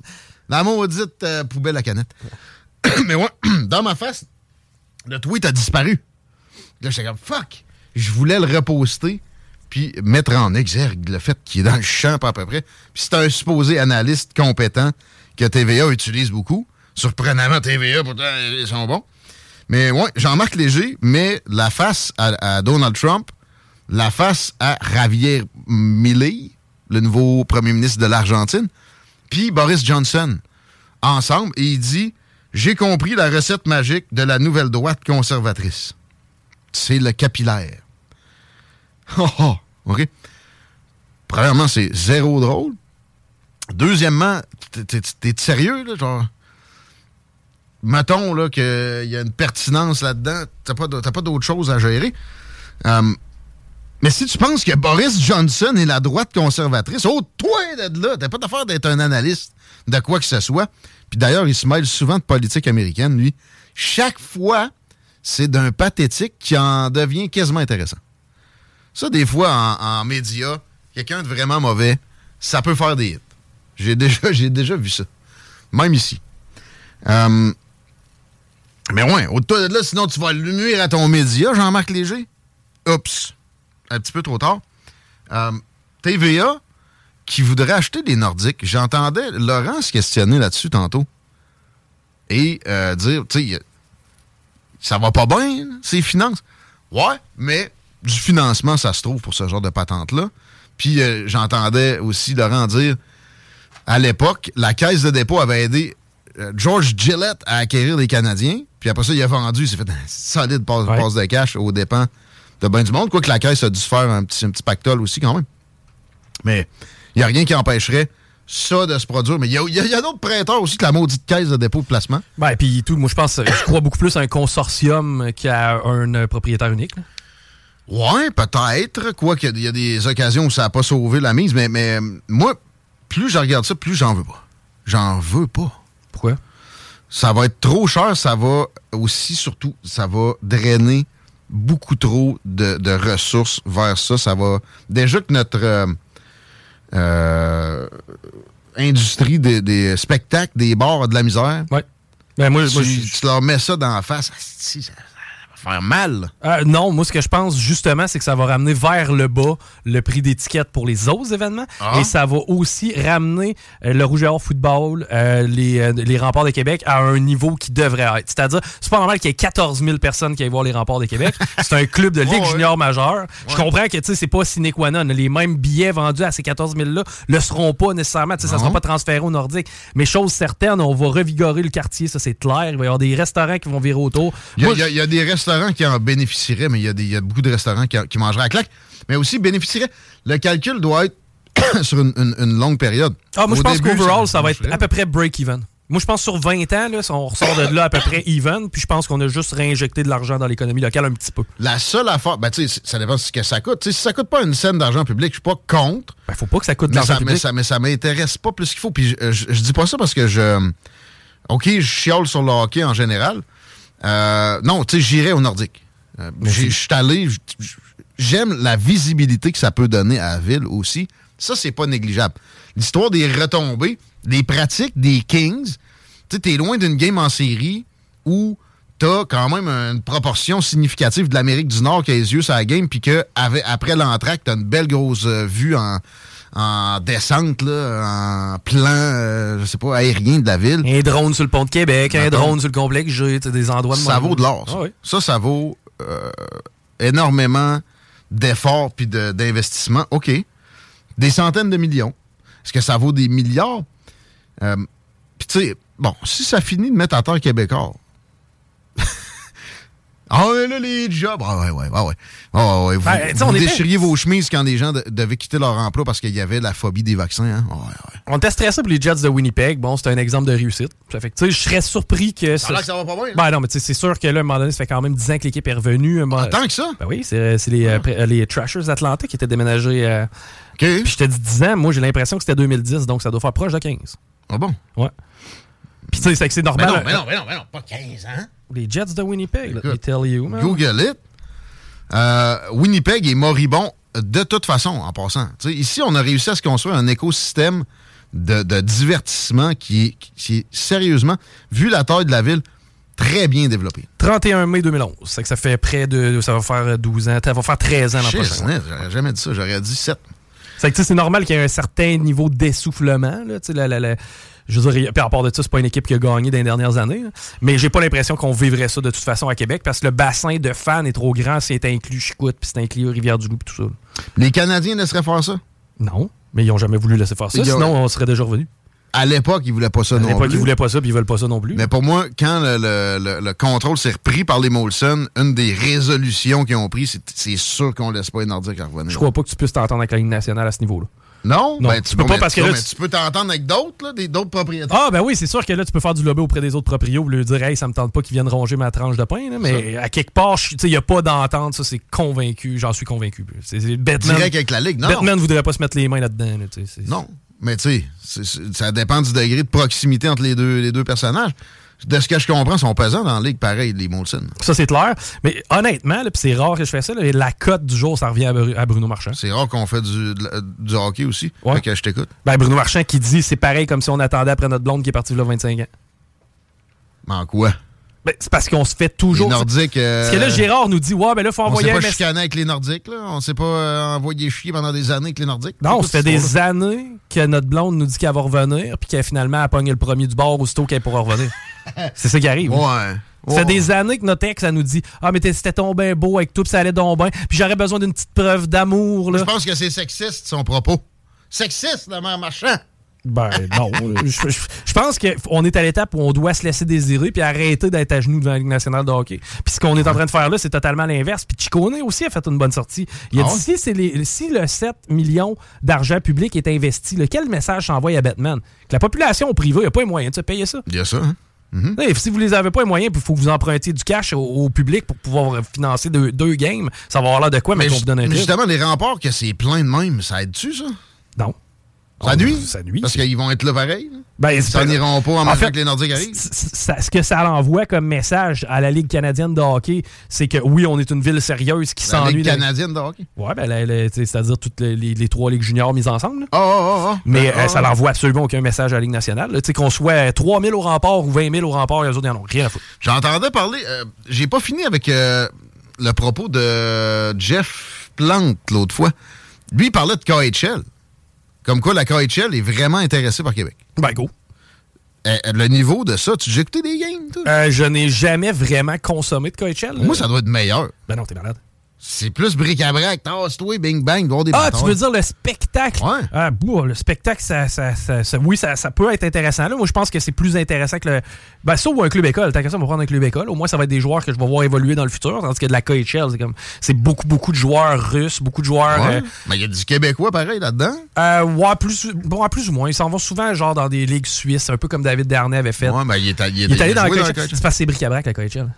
La maudite euh, poubelle à canette. Mais ouais, dans ma face, le tweet a disparu. Là, j'étais comme, fuck! Je voulais le reposter, puis mettre en exergue le fait qu'il est dans le champ, à peu près. Puis c'est un supposé analyste compétent que TVA utilise beaucoup. Surprenamment, TVA, pourtant, ils sont bons. Mais ouais, Jean-Marc Léger met la face à, à Donald Trump, la face à Javier Milei, le nouveau premier ministre de l'Argentine, puis Boris Johnson, ensemble, et il dit J'ai compris la recette magique de la nouvelle droite conservatrice. C'est le capillaire. Oh, oh, OK? Premièrement, c'est zéro drôle. Deuxièmement, t'es- sérieux, là? Genre, mettons là qu'il y a une pertinence là-dedans, t'as pas, d'autre chose à gérer. Euh, mais si tu penses que Boris Johnson est la droite conservatrice, oh, toi de là, t'as pas d'affaire d'être un analyste de quoi que ce soit. Puis d'ailleurs, il se mêle souvent de politique américaine, lui. Chaque fois, c'est d'un pathétique qui en devient quasiment intéressant. Ça, des fois, en, en médias, quelqu'un de vraiment mauvais, ça peut faire des hits. J'ai déjà, j'ai déjà vu ça. Même ici. Euh, Mais ouais, au-delà de là, sinon tu vas nuire à ton média, Jean-Marc Léger. Oups. Un petit peu trop tard. Euh, TVA, qui voudrait acheter des Nordiques. J'entendais Laurent se questionner là-dessus tantôt. Et euh, dire, tu sais, ça va pas bien, ces finances. Ouais, mais du financement, ça se trouve pour ce genre de patente-là. Puis euh, j'entendais aussi Laurent dire, à l'époque, la caisse de dépôt avait aidé euh, George Gillette à acquérir les Canadiens. Puis après ça, il a vendu, il s'est fait un solide passe, Ouais. passe de cash aux dépens de bien du monde. Quoique la caisse a dû se faire un petit, un petit pactole aussi quand même. Mais n'y a rien qui empêcherait ça de se produire. Mais il y a, y d'autres prêteurs aussi que la maudite caisse de dépôt de placement. Ben, puis tout, moi, je pense, je crois beaucoup plus à un consortium qu'à un euh, propriétaire unique. là. Ouais, peut-être. Quoique, il y a des occasions où ça n'a pas sauvé la mise. Mais, mais moi, plus je regarde ça, plus j'en veux pas. J'en veux pas. Pourquoi? Ça va être trop cher. Ça va aussi, surtout, ça va drainer beaucoup trop de, de ressources vers ça. Ça va. Déjà que notre euh, industrie des, des spectacles, des bars de la misère. Ouais. Ben, moi, tu, moi, je- tu leur mets ça dans la face. asti, Ça, faire mal. Euh, non, moi, ce que je pense, justement, c'est que ça va ramener vers le bas le prix d'étiquette pour les autres événements. Ah. Et ça va aussi ramener euh, le Rouge et Or football, euh, les, les remparts de Québec à un niveau qui devrait être. C'est-à-dire, c'est pas normal qu'il y ait 14 000 personnes qui aillent voir les remparts de Québec. c'est un club de Ligue Ouais, ouais. junior majeure. Je comprends que, tu sais, c'est pas sine qua non. Les mêmes billets vendus à ces 14 000-là le seront pas nécessairement. Tu sais, ça sera pas transféré au Nordique. Mais chose certaine, on va revigorer le quartier, ça, c'est clair. Il va y avoir des restaurants qui vont virer autour. Il y, a, Moi, il y a- il y a des restaurants qui en bénéficieraient, mais il y a, des- il y a beaucoup de restaurants qui, en- qui mangeraient à claque. Mais aussi bénéficieraient. Le calcul doit être sur une, une- une longue période. Ah, moi, je pense qu'overall, ça, va être à peu près break-even. Moi, je pense sur 20 ans, là, on ressort de là à peu près even, puis je pense qu'on a juste réinjecté de l'argent dans l'économie locale un petit peu. La seule affaire, ben, tu sais, ça dépend de ce que ça coûte. Si ça coûte pas une scène d'argent public, je suis pas contre. Ben, faut pas que ça coûte de l'argent ça, mais public. ça, mais ça m'intéresse pas plus qu'il faut. Puis je, je- je dis pas ça parce que je. OK, je chiale sur le hockey en général. Euh, non, tu sais, j'irai au Nordique. Euh, Je suis allé. J'aime la visibilité que ça peut donner à la ville aussi. Ça, c'est pas négligeable. L'histoire des retombées, les pratiques des Kings. Tu sais, t'es loin d'une game en série où t'as quand même une proportion significative de l'Amérique du Nord qui a les yeux sur la game, puis que avec- après l'entraque, t'as une belle grosse euh, vue en, en descente, là, en plan, euh, je sais pas, aérien de la ville. Un drone sur le pont de Québec, un drone sur le complexe des endroits de Ça vaut de l'or. ça. Ah oui. Ça, ça vaut euh, énormément d'efforts puis de- d'investissements. OK. Des centaines de millions. Est-ce que ça vaut des milliards? Euh, puis tu sais, bon, si ça finit de mettre à terre québécois. Ah ouais, là, les jobs. Ah ouais, ouais, ouais, ouais. Ah ouais, vous Ben, on vous était- déchiriez vos chemises quand des gens de- devaient quitter leur emploi parce qu'il y avait la phobie des vaccins. Hein? Ah ouais, ouais. On était stressé pour les Jets de Winnipeg. Bon, c'est un exemple de réussite. Ça fait que, tu sais, je serais surpris que Ça ça va pas bien. hein? Ben non, mais tu sais, c'est sûr que là, à un moment donné, ça fait quand même 10 ans que l'équipe est revenue. Ah, tant que ça? Ben oui, c'est les, euh, pré- euh, les Trashers d'Atlanta qui étaient déménagés. euh. Puis je te dis 10 ans, moi j'ai l'impression que c'était 2010, donc ça doit faire proche de 15. Ah bon? Ouais. Puis tu sais, c'est Mais normal. non, mais non, mais non, mais non, pas 15 ans. Les Jets de Winnipeg, let me Écoute, tell you, man. Google it. Euh, Winnipeg est moribond de toute façon, en passant. Ici, on a réussi à se construire un écosystème de, de divertissement qui est, qui est sérieusement, vu la taille de la ville, très bien développé. 31 mai 2011. C'est que ça fait près de. Ça va faire 12 ans. Ça va faire 13 ans l'an prochain. J'aurais jamais dit ça, j'aurais dit 7. C'est normal qu'il y ait un certain niveau d'essoufflement. La- je veux dire, puis à part de ça, c'est pas une équipe qui a gagné dans les dernières années. là. Mais j'ai pas l'impression qu'on vivrait ça de toute façon à Québec parce que le bassin de fans est trop grand si c'est inclus Chicoute puis c'est inclus Rivière-du-Loup et tout ça. Les Canadiens laisseraient faire ça? Non, mais ils ont jamais voulu laisser faire ça. Sinon, on serait déjà revenu. À l'époque, ils voulaient pas ça À non l'époque, plus. ils voulaient pas ça puis ils veulent pas ça non plus. Mais pour moi, quand le, le- le- le contrôle s'est repris par les Molson, une des résolutions qu'ils ont prises, c'est- c'est sûr qu'on laisse pas les Nordiques revenir. Je crois pas que tu puisses t'entendre avec la Ligue nationale à ce niveau-là. Non? Non, Ben, tu peux pas mais- parce que là, tu- tu peux t'entendre avec d'autres, d'autres propriétaires? Ah, ben oui, c'est sûr que là, tu peux faire du lobby auprès des autres proprios pour leur dire, hey, ça me tente pas qu'ils viennent ronger ma tranche de pain, là, mais à quelque part, il n'y a pas d'entente, ça, c'est convaincu, j'en suis convaincu. C'est, c'est- Batman, Direct avec la Ligue, non? Batman ne voudrait pas se mettre les mains là-dedans. là, Non. Mais tu sais, ça dépend du degré de proximité entre les deux, les deux personnages. De ce que je comprends, ils sont pesants dans la Ligue, pareil, les Molson. Ça, c'est clair. Mais honnêtement, c'est rare que je fais ça, là, la cote du jour, ça revient à, Bru- à Bruno Marchand. C'est rare qu'on fait du, hockey aussi. Ouais. Fait que je t'écoute. Ben, Bruno Marchand qui dit, c'est pareil comme si on attendait après notre blonde qui est partie là 25 ans. Mais en quoi? Ben, c'est parce qu'on se fait toujours. Les Nordiques. euh, Parce que là, Gérard nous dit Ouais, ben là, faut on envoyer s'est un pas message. chicané avec les Nordiques, là. On s'est pas euh, envoyé chier pendant des années avec les Nordiques. Non, C'est ça fait des années que notre blonde nous dit qu'elle va revenir, puis qu'elle finalement a pogné le premier du bord aussitôt qu'elle pourra revenir. c'est ça qui arrive. Ouais. Ça fait des années que notre ex, elle nous dit Ah, mais c'était ton bien beau avec tout, puis ça allait donc bien, puis j'aurais besoin d'une petite preuve d'amour, là. Je pense que c'est sexiste, son propos. Sexiste, la mère marchand. Ben non. je, je- je pense qu'on est à l'étape où on doit se laisser désirer puis arrêter d'être à genoux devant la Ligue nationale de hockey. Puis ce qu'on est en train de faire là, c'est totalement l'inverse. Puis Chicone aussi a fait une bonne sortie. Il a Ah dit si, c'est les- si le 7 millions d'argent public est investi, là, quel message s'envoie à Batman? Que la population privée n'a pas les moyens de se payer ça. Il y a ça, hein? Hey, si vous les avez pas les moyens, il faut que vous empruntiez du cash au, au public pour pouvoir financer deux, deux games. Ça va avoir l'air de quoi, mais, Mais qu'on vous donne un justement, les remparts, que c'est plein de même, ça aide-tu, ça? Non. Ça Oh, nuit? ça nuit. Parce qu'ils vont être là pareil. Ben, Ils s'en iront pas en, en même fait, temps que les Nordiques arrivent. ça- ce que ça l'envoie comme message à la Ligue canadienne de hockey, c'est que oui, on est une ville sérieuse qui La s'ennuie. Ligue de- canadienne de hockey? Ouais, ben, la- la- c'est-à-dire toutes les, les- les trois ligues juniors mises ensemble. là. Ah, ah, ah. Mais Ah, euh, ça ah. l'envoie absolument aucun message à la Ligue nationale. Qu'on soit 3 000 au rempart ou 20 000 au rempart, les autres, ils en ont rien à foutre. J'entendais parler. euh, J'ai pas fini avec euh, le propos de Jeff Plante l'autre fois. Lui, il parlait de KHL. Comme quoi, la KHL est vraiment intéressée par Québec. Ben, go. Euh, le niveau de ça, tu as écouté des games, toi? Euh, je n'ai jamais vraiment consommé de KHL. Moi, ça doit être meilleur. Ben non, t'es malade. C'est plus bric-à-brac. Tasse-toi, bing bang, voir des Ah, tu veux dire le spectacle? Ouais. Ah, boah, le spectacle, ça, ça, ça- ça- oui, ça, ça peut être intéressant. Là, moi, je pense que c'est plus intéressant que le. Ben, ça ou un club école. Tant qu'à ça, on va prendre un club école. Au moins, ça va être des joueurs que je vais voir évoluer dans le futur. Tandis que de la KHL, c'est comme. C'est beaucoup, beaucoup de joueurs russes, beaucoup de joueurs. Ouais. euh, Mais il y a du Québécois pareil là-dedans? euh, ouais, plus, bon, plus ou moins. Ils s'en vont souvent, genre, dans des ligues suisses, un peu comme David Darnay avait fait. Ouais, ben, il est, allé- Il est allé dans la KHL. KHL. C'est parce que c'est bric-à-brac, la KHL.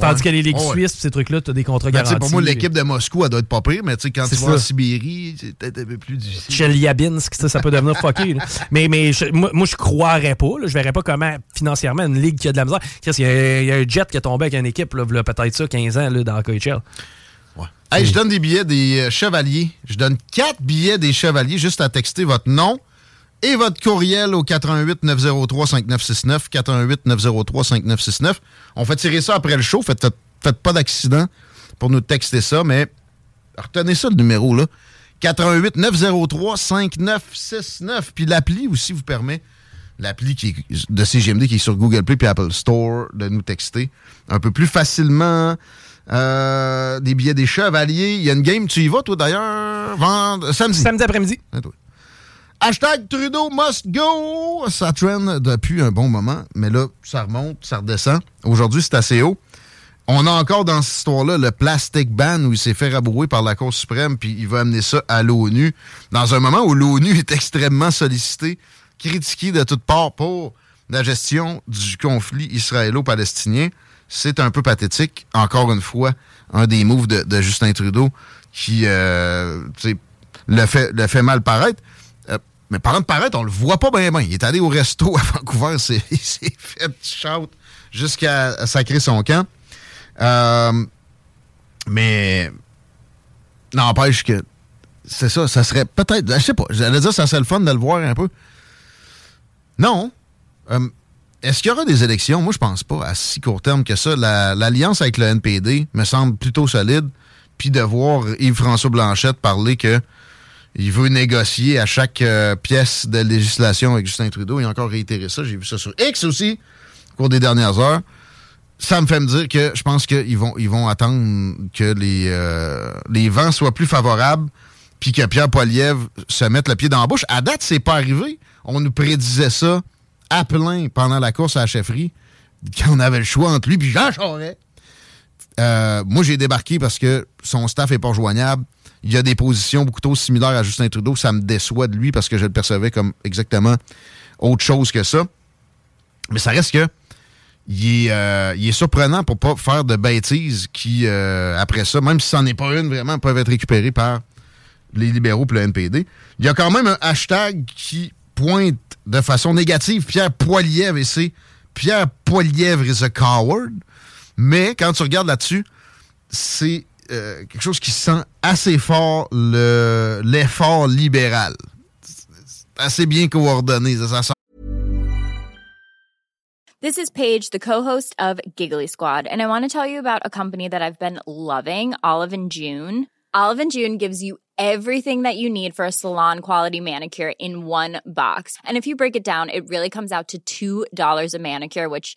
Tandis que les ligues Ouais. suisses, ces trucs-là, t'as des contrats Ben, tu garantis. pour moi, l'équipe de Moscou, elle doit être pas pire, mais tu sais, quand tu vas en. Sibérie, c'est peut-être un peu plus difficile. Chelyabinsk, ça, ça peut devenir fucké. Mais, mais je- moi, moi, je croirais pas. Là. Je verrais pas comment, financièrement, une ligue qui a de la misère. Il y, a- il y a un jet qui est tombé avec une équipe, là, peut-être ça, 15 ans, dans la KHL. Hey, je donne des billets des euh, chevaliers. Je donne quatre billets des chevaliers juste à texter votre nom et votre courriel au 88 903 5969 88 903 5969. On fait tirer ça après le show. Faites, pas d'accident pour nous texter ça, mais retenez ça le numéro là. 88 903 5969 puis l'appli aussi vous permet l'appli qui est de CGMD qui est sur Google Play puis Apple Store de nous texter un peu plus facilement. Euh, des billets des chevaliers. Il y a une game, tu y vas, toi, d'ailleurs, vendre samedi. Samedi après-midi. Hashtag Trudeau must go! Ça traîne depuis un bon moment, mais là, ça remonte, ça redescend. Aujourd'hui, c'est assez haut. On a encore dans cette histoire-là le plastic ban où il s'est fait rabrouer par la Cour suprême, puis il va amener ça à l'ONU. Dans un moment où l'ONU est extrêmement sollicitée, critiquée de toutes parts pour la gestion du conflit israélo-palestinien. C'est un peu pathétique. Encore une fois, un des moves de, Justin Trudeau qui euh, le, fait, le fait mal paraître. Mais parlant de paraître, on le voit pas bien bien. Il est allé au resto à Vancouver, il s'est fait petit shout jusqu'à sacrer son camp. Euh, mais n'empêche que c'est ça, ça serait peut-être, je sais pas, j'allais dire ça serait le fun de le voir un peu. Non. Euh, Est-ce qu'il y aura des élections? Moi, je pense pas à si court terme que ça. La- L'alliance avec le NPD me semble plutôt solide. Puis de voir Yves-François Blanchette parler que il veut négocier à chaque euh, pièce de législation avec Justin Trudeau. Il a encore réitéré ça. J'ai vu ça sur X aussi, au cours des dernières heures. Ça me fait me dire que je pense qu'ils vont, ils vont attendre que les, euh, les vents soient plus favorables puis que Pierre Poilievre se mette le pied dans la bouche. À date, c'est pas arrivé. On nous prédisait ça à plein pendant la course à la chefferie, quand on avait le choix entre lui et Jean Charest. Euh, moi, j'ai débarqué parce que son staff est pas rejoignable. Il y a des positions beaucoup trop similaires à Justin Trudeau. Ça me déçoit de lui parce que je le percevais comme exactement autre chose que ça. Mais ça reste que il est, euh, surprenant pour pas faire de bêtises qui, euh, après ça, même si c'en est pas une, vraiment, peuvent être récupérées par les libéraux et le NPD. Il y a quand même un hashtag qui pointe de façon négative Pierre Poilievre et c'est Pierre Poilievre is a coward. Mais quand tu regardes là-dessus, c'est euh, quelque chose qui sent assez fort le- libéral. Assez bien coordonné. Ça, ça This is Paige, the co-host of Giggly Squad, and I want to tell you about a company that I've been loving, Olive and June. Olive and June gives you everything that you need for a salon quality manicure in one box. And if you break it down, it really comes out to $2 a manicure, which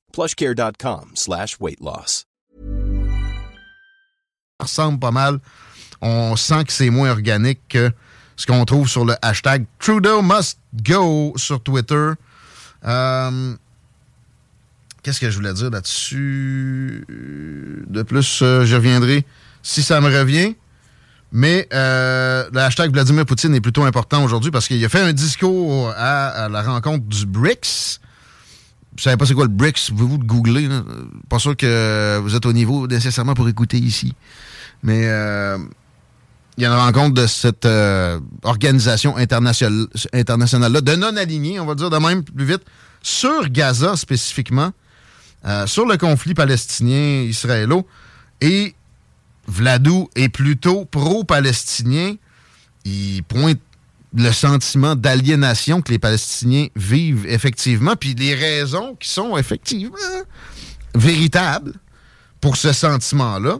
plushcare.com ressemble pas mal. On sent que c'est moins organique que ce qu'on trouve sur le hashtag Trudeau must go sur Twitter. Euh, Qu'est-ce que je voulais dire là-dessus? De plus, euh, je reviendrai si ça me revient. Mais euh, le hashtag Vladimir Poutine est plutôt important aujourd'hui parce qu'il a fait un discours à la rencontre du BRICS. Vous savez pas c'est quoi le BRICS, vous vous le googler. Pas sûr que vous êtes au niveau nécessairement pour écouter ici. Mais euh, il y a une rencontre de cette euh, organisation internationale, internationale-là, de non-alignés, on va dire de même plus vite, sur Gaza spécifiquement, euh, sur le conflit palestinien-israélo. Et Vladou est plutôt pro-palestinien. Il pointe le sentiment d'aliénation que les Palestiniens vivent effectivement, puis les raisons qui sont effectivement véritables pour ce sentiment-là.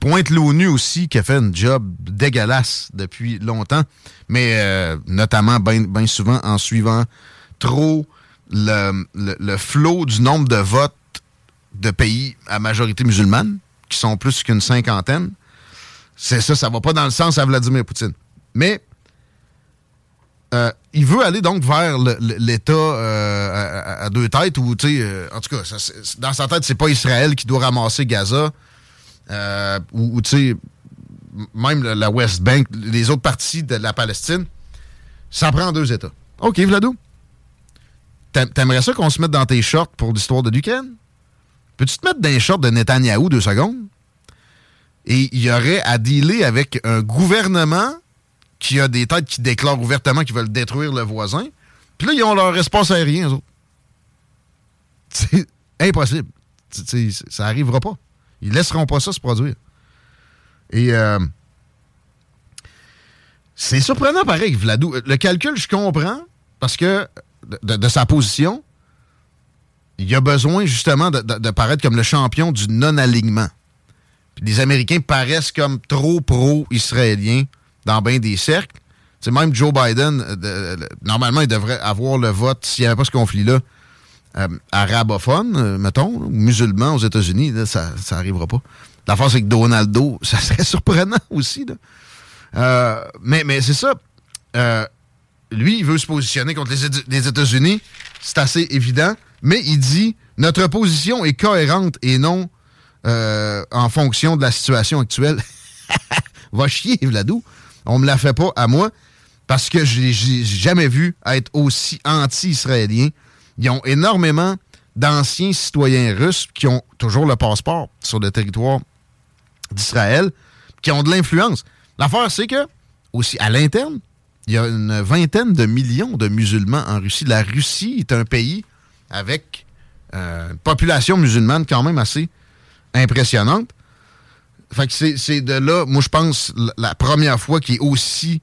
Pointe l'ONU aussi qui a fait un job dégueulasse depuis longtemps, mais euh, notamment bien souvent en suivant trop le, le, le flot du nombre de votes de pays à majorité musulmane, qui sont plus qu'une cinquantaine. C'est ça, ça va pas dans le sens à Vladimir Poutine. Mais euh, il veut aller donc vers l'État euh, à, deux têtes, ou, tu sais, euh, en tout cas, dans sa tête, c'est pas Israël qui doit ramasser Gaza, ou, tu sais, même la- West Bank, les autres parties de la Palestine, ça prend deux États. OK, Vladou. T'a- T'aimerais ça qu'on se mette dans tes shorts pour l'histoire de l'Ukraine? Peux-tu te mettre dans les shorts de Netanyahou deux secondes? Et il y aurait à dealer avec un gouvernement qui a des têtes qui déclarent ouvertement qu'ils veulent détruire le voisin. Puis là, ils ont leur espace aérien, eux autres. C'est impossible. Ça arrivera pas. Ils laisseront pas ça se produire. Et euh, c'est surprenant pareil, Vladou. Le calcul, je comprends, parce que de, sa position, il a besoin justement de, paraître comme le champion du non-alignement. Les Américains paraissent comme trop pro-israéliens dans bien des cercles. C'est même Joe Biden, euh, de- normalement, il devrait avoir le vote, s'il n'y avait pas ce conflit-là, euh, arabophone, euh, mettons, ou musulman aux États-Unis, ça n'arrivera pas. La force, c'est que Donaldo, ça serait surprenant aussi. Là. Euh, mais mais c'est ça. Euh, lui, il veut se positionner contre les, États-Unis. C'est assez évident. Mais il dit notre position est cohérente et non euh, en fonction de la situation actuelle. Va chier, Vladou. On me la fait pas à moi parce que je j'ai jamais vu être aussi anti-israélien. Ils ont énormément d'anciens citoyens russes qui ont toujours le passeport sur le territoire d'Israël, qui ont de l'influence. L'affaire, c'est que, aussi à l'interne, il y a une vingtaine de millions de musulmans en Russie. La Russie est un pays avec euh, une population musulmane quand même assez impressionnante. Fait que c'est de là, moi je pense, la première fois qu'il est aussi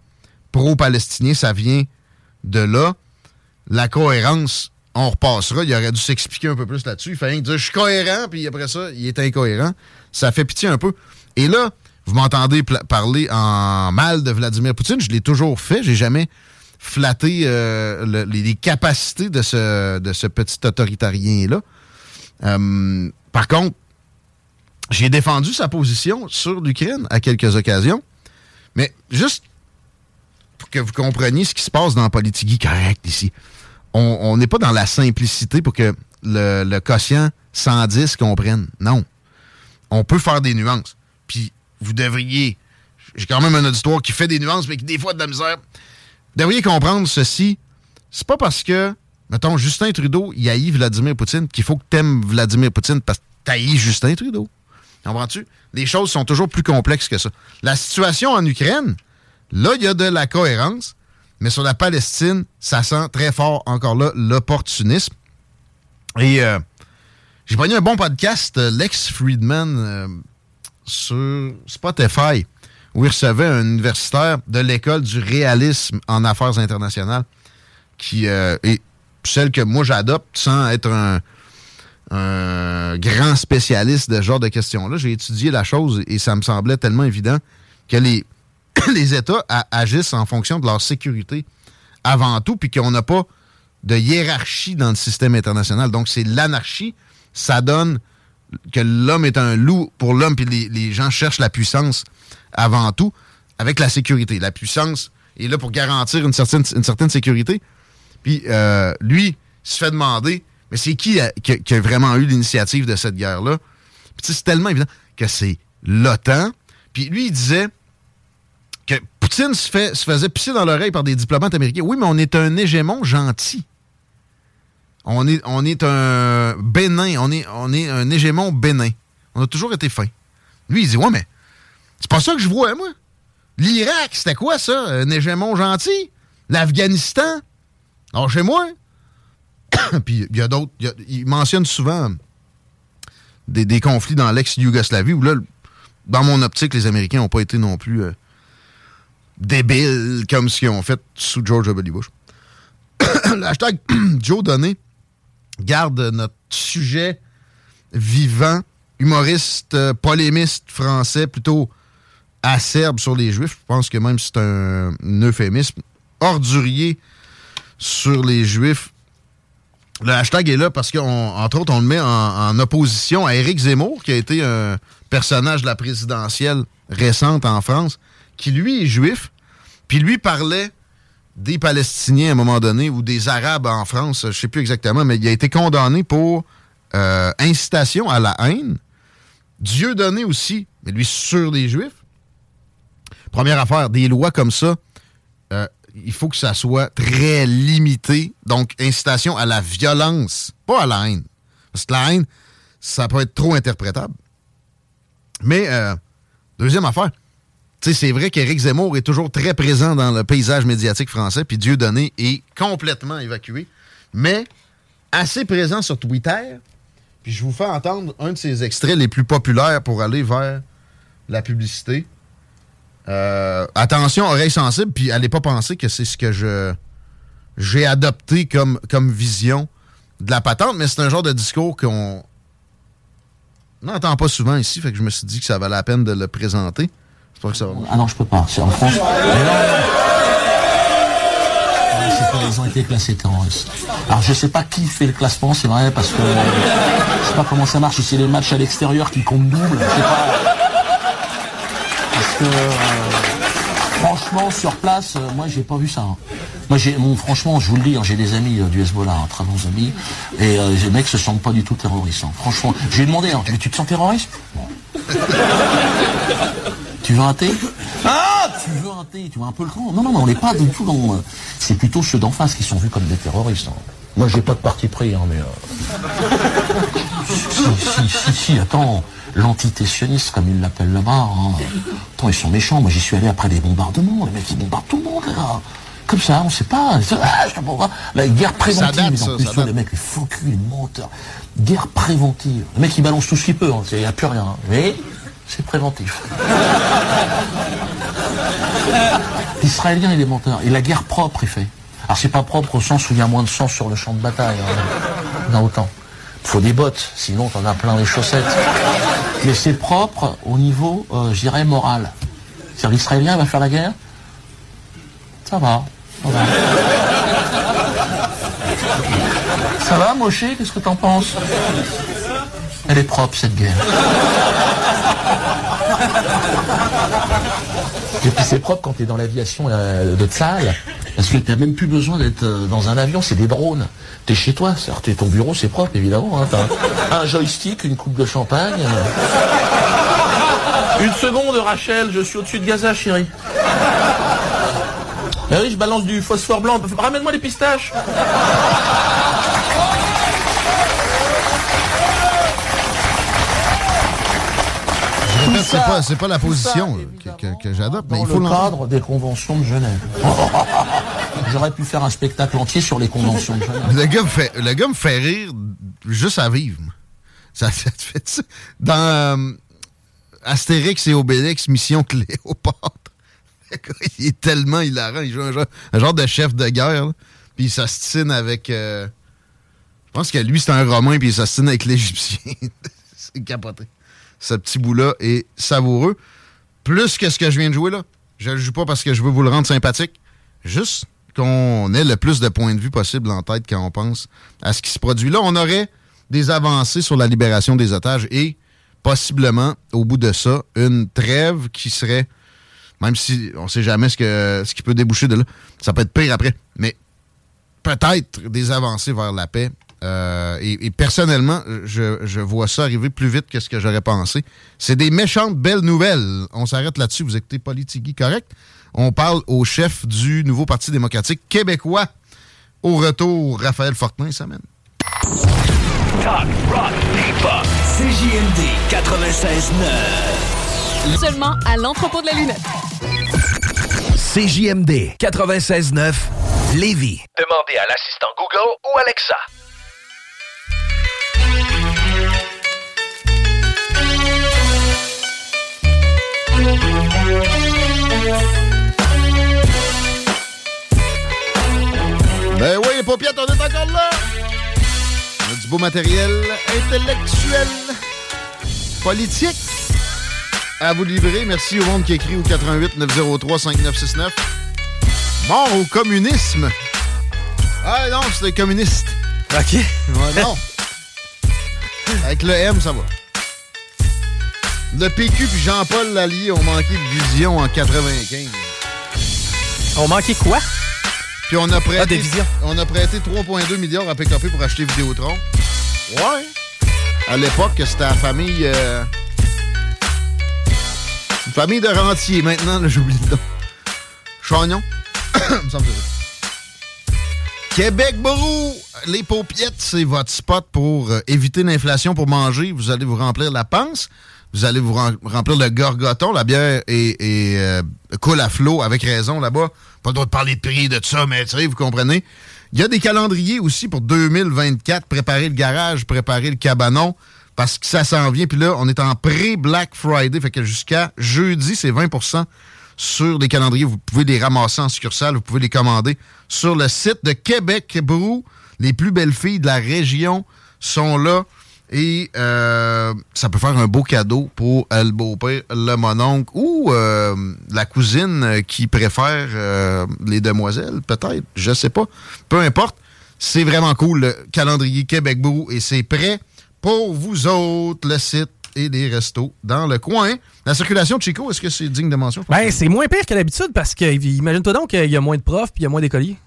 pro-palestinien, ça vient de là. La cohérence, on repassera. Il aurait dû s'expliquer un peu plus là-dessus. Il fallait dire je suis cohérent, puis après ça, il est incohérent. Ça fait pitié un peu. Et là, vous m'entendez parler en mal de Vladimir Poutine. Je l'ai toujours fait. J'ai jamais flatter euh, le- les, capacités de ce, de ce petit autoritarien-là. Euh, par contre, j'ai défendu sa position sur l'Ukraine à quelques occasions. Mais juste pour que vous compreniez ce qui se passe dans la politique correct ici, on n'est pas dans la simplicité pour que le, le quotient 110 comprenne. Non. On peut faire des nuances. Puis vous devriez. J'ai quand même un auditoire qui fait des nuances, mais qui des fois de la misère. Vous devriez comprendre ceci. C'est pas parce que, mettons, Justin Trudeau, il haït Vladimir Poutine qu'il faut que t'aimes Vladimir Poutine parce que t'haïs Justin Trudeau. Comprends-tu? Les choses sont toujours plus complexes que ça. La situation en Ukraine, là, il y a de la cohérence, mais sur la Palestine, ça sent très fort, encore là, l'opportunisme. Et euh, j'ai pogné un bon podcast, euh, Lex Friedman, euh, sur Spotify, où il recevait un universitaire de l'école du réalisme en affaires internationales, qui euh, est celle que moi j'adopte sans être un, un grand spécialiste de ce genre de questions-là. J'ai étudié la chose et ça me semblait tellement évident que les, États agissent en fonction de leur sécurité avant tout, puis qu'on n'a pas de hiérarchie dans le système international. Donc, c'est l'anarchie. Ça donne que l'homme est un loup pour l'homme, puis les, gens cherchent la puissance avant tout, avec la sécurité. La puissance est là pour garantir une certaine, une certaine sécurité. Puis euh, lui, il se fait demander, c'est qui a- qui, a- vraiment eu l'initiative de cette guerre-là? C'est tellement évident que c'est l'OTAN. Puis lui, il disait que Poutine se, faisait pisser dans l'oreille par des diplomates américains. Oui, mais on est un hégémon gentil. On est, un bénin. On est, on est un hégémon bénin. On a toujours été fin. Lui, il dit Ouais, mais c'est pas ça que je vois, moi. L'Irak, c'était quoi ça? Un hégémon gentil? L'Afghanistan? Alors, chez moi. Puis il y a d'autres. il y a- Il mentionne souvent des, conflits dans l'ex-Yougoslavie où là, dans mon optique, les Américains n'ont pas été non plus euh, débiles comme ce qu'ils ont fait sous George W. Bush. Le hashtag Joe Donné garde notre sujet vivant, humoriste, euh, polémiste français, plutôt acerbe sur les Juifs. Je pense que même c'est un, un euphémisme. Ordurier sur les Juifs. Le hashtag est là parce qu'entre autres, on le met en, opposition à Éric Zemmour, qui a été un personnage de la présidentielle récente en France, qui lui est juif, puis lui parlait des Palestiniens à un moment donné ou des Arabes en France, je sais plus exactement, mais il a été condamné pour euh, incitation à la haine. Dieu donné aussi, mais lui sur les Juifs. Première affaire, des lois comme ça, il faut que ça soit très limité. Donc, incitation à la violence, pas à la haine. Parce que la haine, ça peut être trop interprétable. Mais, euh, deuxième affaire, c'est vrai qu'Éric Zemmour est toujours très présent dans le paysage médiatique français, puis Dieudonné est complètement évacué, mais assez présent sur Twitter. Puis je vous fais entendre un de ses extraits les plus populaires pour aller vers la publicité. Euh, attention, oreille sensible, puis allez pas penser que c'est ce que je j'ai adopté comme, comme vision de la patente, mais c'est un genre de discours qu'on n'entend pas souvent ici, fait que je me suis dit que ça valait la peine de le présenter. Que ça va. Ah non, je peux pas. C'est en France. C'est pas, ils ont été classés terroristes. Alors je sais pas qui fait le classement, c'est vrai, parce que je sais pas comment ça marche, si c'est les matchs à l'extérieur qui comptent double, je sais pas. Parce que euh, franchement, sur place, euh, moi j'ai pas vu ça. hein. Moi j'ai bon, franchement, je vous le dis, hein, j'ai des amis euh, du Hezbollah, hein, très bons amis, et les mecs se sentent pas du tout terroristes. Franchement, j'ai demandé, mais tu te sens terroriste? Tu veux un thé? Ah Tu veux un thé? Tu veux un peu le camp Non, non, non, on n'est pas du tout dans... euh, C'est plutôt ceux d'en face qui sont vus comme des terroristes. hein. Moi, j'ai pas de parti pris, hein, mais... euh, Si, si, si, si, attends, l'antitessionniste, comme ils l'appellent là-bas, hein. attends, ils sont méchants. Moi, j'y suis allé après des bombardements. Les mecs, ils bombardent tout le monde, là. Comme ça, on sait pas. Ah, je te bombarde. La guerre préventive, date, ça, en plus, les mecs, les faux culs, les menteurs. Guerre préventive. Le mec, il balance tout ce qu'il peut. Il n'y a plus rien. hein. Mais c'est préventif. L'Israélien, il est menteur. Et la guerre propre, il fait. Alors, c'est pas propre au sens où il y a moins de sang sur le champ de bataille. Hein. Autant. Faut des bottes, sinon t'en as plein les chaussettes. Mais c'est propre au niveau, euh, je dirais, moral. C'est-à-dire, l'Israélien va faire la guerre? Ça va. Ça va, Moshe? Qu'est-ce que t'en penses? Elle est propre, cette guerre. Et puis c'est propre quand t'es dans l'aviation de Tsal, parce que t'as même plus besoin d'être euh, dans un avion, c'est des drones. T'es chez toi, c'est-à-dire t'es- ton bureau, c'est propre, évidemment. Hein, un joystick, une coupe de champagne. Une seconde, Rachel, je suis au-dessus de Gaza, chérie. Eh oui, je balance du phosphore blanc. Ramène-moi les pistaches. Répète, c'est pas, c'est pas la position ça, que, que- que j'adopte, mais il faut le cadre des conventions de Genève. J'aurais pu faire un spectacle entier sur les conventions de Genève. Le gars, me fait, le gars me fait rire juste à vivre. Ça, ça te fait ça. Dans euh, Astérix et Obélix, Mission Cléopâtre, le gars, il est tellement hilarant. Il joue un genre, un genre de chef de guerre. Puis il s'astine avec... euh, je pense que lui, c'est un Romain, puis il s'astine avec l'Égyptien. c'est capoté. Ce petit bout-là est savoureux. Plus que ce que je viens de jouer là. Je le joue pas parce que je veux vous le rendre sympathique. Juste qu'on ait le plus de points de vue possible en tête quand on pense à ce qui se produit là. On aurait des avancées sur la libération des otages et possiblement, au bout de ça, une trêve qui serait, même si on sait jamais ce, ce qui peut déboucher de là, ça peut être pire après, mais peut-être des avancées vers la paix. Euh, et, et personnellement, je, je vois ça arriver plus vite que ce que j'aurais pensé. C'est des méchantes belles nouvelles. On s'arrête là-dessus. Vous écoutez Politigui, correct? On parle au chef du nouveau Parti démocratique québécois. Au retour, Raphaël Fortin s'amène. Talk, rock, hip-hop. CJMD 96.9. Seulement à l'entrepôt de la lunette. CJMD 96.9 Lévis. Demandez à l'assistant Google ou Alexa. Paupiètes, on est encore là! On a du beau matériel intellectuel, politique à vous livrer. Merci au monde qui écrit au 88 903 5969. Mort au communisme! Ah non, c'est communiste. OK. Ouais, non. Avec le M, ça va. Le PQ puis Jean-Paul Lallier ont manqué de vision en 95. On manquait quoi? Puis on a prêté, Ah, des visions. On a prêté 3,2 milliards à PKP pour acheter Vidéotron. Ouais. À l'époque, c'était la famille... euh, Une famille de rentiers. Maintenant, là, j'oublie le nom. Chagnon. Me semble que. Québec Brou, les paupiettes, c'est votre spot pour euh, éviter l'inflation pour manger. Vous allez vous remplir la panse. Vous allez vous rem- remplir le gorgoton. La bière est, est, euh, coule à flot avec raison là-bas. Pas le parler de prix de ça, mais vous comprenez. Il y a des calendriers aussi pour 2024. Préparer le garage, préparer le cabanon, parce que ça s'en vient. Puis là, on est en pré-Black Friday. Fait que jusqu'à jeudi, c'est 20% sur les calendriers. Vous pouvez les ramasser en succursale. Vous pouvez les commander sur le site de Québec Brou. Les plus belles filles de la région sont là. Et euh, ça peut faire un beau cadeau pour le beau-père, le mononcle ou euh, la cousine qui préfère euh, les demoiselles, peut-être. Je sais pas. Peu importe. C'est vraiment cool, le calendrier Québec Brou. Et c'est prêt pour vous autres, le site et les restos dans le coin. La circulation Chico, est-ce que c'est digne de mention? Ben, c'est moins pire que d'habitude parce que, imagine-toi donc qu'il y a moins de profs puis il y a moins d'écoliers.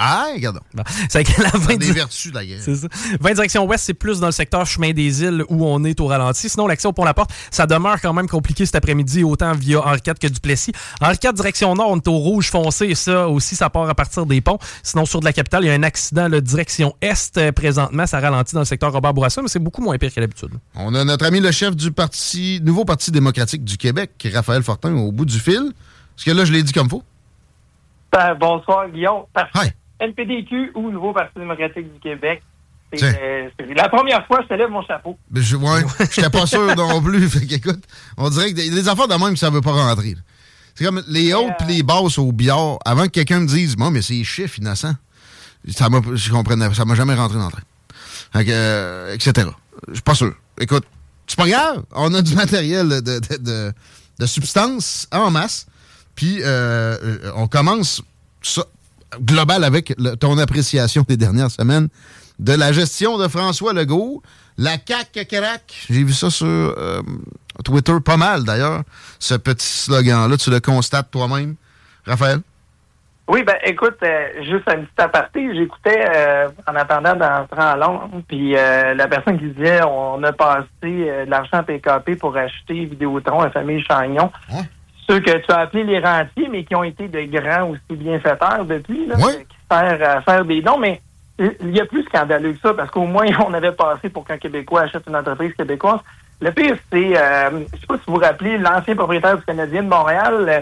Ah, regardons. C'est que la Ça a 20 des vertus, la guerre. C'est ça. 20 direction ouest, c'est plus dans le secteur chemin des îles où on est au ralenti. Sinon, l'accès au pont-la-porte, ça demeure quand même compliqué cet après-midi, autant via Henri IV que Duplessis. Henri IV, direction nord, on est au rouge foncé et ça aussi, ça part à partir des ponts. Sinon, sur de la capitale, il y a un accident, là, direction est euh, présentement. Ça ralentit dans le secteur Robert Bourassa, mais c'est beaucoup moins pire que d'habitude. On a notre ami le chef du parti, nouveau Parti démocratique du Québec, Raphaël Fortin, au bout du fil. Est-ce que là, je l'ai dit comme faut? Ben, bonsoir, Guillaume. Parfait. NPDQ ou Nouveau Parti démocratique du Québec. Euh, la première fois que je te lève mon chapeau. Ben, je, ouais, j'étais pas sûr non plus. Fait qu'écoute, on dirait que des, des affaires de même, ça veut pas rentrer. C'est comme les hautes pis les basses au billard. Avant que quelqu'un me dise, moi, mais c'est chiffres innocents. Ça m'a, je comprenais, ça m'a jamais rentré dans. Fait que, euh, etc. Je suis pas sûr. Écoute, c'est pas grave. On a du matériel de, de, de, de substance en masse. Puis, euh, euh, on commence ça, global avec le- ton appréciation des dernières semaines de la gestion de François Legault. La CAC crac, j'ai vu ça sur euh, Twitter pas mal d'ailleurs, ce petit slogan-là, tu le constates toi-même, Raphaël? Oui, ben écoute, euh, juste un petit aparté, j'écoutais euh, en attendant d'entrer en Londres, puis euh, la personne qui disait on a passé de l'argent PKP pour acheter Vidéotron à famille Chagnon. Ceux que tu as appelés les rentiers, mais qui ont été de grands aussi bienfaiteurs depuis, là, qui servent à faire des dons, mais il y a plus scandaleux que ça, parce qu'au moins on avait passé pour qu'un Québécois achète une entreprise québécoise. Le pire, c'est, euh, je sais pas si vous vous rappelez, l'ancien propriétaire du Canadien de Montréal, euh,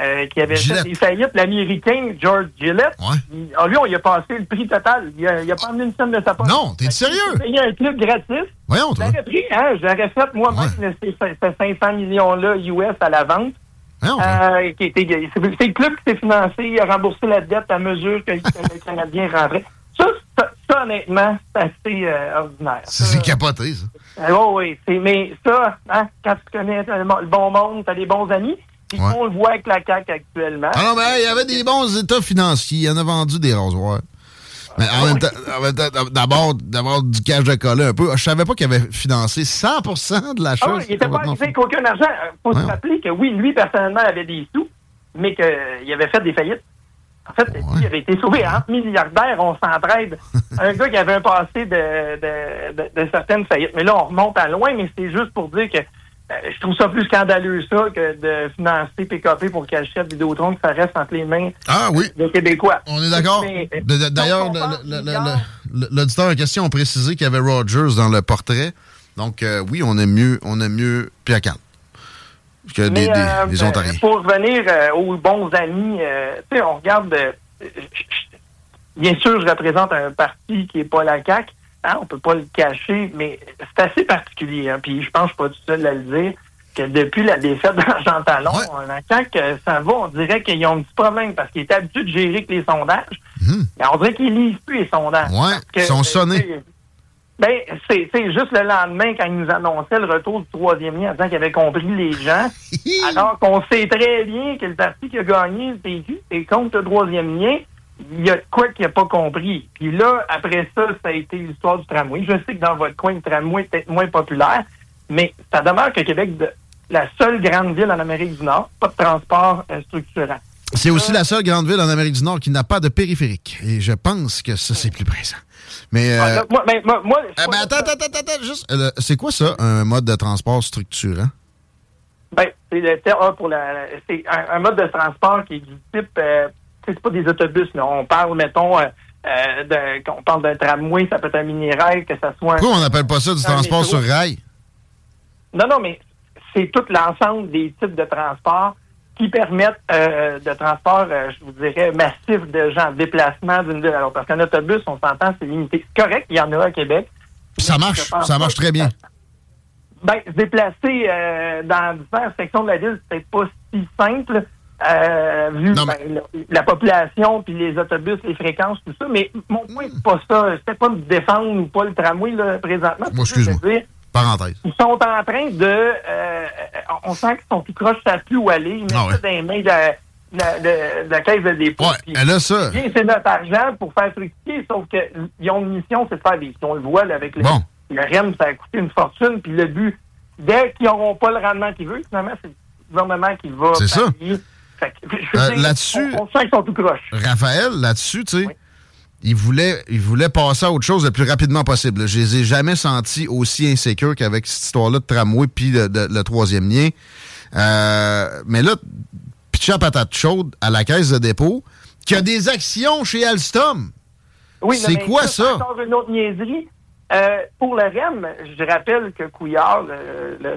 euh, qui avait Gillette. fait des faillites, l'Américain George Gillette. Il- ah, lui, on lui a passé le prix total. Il a, il a pas amené une scène de sa poche. Non, t'es sérieux? Il a un club gratis. Voyons, toi. J'aurais pris, hein, j'aurais fait moi-même ces, ces 500 millions-là US à la vente. Euh, c'est le club qui s'est financé, il a remboursé la dette à mesure que, que le Canadien rentrait. Ça, ça, ça, honnêtement, c'est assez euh, ordinaire. C'est capoté, ça. Ah, oui, oui. Mais ça, hein, quand tu connais le bon monde, tu as des bons amis. Puis on le voit avec la CAQ actuellement. Ah non, mais hey, il y avait des bons états financiers. Il en a vendu des rasoirs. Mais en même temps, en même temps, d'abord, d'avoir du cash de coller un peu. Je savais pas qu'il avait financé 100% de l'achat. Ah oui, il n'était pas arrivé avec aucun argent. Il faut se rappeler que oui, lui, personnellement, avait des sous, mais qu'il avait fait des faillites. En fait, lui, il avait été sauvé. Entre milliardaires, on s'entraide. un gars qui avait un passé de, de, de, de certaines faillites. Mais là, on remonte à loin, mais c'est juste pour dire que euh, je trouve ça plus scandaleux, ça, que de financer PKP pour qu'il achète Vidéotron, que ça reste entre les mains Ah oui. des Québécois. On est d'accord. Euh, D'ailleurs, le- le- le- le- le- l'auditeur en question a précisé qu'il y avait Rogers dans le portrait. Donc, euh, oui, on aime mieux, on aime mieux Pierre que des, Mais, des- euh, des euh, Ontariens. Pour revenir euh, aux bons amis, euh, tu sais, on regarde. euh, bien sûr, je représente un parti qui est pas la CAQ. Hein, on peut pas le cacher, mais c'est assez particulier. hein, puis je pense que pas tout seul à le dire que depuis la défaite d'Argent Talon, la CAQ, euh, ça va, on dirait qu'ils ont un petit problème parce qu'ils étaient habitués de gérer que les sondages. Mais on dirait qu'ils lisent plus les sondages. Ouais, que, ils sont sonnés. Ben, c'est c'est juste le lendemain quand ils nous annonçaient le retour du troisième lien en disant qu'ils avaient compris les gens. alors qu'on sait très bien que le parti qui a gagné le PQ est contre le troisième lien. Il y a de quoi qu'il n'a pas compris. Puis là, après ça, ça a été l'histoire du tramway. Je sais que dans votre coin, le tramway est peut-être moins populaire, mais ça demeure que Québec, de, la seule grande ville en Amérique du Nord, pas de transport euh, structurant. C'est aussi la seule grande ville en Amérique du Nord qui n'a pas de périphérique. Et je pense que ça, c'est plus présent. Mais. euh, Ah, là, moi, ben, moi, moi, eh ben, attends, attends, attends, attends, juste. euh, c'est quoi ça, un mode de transport structurant? Ben, c'est le terme ah, pour la, c'est un, un mode de transport qui est du type, euh, c'est pas des autobus, là. On parle, mettons, euh, euh, de, qu'on parle d'un tramway, ça peut être un mini-rail, que ça soit. un- Pourquoi on n'appelle pas ça du transport métro. sur rail? Non, non, mais c'est tout l'ensemble des types de transport qui permettent euh, de transport, euh, je vous dirais, massif de gens, déplacement d'une ville à l'autre. Parce qu'un autobus, on s'entend, c'est limité. C'est correct, il y en a à Québec. Puis ça Mais marche, ça marche très bien. Ben, se déplacer euh, dans diverses sections de la ville, c'est peut-être pas si simple, euh, vu ben, la, la population, puis les autobus, les fréquences, tout ça. Mais mon point, c'est pas ça. C'était pas de défendre ou pas le tramway, là, présentement. Moi, excuse-moi. Parenthèse. Ils sont en train de... euh, on sent qu'ils sont tout croches, savent plus où aller. Ils mettent Ah ouais. ça dans les mains de la, de la- de- de la caisse de dépôt. Puis, elle a ça. C'est notre argent pour faire fructifier, sauf qu'ils ont une mission, c'est de faire des... On le voit là, avec le, Bon. le REM, ça a coûté une fortune. Puis le but, dès qu'ils n'auront pas le rendement qu'ils veulent, finalement, c'est le gouvernement qui va C'est ça. Euh, là-dessus- On, on sent qu'ils sont tout croches. Raphaël, là-dessus, tu sais, il, voulait, il voulait passer à autre chose le plus rapidement possible. Je les ai jamais sentis aussi insécures qu'avec cette histoire-là de tramway puis le, de- le troisième lien. Euh, mais là, pitcher à patate chaude à la caisse de dépôt, qui a des actions chez Alstom. Oui, C'est quoi ça? Encore une autre niaiserie. Euh, pour le REM, je rappelle que Couillard,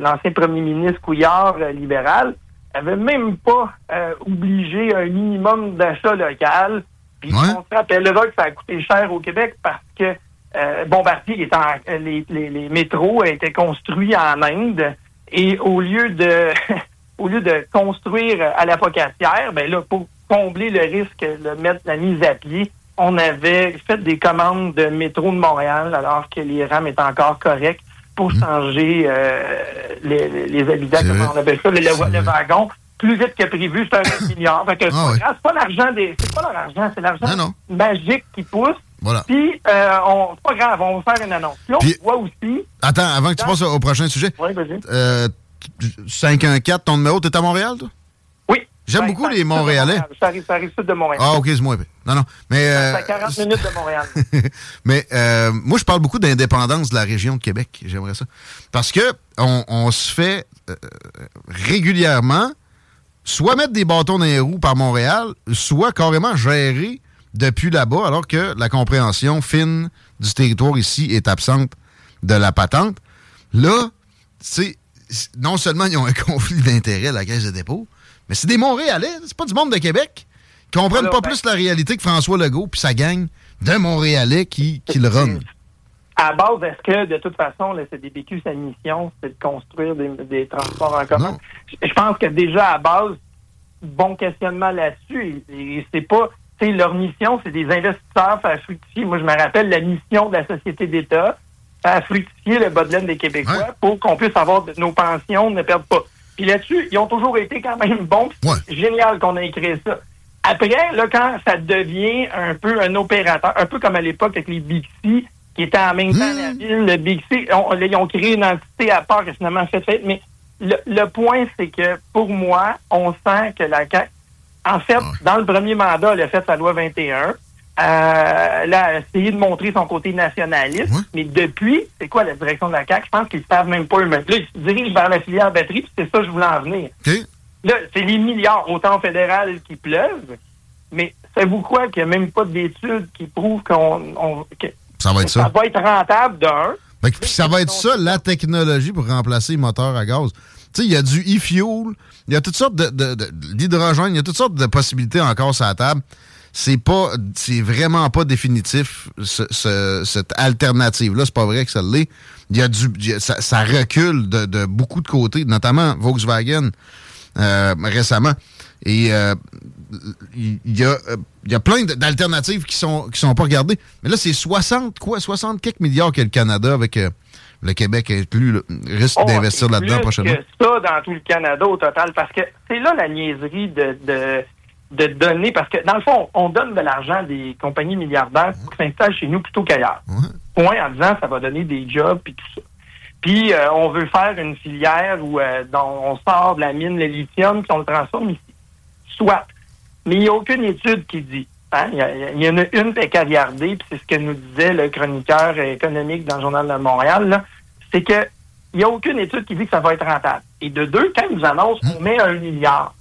l'ancien premier ministre Couillard, euh, libéral, avait même pas euh, obligé un minimum d'achat local. Puis on se rappellera que ça a coûté cher au Québec parce que euh, Bombardier, est en, euh, les, les, les métros étaient construits en Inde. Et au lieu de au lieu de construire à la focassière, ben là, pour combler le risque de mettre la mise à pied, on avait fait des commandes de métro de Montréal alors que les rames étaient encore corrects pour changer euh, les, les- habitants, comment on appelle ça, le, le- le wagon. plus vite que prévu, c'est un 9 milliards. Fait que c'est Ah ouais. c'est pas l'argent des. C'est pas leur argent, c'est l'argent magique qui pousse. Voilà. Puis, euh, on- c'est pas grave, on va faire une annonce. Puis, on Puis- voit aussi. Attends, avant que tu passes au prochain sujet. Oui, vas-y. Euh, t- 514, ton numéro, t'es à Montréal, toi? J'aime Ben, beaucoup les Montréalais. Montréal. Ça arrive, ça arrive sud de Montréal. Ah, ok, c'est moi. Non, non. Mais, euh, à 40 minutes de Montréal. mais euh, moi, je parle beaucoup d'indépendance de la région de Québec. J'aimerais ça. Parce que on, on se fait euh, régulièrement soit mettre des bâtons dans les roues par Montréal, soit carrément gérer depuis là-bas, alors que la compréhension fine du territoire ici est absente de la patente. Là, c'est non seulement ils ont un conflit d'intérêts, la Caisse de dépôt, mais c'est des Montréalais, c'est pas du monde de Québec. Ils comprennent Alors, pas ben- plus la réalité que François Legault puis sa gang de Montréalais qui, qui le run. À base, est-ce que, de toute façon, le CDPQ, sa mission, c'est de construire des, des transports en commun? Je je pense que déjà, à base, bon questionnement là-dessus. Et, et c'est pas, leur mission, c'est des investisseurs faire fructifier. Moi, je me rappelle la mission de la société d'État, faire fructifier le bas de laine des Québécois pour qu'on puisse avoir de- nos pensions, ne perdent pas. Puis là-dessus, ils ont toujours été quand même bons. génial qu'on ait créé ça. Après, là, quand ça devient un peu un opérateur, un peu comme à l'époque avec les Bixi, qui étaient en même temps la ville, le Bixi, on- là, ils ont créé une entité à part a finalement fait faillite. Mais le, le point, c'est que pour moi, on sent que la CAQ, en fait, dans le premier mandat, elle a fait sa loi 21. Euh, a essayé de montrer son côté nationaliste, mais depuis, c'est quoi la direction de la CAQ? Je pense qu'ils ne savent même pas eux-mêmes. Là, ils se dirigent vers la filière batterie, puis c'est ça que je voulais en venir. Là, c'est les milliards, autant au fédéral qui pleuvent, mais savez-vous quoi? Qu'il n'y a même pas d'études qui prouvent qu'on, on- que Ça va être ça ça. va être rentable d'un. Que- puis ça va être ça, la technologie pour remplacer les moteurs à gaz. Tu sais, il y a du e-fuel, il y a toutes sortes de, de- de- l'hydrogène, il y a toutes sortes de possibilités encore sur la table. C'est pas, c'est vraiment pas définitif, ce- ce- cette alternative-là. C'est pas vrai que ça l'est. Il y a du, il y a- ça, ça recule de, de beaucoup de côtés, notamment Volkswagen euh, récemment. Et euh, il y, a, il y a plein d'alternatives qui sont qui sont pas regardées. Mais là, c'est 60 quoi, 60 quelques milliards que le Canada avec euh, le Québec inclus là, risque Oh, d'investir là-dedans prochainement. que ça dans tout le Canada au total, parce que c'est là la niaiserie de, de, de donner, parce que dans le fond, on donne de l'argent à des compagnies milliardaires pour qu'ils s'installent chez nous plutôt qu'ailleurs. Point en disant ça va donner des jobs puis tout ça. Puis euh, on veut faire une filière où euh, on sort de la mine le lithium puis on le transforme ici. Soit. Mais il n'y a aucune étude qui dit. hein, Il y, en a une qui puis c'est ce que nous disait le chroniqueur économique dans le Journal de Montréal, c'est que il n'y a aucune étude qui dit que ça va être rentable. Et de deux, quand ils nous annoncent qu'on met un milliard,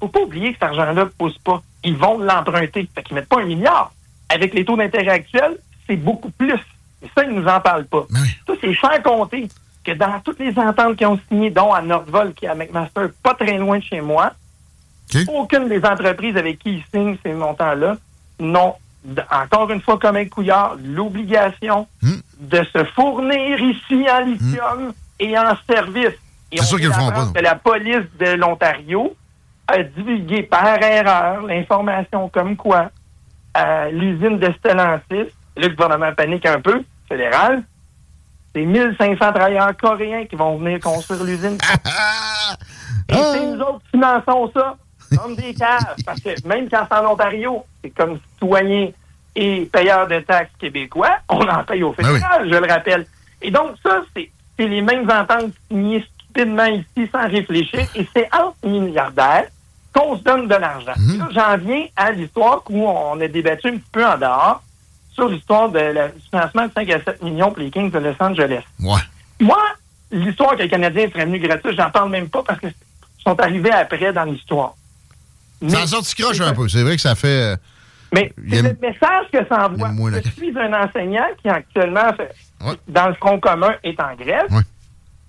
faut pas oublier que cet argent-là ne pousse pas. Ils vont l'emprunter. Fait qu'ils mettent pas un milliard. Avec les taux d'intérêt actuels, c'est beaucoup plus. Et ça, ils nous en parlent pas. Ça, c'est sans compter que dans toutes les ententes qu'ils ont signées, dont à Nordvol, qui est à McMaster, pas très loin de chez moi, aucune des entreprises avec qui ils signent ces montants-là n'ont, encore une fois comme un couillard, l'obligation de se fournir ici en lithium et en service. Et C'est on sûr qu'ils le feront pas, que la police de l'Ontario a divulgué par erreur l'information comme quoi l'usine de Stellantis, le gouvernement panique un peu, fédéral, c'est 1500 travailleurs coréens qui vont venir construire l'usine. Et c'est nous autres qui finançons ça comme des caves. Parce que même quand c'est en Ontario, c'est comme citoyen et payeur de taxes québécois, on en paye au fédéral, je le rappelle. Et donc ça, c'est c'est les mêmes ententes signées stupidement ici sans réfléchir. Et c'est entre milliardaires qu'on se donne de l'argent. Là, j'en viens à l'histoire où on a débattu un petit peu en dehors sur l'histoire du financement de 5 à 7 millions pour les Kings de Los Angeles. Ouais. Moi, l'histoire que les Canadiens seraient venus gratuits, j'en parle même pas parce qu'ils sont arrivés après dans l'histoire. Ça en sorti croche un peu. C'est vrai que ça fait. euh, Mais c'est le message que ça envoie. Je suis un enseignant qui actuellement, fait- dans le Front commun, est en grève.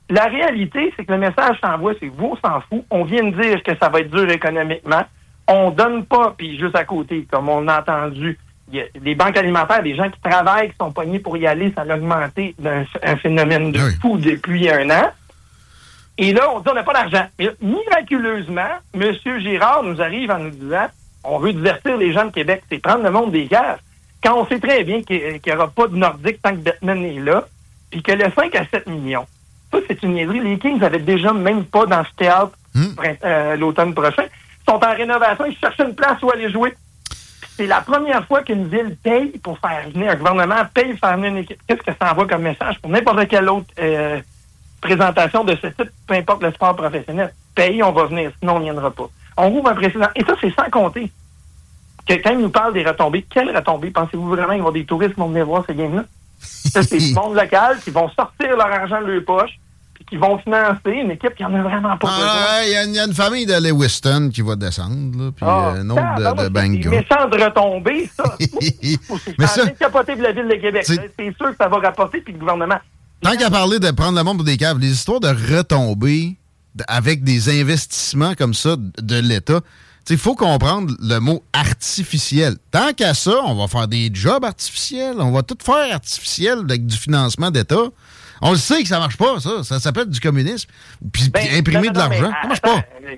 La réalité, c'est que le message s'envoie, c'est vous, on s'en fout. On vient de dire que ça va être dur économiquement. On donne pas, puis juste à côté, comme on a entendu, il y a des banques alimentaires, des gens qui travaillent, qui sont poignés pour y aller, ça a augmenté d'un un phénomène de fou depuis un an. Et là, on dit on n'a pas d'argent. Mais miraculeusement, M. Girard nous arrive en nous disant on veut divertir les gens de Québec, c'est prendre le monde des guerres. Quand on sait très bien qu'il n'y aura pas de Nordique tant que Batman est là, puis que le 5 à 7 millions, ça, c'est une niaiserie. Les Kings n'avaient déjà même pas dans ce théâtre print- euh, l'automne prochain. Ils sont en rénovation, ils cherchent une place où aller jouer. C'est la première fois qu'une ville paye pour faire venir, un gouvernement paye pour faire venir une équipe. Qu'est-ce que ça envoie comme message pour n'importe quelle autre euh, présentation de ce type, peu importe le sport professionnel? Paye, on va venir, sinon on ne viendra pas. On rouvre un précédent. Et ça, c'est sans compter que quand ils nous parlent des retombées, quelles retombées? Pensez-vous vraiment qu'ils vont des touristes qui vont venir voir ces games-là? Ça, c'est du monde local qui vont sortir leur argent de leur poche puis qui vont financer une équipe qui en a vraiment pas besoin. Ah, Il y, a- il y a une famille de Lewiston qui va descendre, là, puis Ah, euh, une autre de, de Des Bangor. méchantes retombées, ça. Mais ça- ça. capoter de la ville de Québec. C'est-. C'est sûr que ça va rapporter, puis le gouvernement. Tant qu'à parler de prendre le monde pour des caves, les histoires de retombées de- avec des investissements comme ça de- de l'État, il faut comprendre le mot artificiel. Tant qu'à ça, on va faire des jobs artificiels, on va tout faire artificiel avec du financement d'État. On le sait que ça marche pas, ça. Ça s'appelle du communisme. Puis, puis imprimer non, de l'argent, ça marche pas. euh,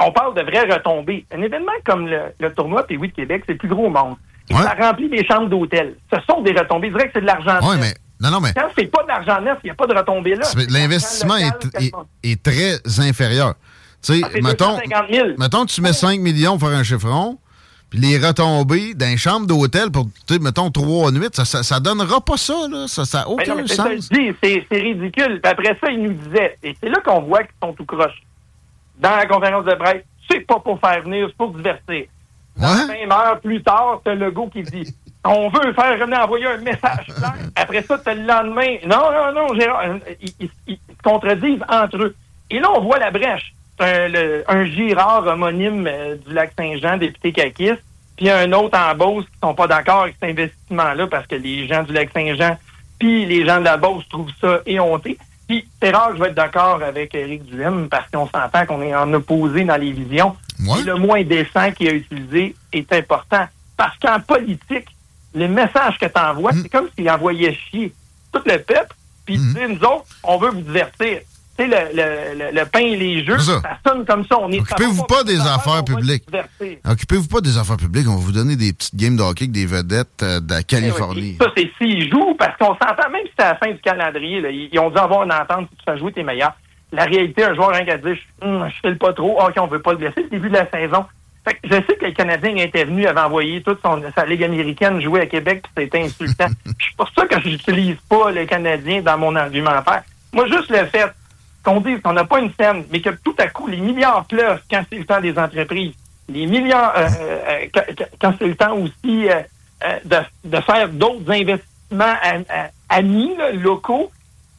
On parle de vraies retombées. Un événement comme le, le tournoi P8 de Québec, c'est le plus gros au monde. Ouais. Ça remplit des chambres d'hôtel. Ce sont des retombées. Je dirais que c'est de l'argent Ouais, neuf. mais non, non, mais Quand c'est pas de l'argent neuf, il n'y a pas de retombées là. l'investissement est très inférieur. Tu sais, Ah, mettons, 250 000. mettons tu mets 5 millions pour faire un chiffron, puis les retombées dans une chambre d'hôtel pour, tu sais, mettons, 3 nuits, ça, ça, ça donnera pas ça, là. Ça n'a Ben aucun non, sens. c'est ridicule. Puis après ça, il nous disait, et c'est là qu'on voit qu'ils sont tout croche. Dans la conférence de presse, c'est pas pour faire venir, c'est pour divertir. Dans 20 heures plus tard, t'as le go qui dit On veut faire venir envoyer un message clair. Après ça, t'as le lendemain. Non, non, non, Gérard. euh, Ils, ils- ils se contredisent entre eux. Et là, on voit la brèche. C'est un, le- un Girard homonyme euh, du lac Saint-Jean, député caquiste, puis un autre en Beauce qui sont pas d'accord avec cet investissement-là parce que les gens du lac Saint-Jean puis les gens de la Beauce trouvent ça éhonté. Puis c'est rare que je vais être d'accord avec Éric Duhem parce qu'on s'entend qu'on est en opposé dans les visions. Et le moins décent qu'il a utilisé est important. Parce qu'en politique, le message que tu envoies, Mm. c'est comme s'il envoyait chier tout le peuple, puis il dit, nous autres, on veut vous divertir. Le, le, le, pain et les jeux, ça. ça. sonne comme ça. On est Occupez-vous pas des affaires publiques. Occupez-vous pas des affaires publiques. On va vous donner des petites games de hockey avec des vedettes euh, de la Californie. Ça, c'est s'ils jouent, parce qu'on s'entend, même si c'est à la fin du calendrier, là, ils, ont dû avoir une entente, si tu fais jouer, t'es meilleur. La réalité, un joueur rien qu'à dire, je, hum, je file pas trop, ok, on veut pas le blesser, le début de la saison. Fait que je sais que le Canadien était venu, avait envoyé toute son, sa Ligue américaine jouer à Québec, puis c'était insultant. C'est pour ça que j'utilise pas le Canadien dans mon argumentaire. Moi, juste le fait qu'on dise qu'on n'a pas une scène, mais que tout à coup, les milliards pleuvent quand c'est le temps des entreprises. Les milliards, euh, euh, quand, quand- c'est le temps aussi euh, euh, de, faire d'autres investissements amis, locaux.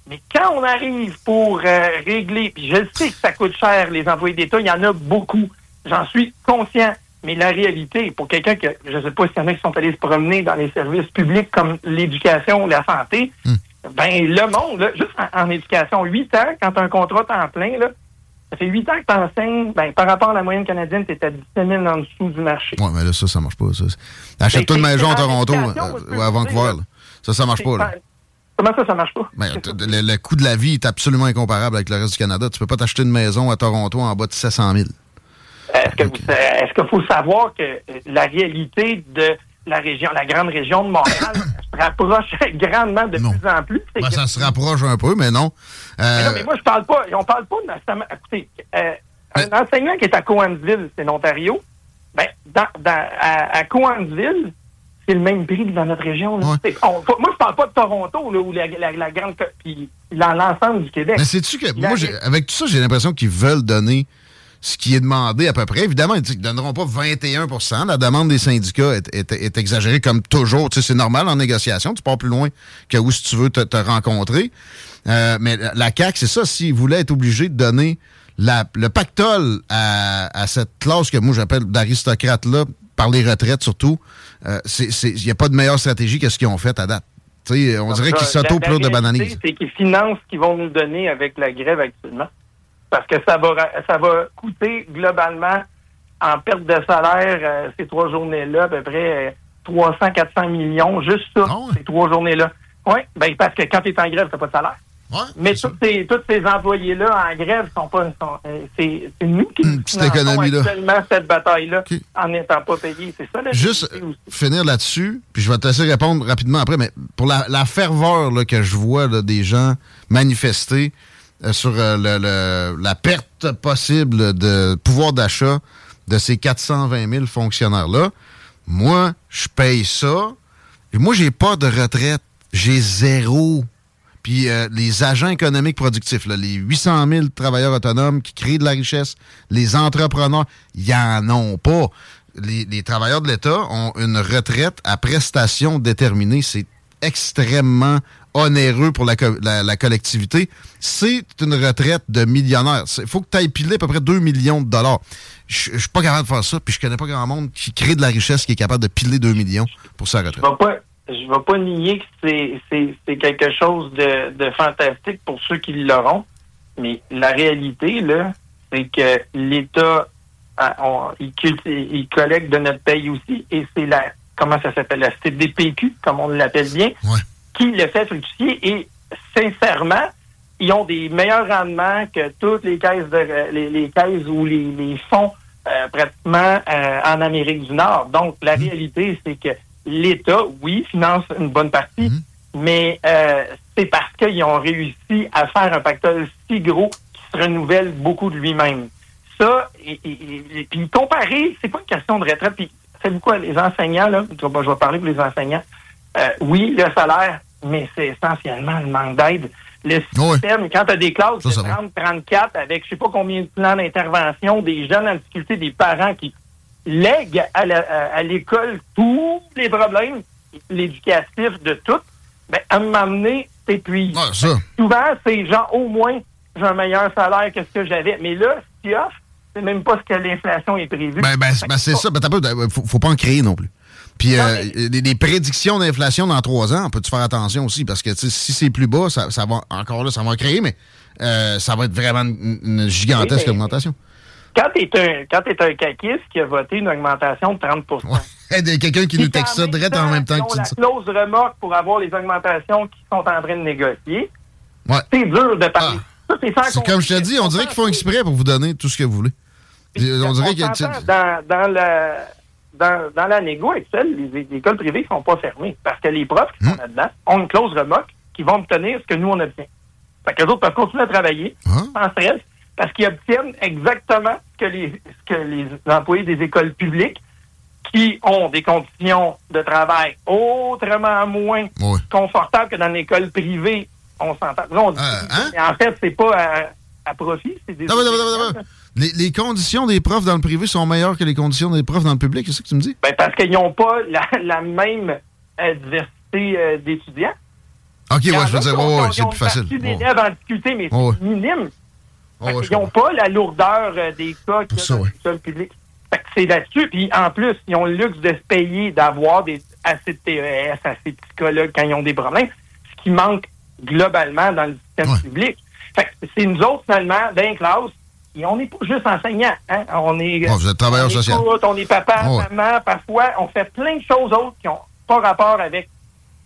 Mais quand on arrive pour euh, régler, puis je sais que ça coûte cher, les employés d'État, il y en a beaucoup. J'en suis conscient. Mais la réalité, pour quelqu'un que, je ne sais pas s'il y en a qui sont allés se promener dans les services publics comme l'éducation, la santé, ben le monde, là, juste en, en éducation, 8 ans, quand tu as un contrat temps plein, là, ça fait 8 ans que tu enseignes, ben, par rapport à la moyenne canadienne, tu es à 17 000 en dessous du marché. Ouais, mais là, ça, ça marche pas. Achète-toi une Ben, c'est- maison à Toronto euh, ou à Vancouver. là. Ça, ça marche pas. Là. Comment ça, ça marche pas? Ben, le, le coût de la vie est absolument incomparable avec le reste du Canada. Tu peux pas t'acheter une maison à Toronto en bas de 700 000. Est-ce qu'il faut savoir que euh, la réalité de la région, la grande région de Montréal rapproche grandement de plus en plus? Ben, que- ça se rapproche un peu, mais non. Mais Euh, non, mais moi, je parle pas. On parle pas nécessairement. Écoutez, euh, un enseignant qui est à Coansville, c'est l'Ontario. Ben, dans, dans- à, à Coansville, c'est le même prix que dans notre région. là. C'est- on- faut- moi, je parle pas de Toronto, là, ou la, la, la grande. Puis dans l'ensemble du Québec. Mais sais-tu que, moi, avec tout ça, j'ai l'impression qu'ils veulent donner ce qui est demandé à peu près. Évidemment, ils ne donneront pas 21% La demande des syndicats est, est- est exagérée comme toujours. Tu sais, c'est normal en négociation. Tu pars plus loin que où si tu veux te, te rencontrer. Euh, mais la- CAQ, c'est ça. S'ils voulaient être obligés de donner la- le pactole à, à cette classe que moi j'appelle d'aristocrates-là, par les retraites surtout, euh, il n'y a pas de meilleure stratégie que ce qu'ils ont fait à date. On dirait qu'ils s'auto-pleutent de réalité, bananises. C'est qu'ils financent ce qu'ils vont nous donner avec la grève actuellement. Parce que ça va, ça va coûter globalement en perte de salaire euh, ces trois journées-là à peu près euh, 300-400 millions, juste ça, ces trois journées-là. Oui, ben, parce que quand tu es en grève, tu pas de salaire. Mais tous ces, tous ces employés-là en grève sont pas. euh, c'est, nous qui nous petite finançons économie, là. actuellement cette bataille-là en n'étant pas payés. C'est ça la Juste finir là-dessus, puis je vais te laisser répondre rapidement après, mais pour la, la ferveur là, que je vois là, des gens manifester, euh, sur euh, le- le- la perte possible de pouvoir d'achat de ces 420 000 fonctionnaires-là. Moi, je paye ça. Et moi, j'ai pas de retraite. J'ai zéro. Puis euh, les agents économiques productifs, les 800 000 travailleurs autonomes qui créent de la richesse, les entrepreneurs, ils en ont pas. Les, les travailleurs de l'État ont une retraite à prestations déterminées. C'est extrêmement onéreux pour la, co- la- la collectivité. C'est une retraite de millionnaire. Il faut que tu ailles piler à peu près 2 millions de dollars. Je je suis pas capable de faire ça, puis je connais pas grand monde qui crée de la richesse qui est capable de piler 2 millions pour sa retraite. Je vais pas, je vais pas nier que c'est, quelque chose de, de fantastique pour ceux qui l'auront, mais la réalité, là, c'est que l'État, il, collecte de notre paye aussi, et c'est la, comment ça s'appelle, la CDPQ, comme on l'appelle bien, qui le fait fructifier, et sincèrement, ils ont des meilleurs rendements que toutes les caisses de les, les caisses ou les, les fonds euh, pratiquement euh, en Amérique du Nord. Donc la réalité, c'est que l'État, oui, finance une bonne partie, mais euh, c'est parce qu'ils ont réussi à faire un pactole si gros qui se renouvelle beaucoup de lui-même. Ça, et, et- et- et- puis comparer, c'est pas une question de retraite. Puis, savez-vous quoi, les enseignants, là, je vais parler pour les enseignants. Euh, oui, le salaire, mais c'est essentiellement le manque d'aide. Le système, quand tu as des classes de 30, 34 avec je sais pas combien de plans d'intervention, des jeunes en difficulté, des parents qui lèguent à l'école tous les problèmes, l'éducatif de tout, ben, à un moment donné, t'épuises. Souvent, c'est genre, au moins, j'ai un meilleur salaire que ce que j'avais. Mais là, ce qu'il offre, c'est même pas ce que l'inflation est prévue. Ben, ben, ben, c'est ça. Ben, t'as pas- faut, faut pas en créer non plus. Puis euh, les, les prédictions d'inflation dans trois ans, peux-tu faire attention aussi? Parce que tu si c'est plus bas, ça, ça va encore là, ça va créer, mais euh, ça va être vraiment une, une gigantesque Oui, mais- augmentation. Quand t'es un, quand t'es un caquiste qui a voté une augmentation de 30 Hey, il y a quelqu'un qui nous texte ça direct en même temps que tu dis ça. clause remorque pour avoir les augmentations qu'ils sont en train de négocier. Ouais. C'est dur de parler. Ça, c'est comme je te dis, on dirait qu'ils font exprès pour vous donner tout ce que vous voulez. On dirait que. tu sais, s'entend, dans, dans, la, dans, dans la négo actuelle, les, les écoles privées ne sont pas fermées parce que les profs qui sont Hmm. là-dedans ont une clause remorque qui vont obtenir ce que nous, on obtient. Fait que les autres peuvent continuer à travailler Hein? sans stress parce qu'ils obtiennent exactement ce que les, ce que les employés des écoles publiques qui ont des conditions de travail autrement moins confortables que dans l'école privée, on s'entend. On dit- mais en fait, c'est pas à, à profit, c'est des... hein? Attends, attends, attends. Les, les conditions des profs dans le privé sont meilleures que les conditions des profs dans le public, c'est ça que tu me dis? Ben, parce qu'ils n'ont pas la, la même euh, diversité euh, d'étudiants. Ok, ouais, je veux dire, ont- ouais, ont c'est plus facile. partie Ouais. d'élèves en difficulté, mais c'est Ouais. minime. Ouais, Ils n'ont pas la lourdeur euh, des cas a ça, dans ouais. Fait que c'est là-dessus. Puis en plus, ils ont le luxe de se payer, d'avoir des, assez de TES, assez de psychologues quand ils ont des problèmes, ce qui manque globalement dans le système public. Fait que c'est nous autres, finalement, dans les classes, et on n'est pas juste enseignants. Hein? On est, Ouais, vous êtes travailleur on est social. on est papa, Ouais. maman, parfois, on fait plein de choses autres qui n'ont pas rapport avec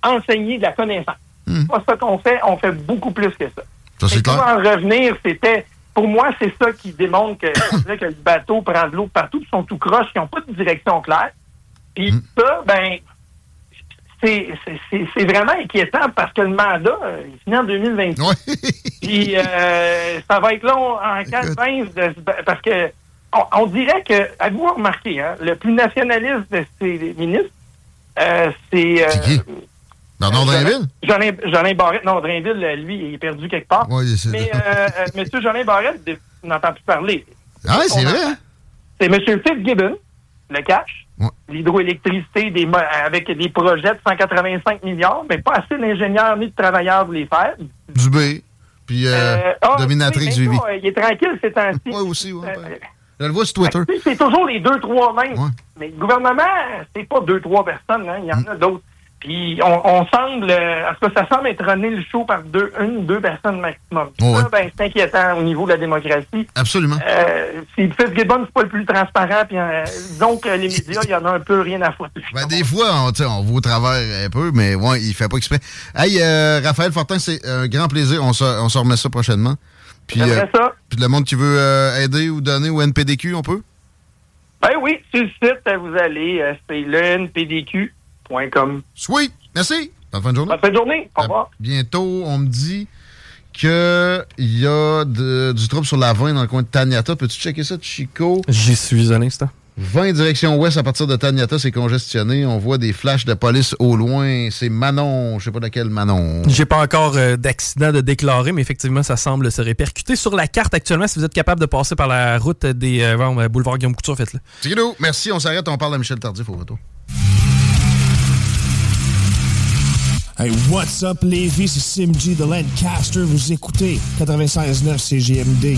enseigner de la connaissance. C'est pas ça qu'on fait, on fait beaucoup plus que ça. Ça, c'est clair. pour en revenir, c'était. Pour moi, c'est ça qui démontre que le bateau prend de l'eau partout, ils sont tout croches, ils n'ont pas de direction claire. Puis Hmm. ça, ben, c'est c'est- c'est- c'est vraiment inquiétant parce que le mandat, euh, il finit en 2020. Puis euh, ça va être long en 4-20 de se ba- parce que on, on dirait que, avez-vous remarqué, hein, le plus nationaliste de ces ministres, euh, c'est. euh, Bernard Drainville? Jolin, Barrette, non, Drainville, lui, il est perdu quelque part. Ouais, c'est- Mais M. Jolin Barrette, on n'entend plus parler. Ah ouais, c'est vrai, hein? C'est M. Fitzgibbon, le cash, l'hydroélectricité des mo- avec des projets de 185 milliards, mais pas assez d'ingénieurs ni de travailleurs pour les faire. Dubé, puis euh, Euh, ah, Dominatrix oui, mais Vivi. ça, Il est tranquille ces temps-ci. Oui, aussi, oui. Euh, Je le vois sur Twitter. C'est toujours les deux, trois mêmes. Mais le gouvernement, c'est pas deux, trois personnes. hein. Il y en Mm. a d'autres. Puis on, on semble, euh, en tout cas, ça semble être runné le show par deux, une ou deux personnes maximum. Ouais. Ça, ben, c'est inquiétant au niveau de la démocratie. Absolument. Euh, si Fitzgibbon, c'est pas le plus transparent, puis euh, disons que les médias, il y en a un peu rien à foutre. Ben, des fois, on, on voit au travers un peu, mais ouais, il fait pas exprès. Hey, euh, Raphaël Fortin, c'est un grand plaisir. On se, on se remet ça prochainement. Puis, euh, ça. puis le monde qui veut aider ou donner au NPDQ, on peut? Ben oui, sur le site, vous allez, c'est lenpdq.com. Sweet! Merci! Bonne fin de journée. Bonne fin de journée. Au À revoir. Bientôt, on me dit qu'il y a de- du trouble sur la 20 dans le coin de Taniata. Peux-tu checker ça, Chico? J'y suis un instant. 20 direction ouest à partir de Taniata, c'est congestionné. On voit des flashs de police au loin. C'est Manon, je sais pas laquelle Manon. J'ai pas encore euh, d'accident de déclarer, mais effectivement, ça semble se répercuter sur la carte actuellement. Si vous êtes capable de passer par la route des euh, euh, boulevard Guillaume Couture, faites-le. Merci, on s'arrête, on parle à Michel Tardif au retour. Hey, what's up, Lévis? C'est Sim G de Lancaster. Vous écoutez 96.9 CGMD.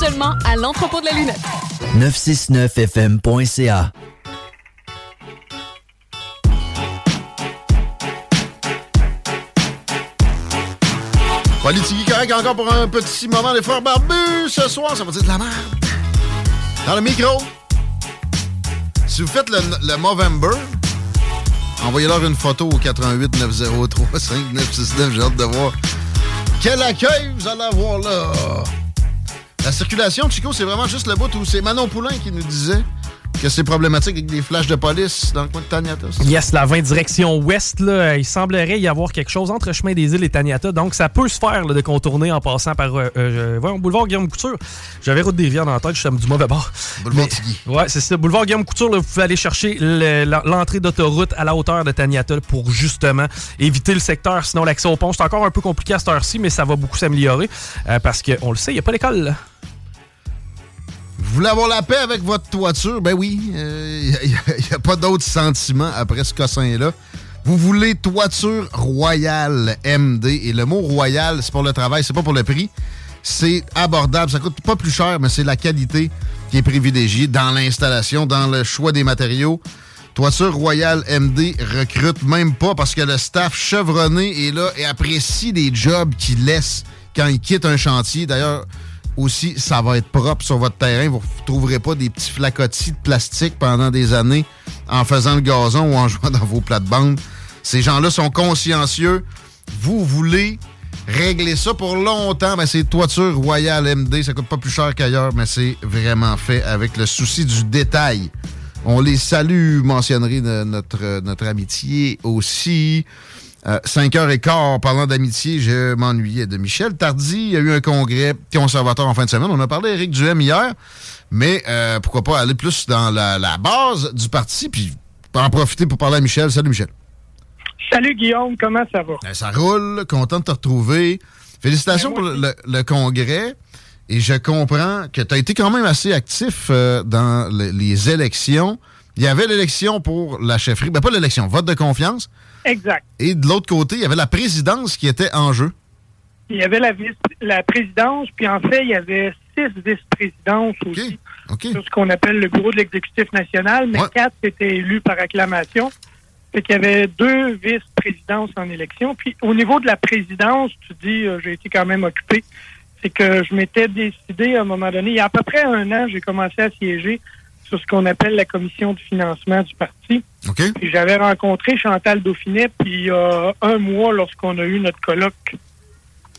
Seulement à l'entrepôt de la lunette. 969fm.ca. Politique correct encore pour un petit moment des frères barbus ce soir, ça va dire de la merde. Dans le micro. Si vous faites le, le Movember, envoyez-leur une photo au 88 903 5969. J'ai hâte de voir quel accueil vous allez avoir là. La circulation, Chico, c'est vraiment juste le bout où c'est Manon Poulain qui nous disait que c'est problématique avec des flashs de police dans le coin de Taniata. Yes, la 20 direction ouest, là, il semblerait y avoir quelque chose entre Chemin des Îles et Taniata. Donc, ça peut se faire là, de contourner en passant par euh, euh, voyons, boulevard Guillaume Couture. J'avais Route des Rivières dans la tête, je suis du mauvais bord. Boulevard Tigui. Ouais, c'est ça. Boulevard Guillaume Couture, là, vous pouvez aller chercher le- l'entrée d'autoroute à la hauteur de Taniata pour justement éviter le secteur. Sinon, l'accès au pont, c'est encore un peu compliqué à cette heure-ci, mais ça va beaucoup s'améliorer euh, parce qu'on le sait, il n'y a pas d'école. Vous voulez avoir la paix avec votre toiture? Ben oui, il n'y a, pas d'autre sentiment après ce cossin-là. Vous voulez toiture royale MD. Et le mot royal, c'est pour le travail, c'est pas pour le prix. C'est abordable. Ça coûte pas plus cher, mais c'est la qualité qui est privilégiée dans l'installation, dans le choix des matériaux. Toiture Royale MD recrute même pas parce que le staff chevronné est là et apprécie les jobs qu'il laisse quand il quitte un chantier. D'ailleurs, aussi, ça va être propre sur votre terrain. Vous ne trouverez pas des petits flacotis de plastique pendant des années en faisant le gazon ou en jouant dans vos plates-bandes. Ces gens-là sont consciencieux. Vous voulez régler ça pour longtemps. Ben, c'est Toiture Royale MD. Ça coûte pas plus cher qu'ailleurs, mais c'est vraiment fait avec le souci du détail. On les salue, mentionnerai de notre, notre amitié aussi. Euh, 5h15, parlant d'amitié, je m'ennuyais de Michel Tardy. Il y a eu un congrès conservateur en fin de semaine. On a parlé d'Éric Duhem hier, mais euh, pourquoi pas aller plus dans la, la base du parti, puis en profiter pour parler à Michel. Salut Michel. Salut Guillaume, comment ça va? Ben, ça roule, content de te retrouver. Félicitations pour le, congrès. Et je comprends que tu as été quand même assez actif euh, dans le- les élections. Il y avait l'élection pour la chefferie. Ben, pas l'élection, vote de confiance. Exact. Et de l'autre côté, il y avait la présidence qui était en jeu. Il y avait la, vice, la présidence, puis en fait, il y avait six vice-présidences aussi sur ce qu'on appelle le bureau de l'exécutif national, mais quatre étaient élus par acclamation. Fait qu'il y avait deux vice-présidences en élection. Puis au niveau de la présidence, tu dis, euh, j'ai été quand même occupé. C'est que je m'étais décidé à un moment donné, il y a à peu près un an, j'ai commencé à siéger sur ce qu'on appelle la commission du financement du parti. Puis j'avais rencontré Chantal Dauphinet, puis il y a un mois, lorsqu'on a eu notre colloque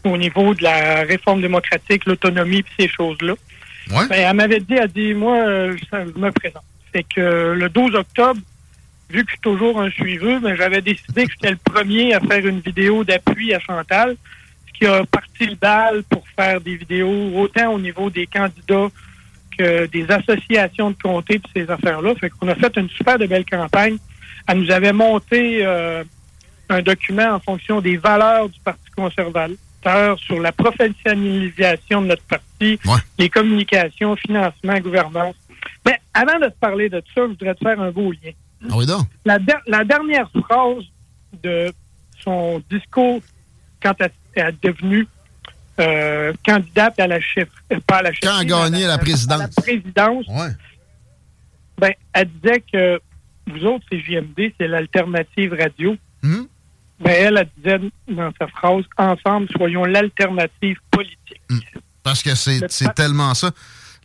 au niveau de la réforme démocratique, l'autonomie, puis ces choses-là. Ben, elle m'avait dit, elle dit, moi, euh, je je me présente. Fait que euh, le 12 octobre, vu que je suis toujours un suiveux, ben, j'avais décidé que j'étais le premier à faire une vidéo d'appui à Chantal, ce qui a parti le bal pour faire des vidéos autant au niveau des candidats des associations de comté puis ces affaires-là. Fait qu'on a fait une super de belle campagne. Elle nous avait monté euh, un document en fonction des valeurs du Parti conservateur sur la professionnalisation de notre parti, les communications, financement, gouvernance. Mais avant de te parler de ça, je voudrais te faire un beau lien. Ah oui, donc. La, la dernière phrase de son discours quand elle est devenue euh, candidate à la chef, euh, pas à la chef, Quand a gagné la présidence. la présidence, ben, elle disait que vous autres, c'est JMD, c'est l'alternative radio. Hmm? Ben, elle, elle disait dans sa phrase, ensemble, soyons l'alternative politique. Parce que c'est tellement ça.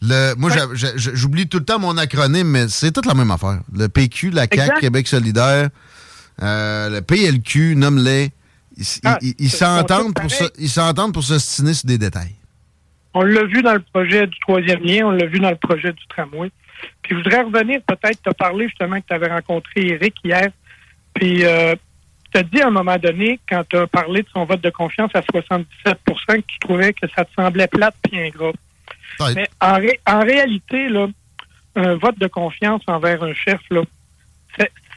Le, moi, j'oublie tout le temps mon acronyme, mais c'est toute la même affaire. Le PQ, la CAQ, Exact. Québec solidaire, euh, le PLQ, nomme-les. Ils Ah, ils- s'entendent pour, se- pour s'ostiner sur des détails. On l'a vu dans le projet du troisième lien, on l'a vu dans le projet du tramway. Puis je voudrais revenir peut-être te parler justement que tu avais rencontré Eric hier. Puis euh, tu as dit à un moment donné, quand tu as parlé de son vote de confiance à 77% que tu trouvais que ça te semblait plate puis ingrat. Mais en, ré- en réalité, là, un vote de confiance envers un chef, là,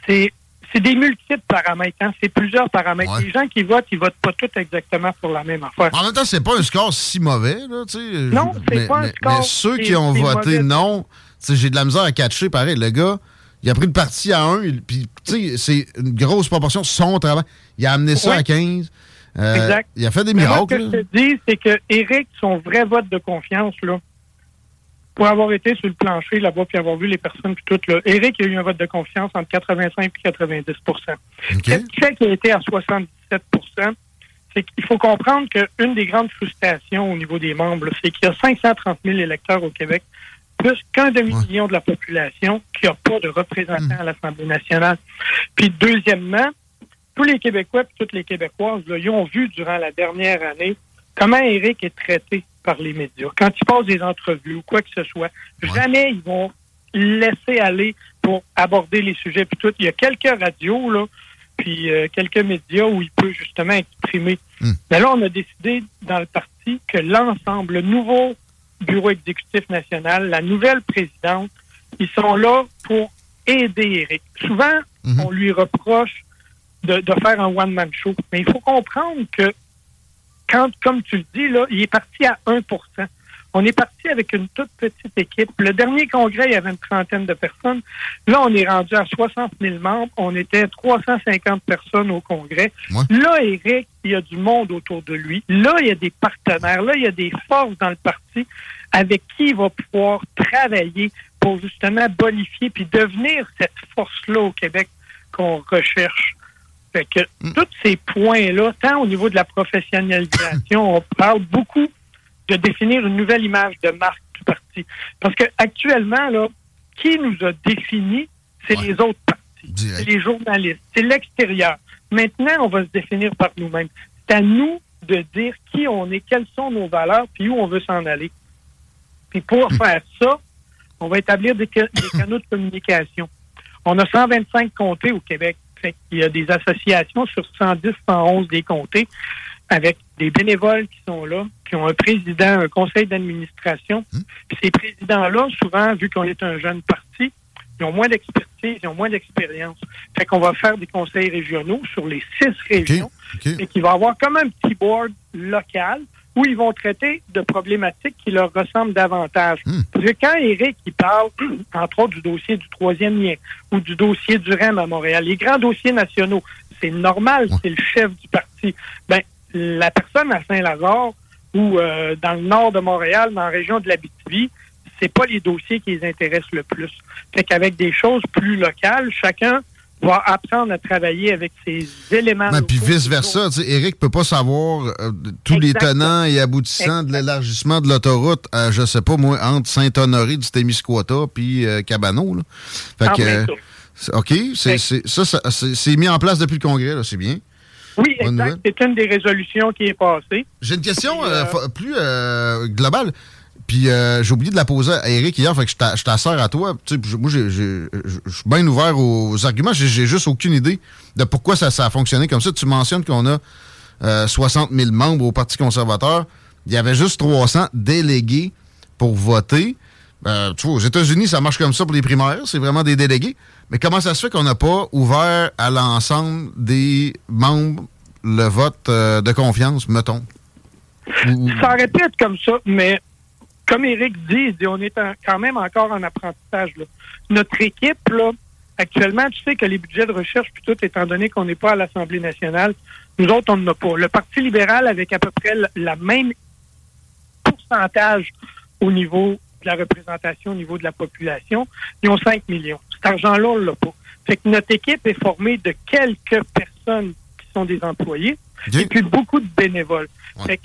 c'est- c'est des multiples paramètres. hein. C'est plusieurs paramètres. Les gens qui votent, ils votent pas tous exactement pour la même affaire. En même temps, c'est pas un score si mauvais, là, tu sais. Non, c'est mais, pas un mais- score mais ceux qui ont voté mauvais. non, j'ai de la misère à catcher, pareil. Le gars, il a pris le parti à 1, puis, tu sais, c'est une grosse proportion. Son travail, il a amené ça Ouais. à 15. Euh, Exact. Il a fait des miracles. ce que je te dis, c'est que Eric, son vrai vote de confiance, là, pour avoir été sur le plancher là-bas puis avoir vu les personnes puis tout, là, Eric a eu un vote de confiance entre 85 et 90 Qu'est-ce qui fait qu'il a été à 77 c'est qu'il faut comprendre qu'une des grandes frustrations au niveau des membres, c'est qu'il y a 530 000 électeurs au Québec, plus qu'un demi-million de la population qui n'a pas de représentants à l'Assemblée nationale. Puis deuxièmement, tous les Québécois et toutes les Québécoises, là, ils ont vu durant la dernière année comment Éric est traité par les médias. Quand il passe des entrevues ou quoi que ce soit, jamais ils vont laisser aller pour aborder les sujets. Puis tout, il y a quelques radios, là, puis euh, quelques médias où il peut justement exprimer. Mais là, on a décidé dans le parti que l'ensemble, le nouveau bureau exécutif national, la nouvelle présidente, ils sont là pour aider Éric. Souvent, on lui reproche de, de faire un one-man show. Mais il faut comprendre que quand, comme tu le dis, là, il est parti à 1% On est parti avec une toute petite équipe. Le dernier congrès, il y avait une trentaine de personnes. Là, on est rendu à 60 000 membres. On était 350 personnes au congrès. Là, Eric, il y a du monde autour de lui. Là, il y a des partenaires. Là, il y a des forces dans le parti avec qui il va pouvoir travailler pour justement bonifier puis devenir cette force-là au Québec qu'on recherche. Fait que tous ces points-là, tant au niveau de la professionnalisation, on parle beaucoup de définir une nouvelle image de marque du parti. Parce que actuellement, là, qui nous a défini, c'est les autres partis. C'est les journalistes. C'est l'extérieur. Maintenant, on va se définir par nous-mêmes. C'est à nous de dire qui on est, quelles sont nos valeurs, puis où on veut s'en aller. Puis pour faire ça, on va établir des canaux de communication. On a 125 comtés au Québec. Fait Il y a des associations sur 110, 111 des comtés avec des bénévoles qui sont là, qui ont un président, un conseil d'administration. Puis ces présidents-là, souvent, vu qu'on est un jeune parti, ils ont moins d'expertise, ils ont moins d'expérience. Fait qu'on va faire des conseils régionaux sur les six régions et qu'il va avoir comme un petit board local où ils vont traiter de problématiques qui leur ressemblent davantage. Parce que quand Eric il parle, entre autres, du dossier du troisième lien ou du dossier du REM à Montréal, les grands dossiers nationaux, c'est normal, c'est le chef du parti. Ben, la personne à Saint-Lazare ou euh, dans le nord de Montréal, dans la région de l'Abitibi, c'est pas les dossiers qui les intéressent le plus. Fait qu'avec des choses plus locales, chacun va apprendre à travailler avec ses éléments. Ben, puis vice-versa. tu sais, Eric peut pas savoir euh, tous les tenants et aboutissants de l'élargissement de l'autoroute, à, je sais pas moi, entre Saint-Honoré du Témiscouata puis euh, Cabano. Là. Fait En que, euh, c'est- OK, c'est, c'est- ça, ça- c'est, mis en place depuis le congrès, là, c'est bien. Oui, Bonne exact. C'est une des résolutions qui est passée. J'ai une question euh, euh, plus euh, globale. Puis euh, j'ai oublié de la poser à Eric hier, fait que je t'a- je t'assère à toi. Moi, je suis bien ouvert aux arguments. J'ai juste aucune idée de pourquoi ça, a fonctionné comme ça. Tu mentionnes qu'on a euh, 60 000 membres au Parti conservateur. Il y avait juste 300 délégués pour voter. Euh, tu vois, aux États-Unis, ça marche comme ça pour les primaires. C'est vraiment des délégués. Mais comment ça se fait qu'on n'a pas ouvert à l'ensemble des membres le vote euh, de confiance, mettons? Ça aurait pu être comme ça, mais comme Eric dit, on est en- quand même encore en apprentissage. là. Notre équipe, là, actuellement, tu sais que les budgets de recherche, puis tout, étant donné qu'on n'est pas à l'Assemblée nationale, nous autres, on n'en a pas. Le Parti libéral, avec à peu près la, même pourcentage au niveau de la représentation, au niveau de la population, ils ont 5 millions. Cet argent-là, on l'a pas. Fait que notre équipe est formée de quelques personnes qui sont des employés et puis beaucoup de bénévoles. Fait que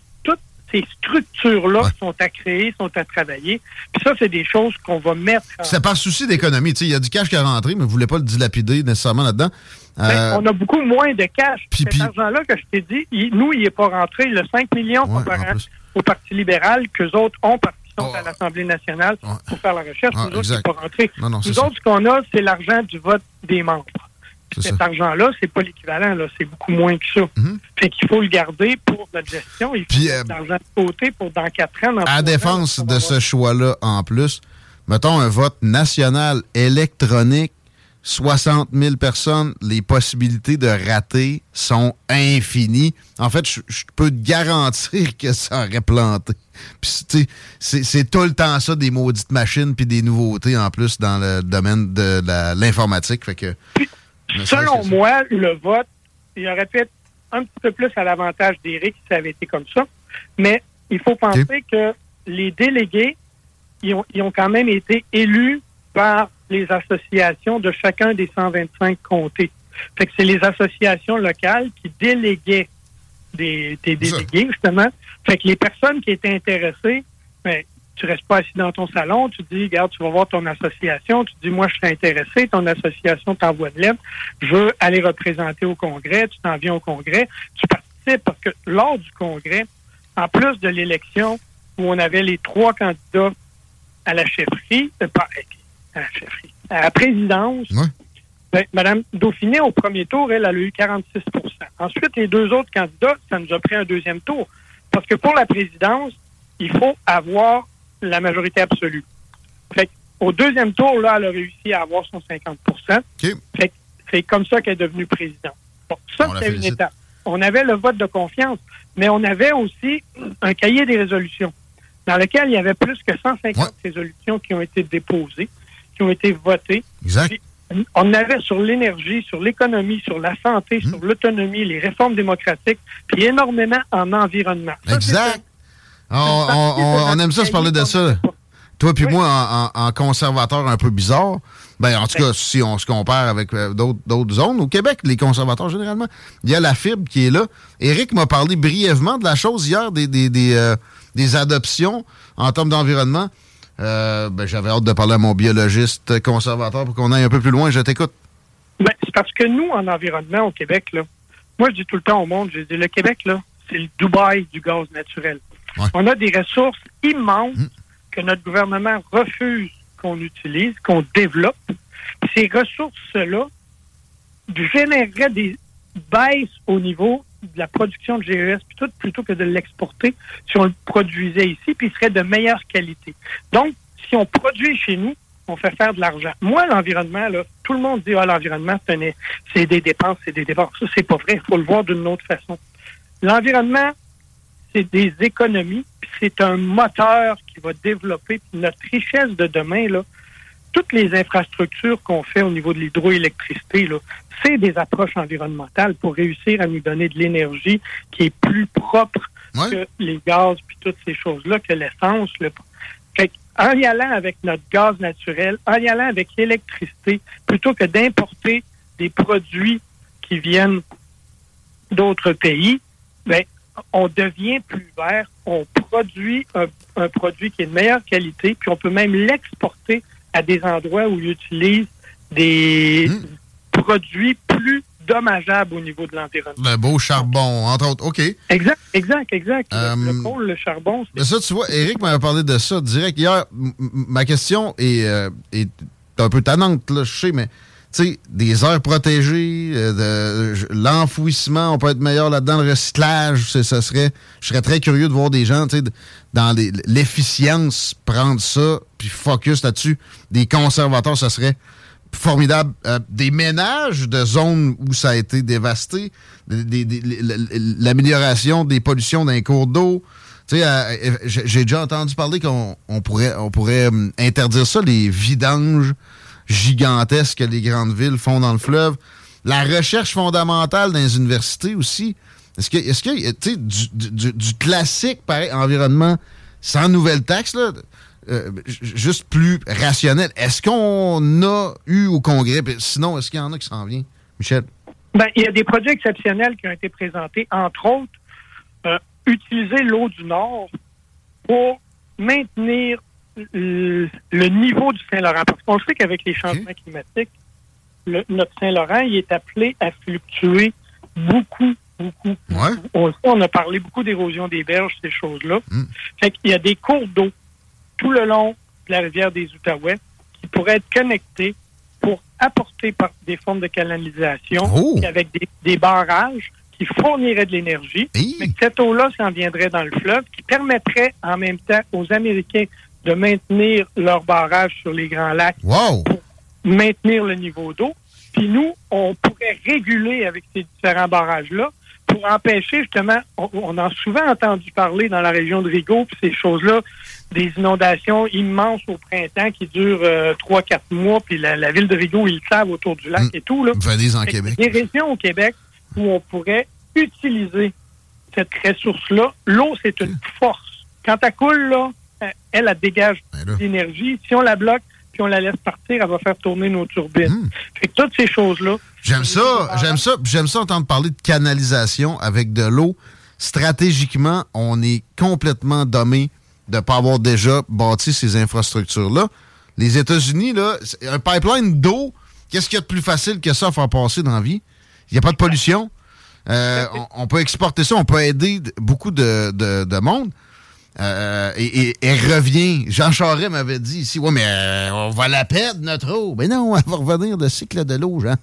ces structures-là sont à créer, sont à travailler. Puis ça, c'est des choses qu'on va mettre en C'est par souci d'économie. Il y a du cash qui est rentré, mais vous ne voulez pas le dilapider nécessairement là-dedans. Ben, Euh, on a beaucoup moins de cash. puis- Cet argent-là que je t'ai dit, il- nous, il n'est pas rentré. Le 5 millions comparé au Parti libéral qu'eux autres ont parce qu'ils sont à l'Assemblée nationale pour faire la recherche. Ah, nous autres, il exact. n'est pas rentré. Non, non, c'est nous ça. autres, ce qu'on a, c'est l'argent du vote des membres. Cet argent-là, c'est pas l'équivalent, là. C'est beaucoup moins que ça. Fait qu'il faut le garder pour notre gestion. Il faut euh, de l'argent de côté pour dans quatre ans. dans À ans, défense de ce choix-là, en plus, mettons un vote national électronique, 60 000 personnes, les possibilités de rater sont infinies. En fait, je, je peux te garantir que ça aurait planté. Puis, tu sais, c'est- tout le temps ça, des maudites machines puis des nouveautés en plus dans le domaine de l'informatique. Fait que. Selon moi, le vote, il aurait pu être un petit peu plus à l'avantage d'Éric si ça avait été comme ça. Mais il faut penser que les délégués, ils ont, ils ont quand même été élus par les associations de chacun des 125 comtés. Fait que c'est les associations locales qui déléguaient des, des délégués, justement. Fait que les personnes qui étaient intéressées, ben, tu restes pas assis dans ton salon, tu dis, regarde, tu vas voir ton association, tu dis, moi, je suis intéressé, ton association t'envoie de lettre, je veux aller représenter au Congrès, tu t'en viens au Congrès, tu participes parce que lors du Congrès, en plus de l'élection où on avait les trois candidats à la chefferie, euh, pas à la chefferie, à la présidence, ben, Madame Dauphiné, au premier tour, elle, elle a eu 46% Ensuite, les deux autres candidats, ça nous a pris un deuxième tour. Parce que pour la présidence, il faut avoir la majorité absolue. Fait au deuxième tour, là, elle a réussi à avoir son 50 Fait que c'est comme ça qu'elle est devenue présidente. Bon, ça, c'est une étape. On avait le vote de confiance, mais on avait aussi un cahier des résolutions dans lequel il y avait plus que 150 résolutions qui ont été déposées, qui ont été votées. Exact. Puis, on avait sur l'énergie, sur l'économie, sur la santé, Hmm. sur l'autonomie, les réformes démocratiques, puis énormément en environnement. Ça, Exact. On, on- aime ça se parler de ça. Toi puis moi, en, en- en conservateur un peu bizarre, ben en tout cas, si on se compare avec euh, d'autres zones, au Québec, les conservateurs, généralement, il y a la fibre qui est là. Éric m'a parlé brièvement de la chose hier, des, des, des, euh, des adoptions en termes d'environnement. Euh, ben, J'avais hâte de parler à mon biologiste conservateur pour qu'on aille un peu plus loin. Je t'écoute. Ben, c'est parce que nous, en environnement au Québec, là, moi, je dis tout le temps au monde, je dis, le Québec, là, c'est le Dubaï du gaz naturel. On a des ressources immenses que notre gouvernement refuse qu'on utilise, qu'on développe. Ces ressources-là généreraient des baisses au niveau de la production de GES puis tout, plutôt que de l'exporter si on le produisait ici, puis il serait de meilleure qualité. Donc, si on produit chez nous, on fait faire de l'argent. Moi, l'environnement, là, tout le monde dit ah l'environnement, c'est des dépenses, c'est des dépenses. Ça, c'est pas vrai. Il faut le voir d'une autre façon. L'environnement, c'est des économies, puis c'est un moteur qui va développer notre richesse de demain. Là, toutes les infrastructures qu'on fait au niveau de l'hydroélectricité, là, c'est des approches environnementales pour réussir à nous donner de l'énergie qui est plus propre que les gaz puis toutes ces choses-là, que l'essence. Fait en y allant avec notre gaz naturel, en y allant avec l'électricité, plutôt que d'importer des produits qui viennent d'autres pays, ben, on devient plus vert, on produit un, un produit qui est de meilleure qualité, puis on peut même l'exporter à des endroits où ils utilisent des produits plus dommageables au niveau de l'environnement. Le beau charbon, entre autres. OK. Exact, exact, exact. Le- Euh, le coal, le charbon, Mais ça, tu vois, Eric m'avait parlé de ça direct hier. Ma question est, euh, est un peu tannante, là, je sais, mais des aires protégées, euh, l'enfouissement, on peut être meilleur là-dedans, le recyclage, ça serait. Je serais très curieux de voir des gens, tu dans l'efficience, prendre ça, puis focus là-dessus. Des conservateurs, ça serait formidable. Euh, des ménages de zones où ça a été dévasté, l'amélioration des pollutions d'un cours d'eau. Euh, j'ai déjà entendu parler qu'on on pourrait, on pourrait hum, interdire ça, les vidanges gigantesques que les grandes villes font dans le fleuve. La recherche fondamentale dans les universités aussi. Est-ce que, est-ce que, tu sais, du, du- du- classique, pareil, environnement, sans nouvelle taxe, là, euh, juste plus rationnel. Est-ce qu'on a eu au Congrès, sinon, est-ce qu'il y en a qui s'en vient? Michel? Ben, il y a des projets exceptionnels qui ont été présentés, entre autres, euh, utiliser l'eau du Nord pour maintenir le, niveau du Saint-Laurent. Parce qu'on sait qu'avec les changements climatiques, le- notre Saint-Laurent, il est appelé à fluctuer beaucoup, beaucoup. On, a parlé beaucoup d'érosion des berges, ces choses-là. Fait qu'il y a des cours d'eau tout le long de la rivière des Outaouais qui pourraient être connectés pour apporter par des formes de canalisation Oh! avec des, des barrages qui fourniraient de l'énergie, mais cette eau-là s'en viendrait dans le fleuve, qui permettrait en même temps aux Américains de maintenir leurs barrages sur les grands lacs Wow! pour maintenir le niveau d'eau. Puis nous, on pourrait réguler avec ces différents barrages-là pour empêcher justement, on, on a souvent entendu parler dans la région de Rigaud, puis ces choses-là, des inondations immenses au printemps qui durent euh, trois, quatre mois, puis la, la ville de Rigaud, ils le savent autour du lac et tout. Là. Venez en Québec. Des régions au Québec où on pourrait utiliser cette ressource-là. L'eau, c'est une force. Quand elle coule, là, elle, dégage l'énergie. Si on la bloque, puis on la laisse partir, elle va faire tourner nos turbines. Fait que toutes ces choses-là, J'aime ça, j'aime ça, j'aime ça entendre parler de canalisation avec de l'eau. Stratégiquement, on est complètement dommé de ne pas avoir déjà bâti ces infrastructures-là. Les États-Unis, là, un pipeline d'eau, qu'est-ce qu'il y a de plus facile que ça à faire passer dans la vie? Il n'y a pas de pollution. Euh, on, on peut exporter ça, on peut aider beaucoup de, de- de monde. Euh, et, revient. Jean Charest m'avait dit ici, ouais, mais euh, on va la perdre, notre eau. Mais non, elle va revenir le cycle de l'eau, Jean.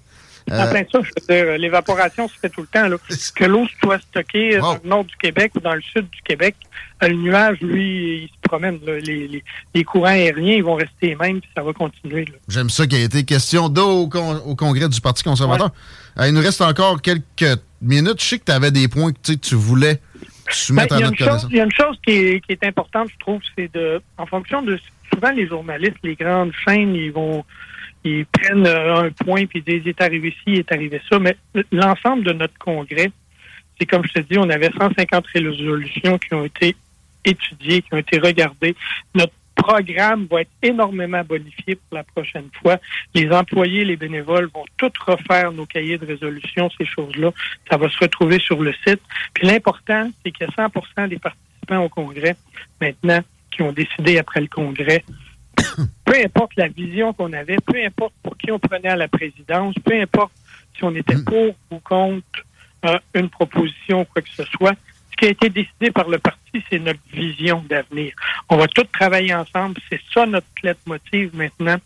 En Euh, plein ça, je veux dire, l'évaporation se fait tout le temps. Là. Que l'eau soit stockée dans le nord du Québec ou dans le sud du Québec, euh, le nuage, lui, il se promène. là. Les, les- les courants aériens, ils vont rester les mêmes, puis ça va continuer. là. J'aime ça qu'il y ait été question d'eau au, con- au congrès du Parti conservateur. Il nous reste encore quelques minutes. Je sais que tu avais des points que tu voulais soumettre Ben, il, y à a notre une chose, connaissance. il y a une chose qui est, qui est importante, je trouve, c'est de, en fonction de, souvent les journalistes, les grandes chaînes, ils vont, ils prennent un point puis ils disent, il est arrivé ci, il est arrivé ça, mais l'ensemble de notre congrès, c'est comme je te dis, on avait 150 résolutions qui ont été étudiées, qui ont été regardées. Notre programme va être énormément bonifié pour la prochaine fois. Les employés, les bénévoles vont tous refaire nos cahiers de résolution, ces choses-là. Ça va se retrouver sur le site. Puis l'important, c'est qu'il y a 100 des participants au congrès maintenant qui ont décidé après le congrès peu importe la vision qu'on avait, peu importe pour qui on prenait à la présidence, peu importe si on était pour ou contre euh, une proposition ou quoi que ce soit, ce qui a été décidé par le parti, c'est notre vision d'avenir. On va tous travailler ensemble, c'est ça notre motive maintenant,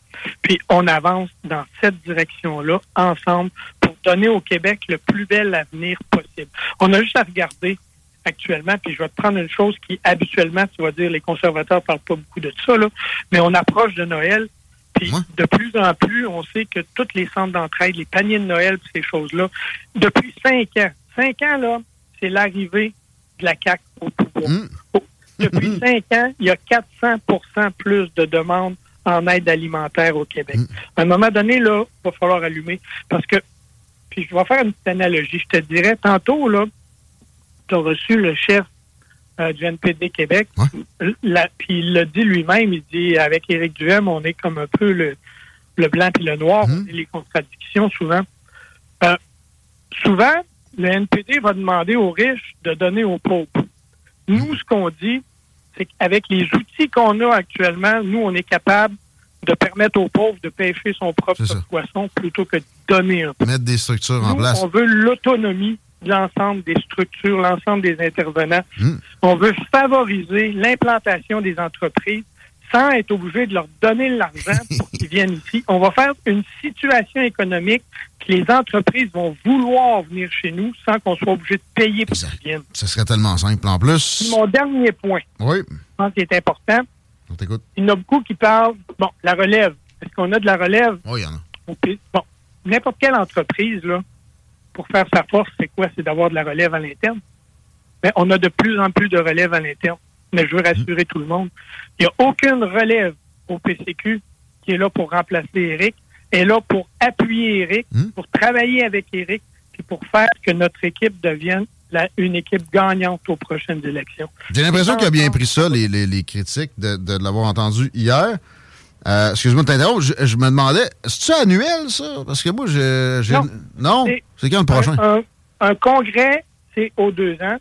puis on avance dans cette direction-là, ensemble, pour donner au Québec le plus bel avenir possible. On a juste à regarder actuellement, puis je vais te prendre une chose qui, habituellement, tu vas dire, les conservateurs parlent pas beaucoup de ça, là, mais on approche de Noël, puis de plus en plus, on sait que tous les centres d'entraide, les paniers de Noël, puis ces choses-là, depuis cinq ans, cinq ans, là, c'est l'arrivée de la CAQ au pouvoir. Oh, Depuis cinq ans, il y a 400% plus de demandes en aide alimentaire au Québec. À un moment donné, là, il va falloir allumer, parce que, puis je vais faire une petite analogie, je te dirais, tantôt, là, tu as reçu le chef euh, du NPD Québec. La- puis il l'a dit lui-même, il dit avec Éric Duhem, on est comme un peu le, le blanc et le noir, les contradictions souvent. Euh, souvent, le NPD va demander aux riches de donner aux pauvres. Nous, ce qu'on dit, c'est qu'avec les outils qu'on a actuellement, nous, on est capable de permettre aux pauvres de pêcher son propre poisson plutôt que de donner un peu. Mettre des structures en place. on veut l'autonomie de l'ensemble des structures, l'ensemble des intervenants. Hmm. On veut favoriser l'implantation des entreprises sans être obligé de leur donner l'argent pour qu'ils viennent ici. On va faire une situation économique que les entreprises vont vouloir venir chez nous sans qu'on soit obligé de payer pour qu'ils viennent. Ce serait tellement simple. En plus, Mon dernier point, oui, je pense qu'il est important, on t'écoute. il y en a beaucoup qui parlent, bon, la relève. Est-ce qu'on a de la relève? Oui, il y en a. Bon, n'importe quelle entreprise, là, pour faire sa force, c'est quoi? C'est d'avoir de la relève à l'interne. Mais on a de plus en plus de relève à l'interne. Mais je veux rassurer tout le monde. Il n'y a aucune relève au PCQ qui est là pour remplacer Eric. Est là pour appuyer Eric, pour travailler avec Eric, puis pour faire que notre équipe devienne la- une équipe gagnante aux prochaines élections. J'ai l'impression qu'il a bien pris ça, les, les- les critiques, de, de l'avoir entendu hier. Euh, Excuse-moi de t'interrompre, je, je me demandais, c'est-tu annuel, ça? Parce que moi, j'ai... Non. C'est quand le prochain? Un, un- un congrès, c'est aux deux ans.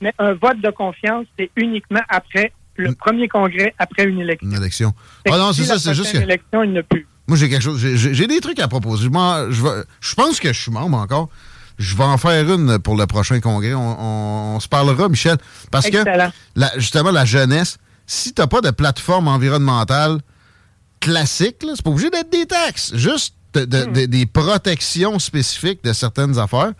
Mais un vote de confiance, c'est uniquement après le premier congrès, après une élection. Une élection. Ah que non, c'est ça, c'est juste que... élection, il n'y en a plus. Moi, j'ai quelque chose. j'ai- des trucs à proposer. Je, je, vais- je pense que je suis membre encore. Je vais en faire une pour le prochain congrès. On, on- on se parlera, Michel. Parce Excellent. que, la- justement, la jeunesse, si tu n'as pas de plateforme environnementale classique, c'est pas obligé d'être des taxes. Juste de- de- Hmm. de- des protections spécifiques de certaines affaires,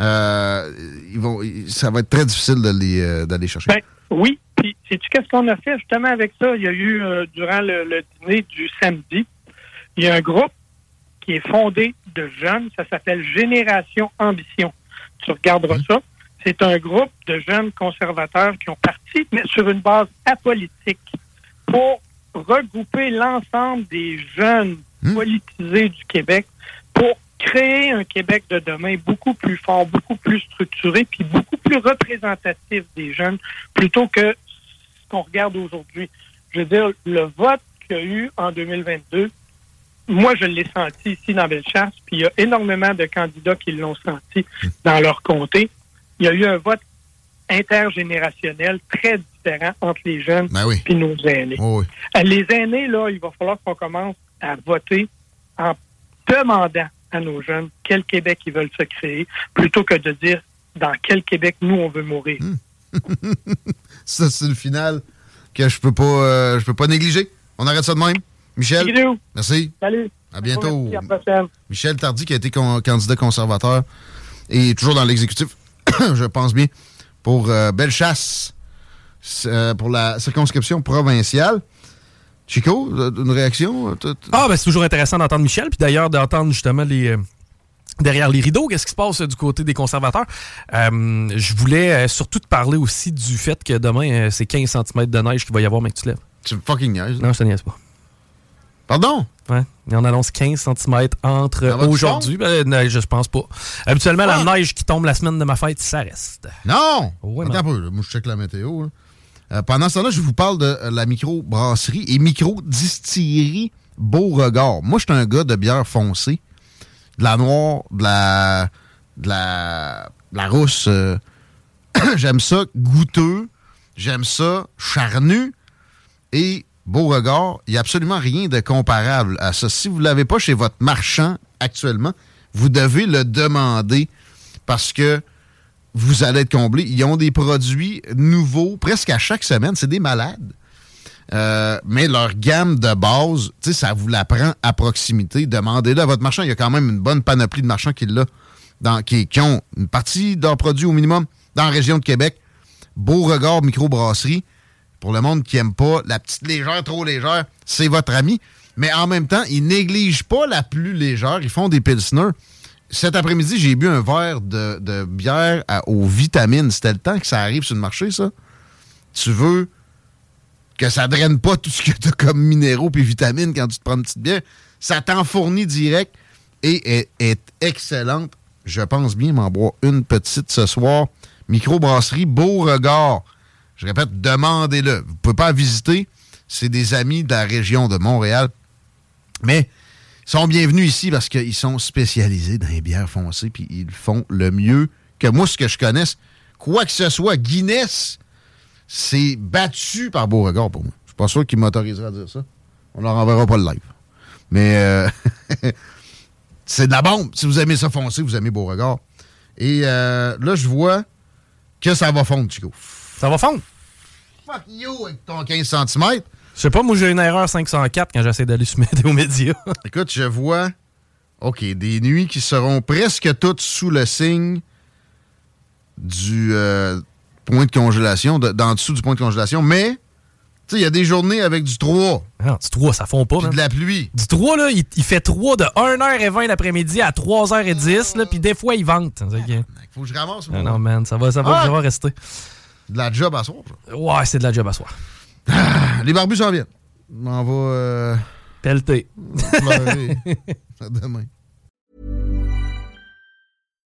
euh, ils vont, ça va être très difficile euh, d'aller chercher. Ben, oui. Puis, sais-tu qu'est-ce qu'on a fait justement avec ça? Il y a eu, euh, durant le, le dîner du samedi, il y a un groupe qui est fondé de jeunes. Ça s'appelle Génération Ambition. Tu regarderas ça. C'est un groupe de jeunes conservateurs qui ont parti, mais sur une base apolitique, pour regrouper l'ensemble des jeunes politisés du Québec pour créer un Québec de demain beaucoup plus fort, beaucoup plus structuré, puis beaucoup plus représentatif des jeunes, plutôt que qu'on regarde aujourd'hui. Je veux dire, le vote qu'il y a eu en 2022, moi, je l'ai senti ici dans Bellechasse, puis il y a énormément de candidats qui l'ont senti dans leur comté. Il y a eu un vote intergénérationnel très différent entre les jeunes et nos aînés. Euh, Les aînés, là, il va falloir qu'on commence à voter en demandant à nos jeunes quel Québec ils veulent se créer, plutôt que de dire dans quel Québec nous on veut mourir. Ça, c'est le final que je peux pas, euh, je peux pas négliger. On arrête ça de même. Michel, merci. Salut. À bientôt. Merci, à la prochaine. Michel Tardy, qui a été con- candidat conservateur et toujours dans l'exécutif, je pense bien, pour euh, Bellechasse, euh, pour la circonscription provinciale. Chico, euh, une réaction? Ah, ben c'est toujours intéressant d'entendre Michel, puis d'ailleurs d'entendre justement les. Derrière les rideaux, qu'est-ce qui se passe euh, du côté des conservateurs? Euh, je voulais euh, surtout te parler aussi du fait que demain, c'est 15 cm de neige qu'il va y avoir, mais que tu lèves. Tu fucking niaises. Non, je te niaise pas. Pardon? Ouais. Et on annonce 15 cm entre aujourd'hui. Ben, neige, je pense pas. Habituellement, Ah! la neige qui tombe la semaine de ma fête, ça reste. Non! Ouais, Attends un peu, moi je check la météo. là. Euh, pendant ce temps-là, je vous parle de la micro-brasserie et micro-distillerie Beauregard. Moi, je suis un gars de bière foncée, de la noire, de la, de la, la rousse. euh, J'aime ça goûteux, j'aime ça charnu et Beauregard, il n'y a absolument rien de comparable à ça. Si vous ne l'avez pas chez votre marchand actuellement, vous devez le demander parce que vous allez être comblé. Ils ont des produits nouveaux presque à chaque semaine. C'est des malades. Euh, mais leur gamme de base, ça vous la prend à proximité. Demandez-le à votre marchand. Il y a quand même une bonne panoplie de marchands qui, l'a qui, ont une partie de leurs produits au minimum dans la région de Québec. Beauregard microbrasserie. Pour le monde qui aime pas la petite légère, trop légère, c'est votre ami. Mais en même temps, ils négligent pas la plus légère. Ils font des pilsners. Cet après-midi, j'ai bu un verre de, bière aux vitamines. C'était le temps que ça arrive sur le marché, ça. Tu veux que ça draine pas tout ce que tu as comme minéraux et vitamines quand tu te prends une petite bière. Ça t'en fournit direct et est, est excellente. Je pense bien m'en boire une petite ce soir. Microbrasserie Beauregard. Je répète, demandez-le. Vous ne pouvez pas visiter. C'est des amis de la région de Montréal. Mais ils sont bienvenus ici parce qu'ils sont spécialisés dans les bières foncées puis ils font le mieux que moi, ce que je connaisse. Quoi que ce soit, Guinness, c'est battu par Beauregard pour moi. Je suis pas sûr qu'il m'autorisera à dire ça. On leur enverra pas le live. Mais euh, c'est de la bombe. Si vous aimez ça foncé, vous aimez Beauregard. Et euh, là, je vois que ça va fondre, Chico. Ça va fondre? Fuck you avec ton 15 cm. Je sais pas, moi j'ai une erreur 504 quand j'essaie d'aller sur Météo Média. Écoute, je vois, OK, des nuits qui seront presque toutes sous le signe du euh, point de congélation, de- d'en dessous du point de congélation, mais, il y a des journées avec du 3. Non, du 3, ça fond pas. Puis de la pluie. Du 3, là, il, il fait 3 de 1h20 l'après-midi à 3h10, là, puis des fois, il vente. Il faut que je ramasse. Ah non, man, ça va, ça va, Ah! ça va rester. De la job à soir, ça. Ouais, c'est de la job à soir. Les barbus s'en viennent. M'en va... Euh, Pelleter. demain.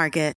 Market.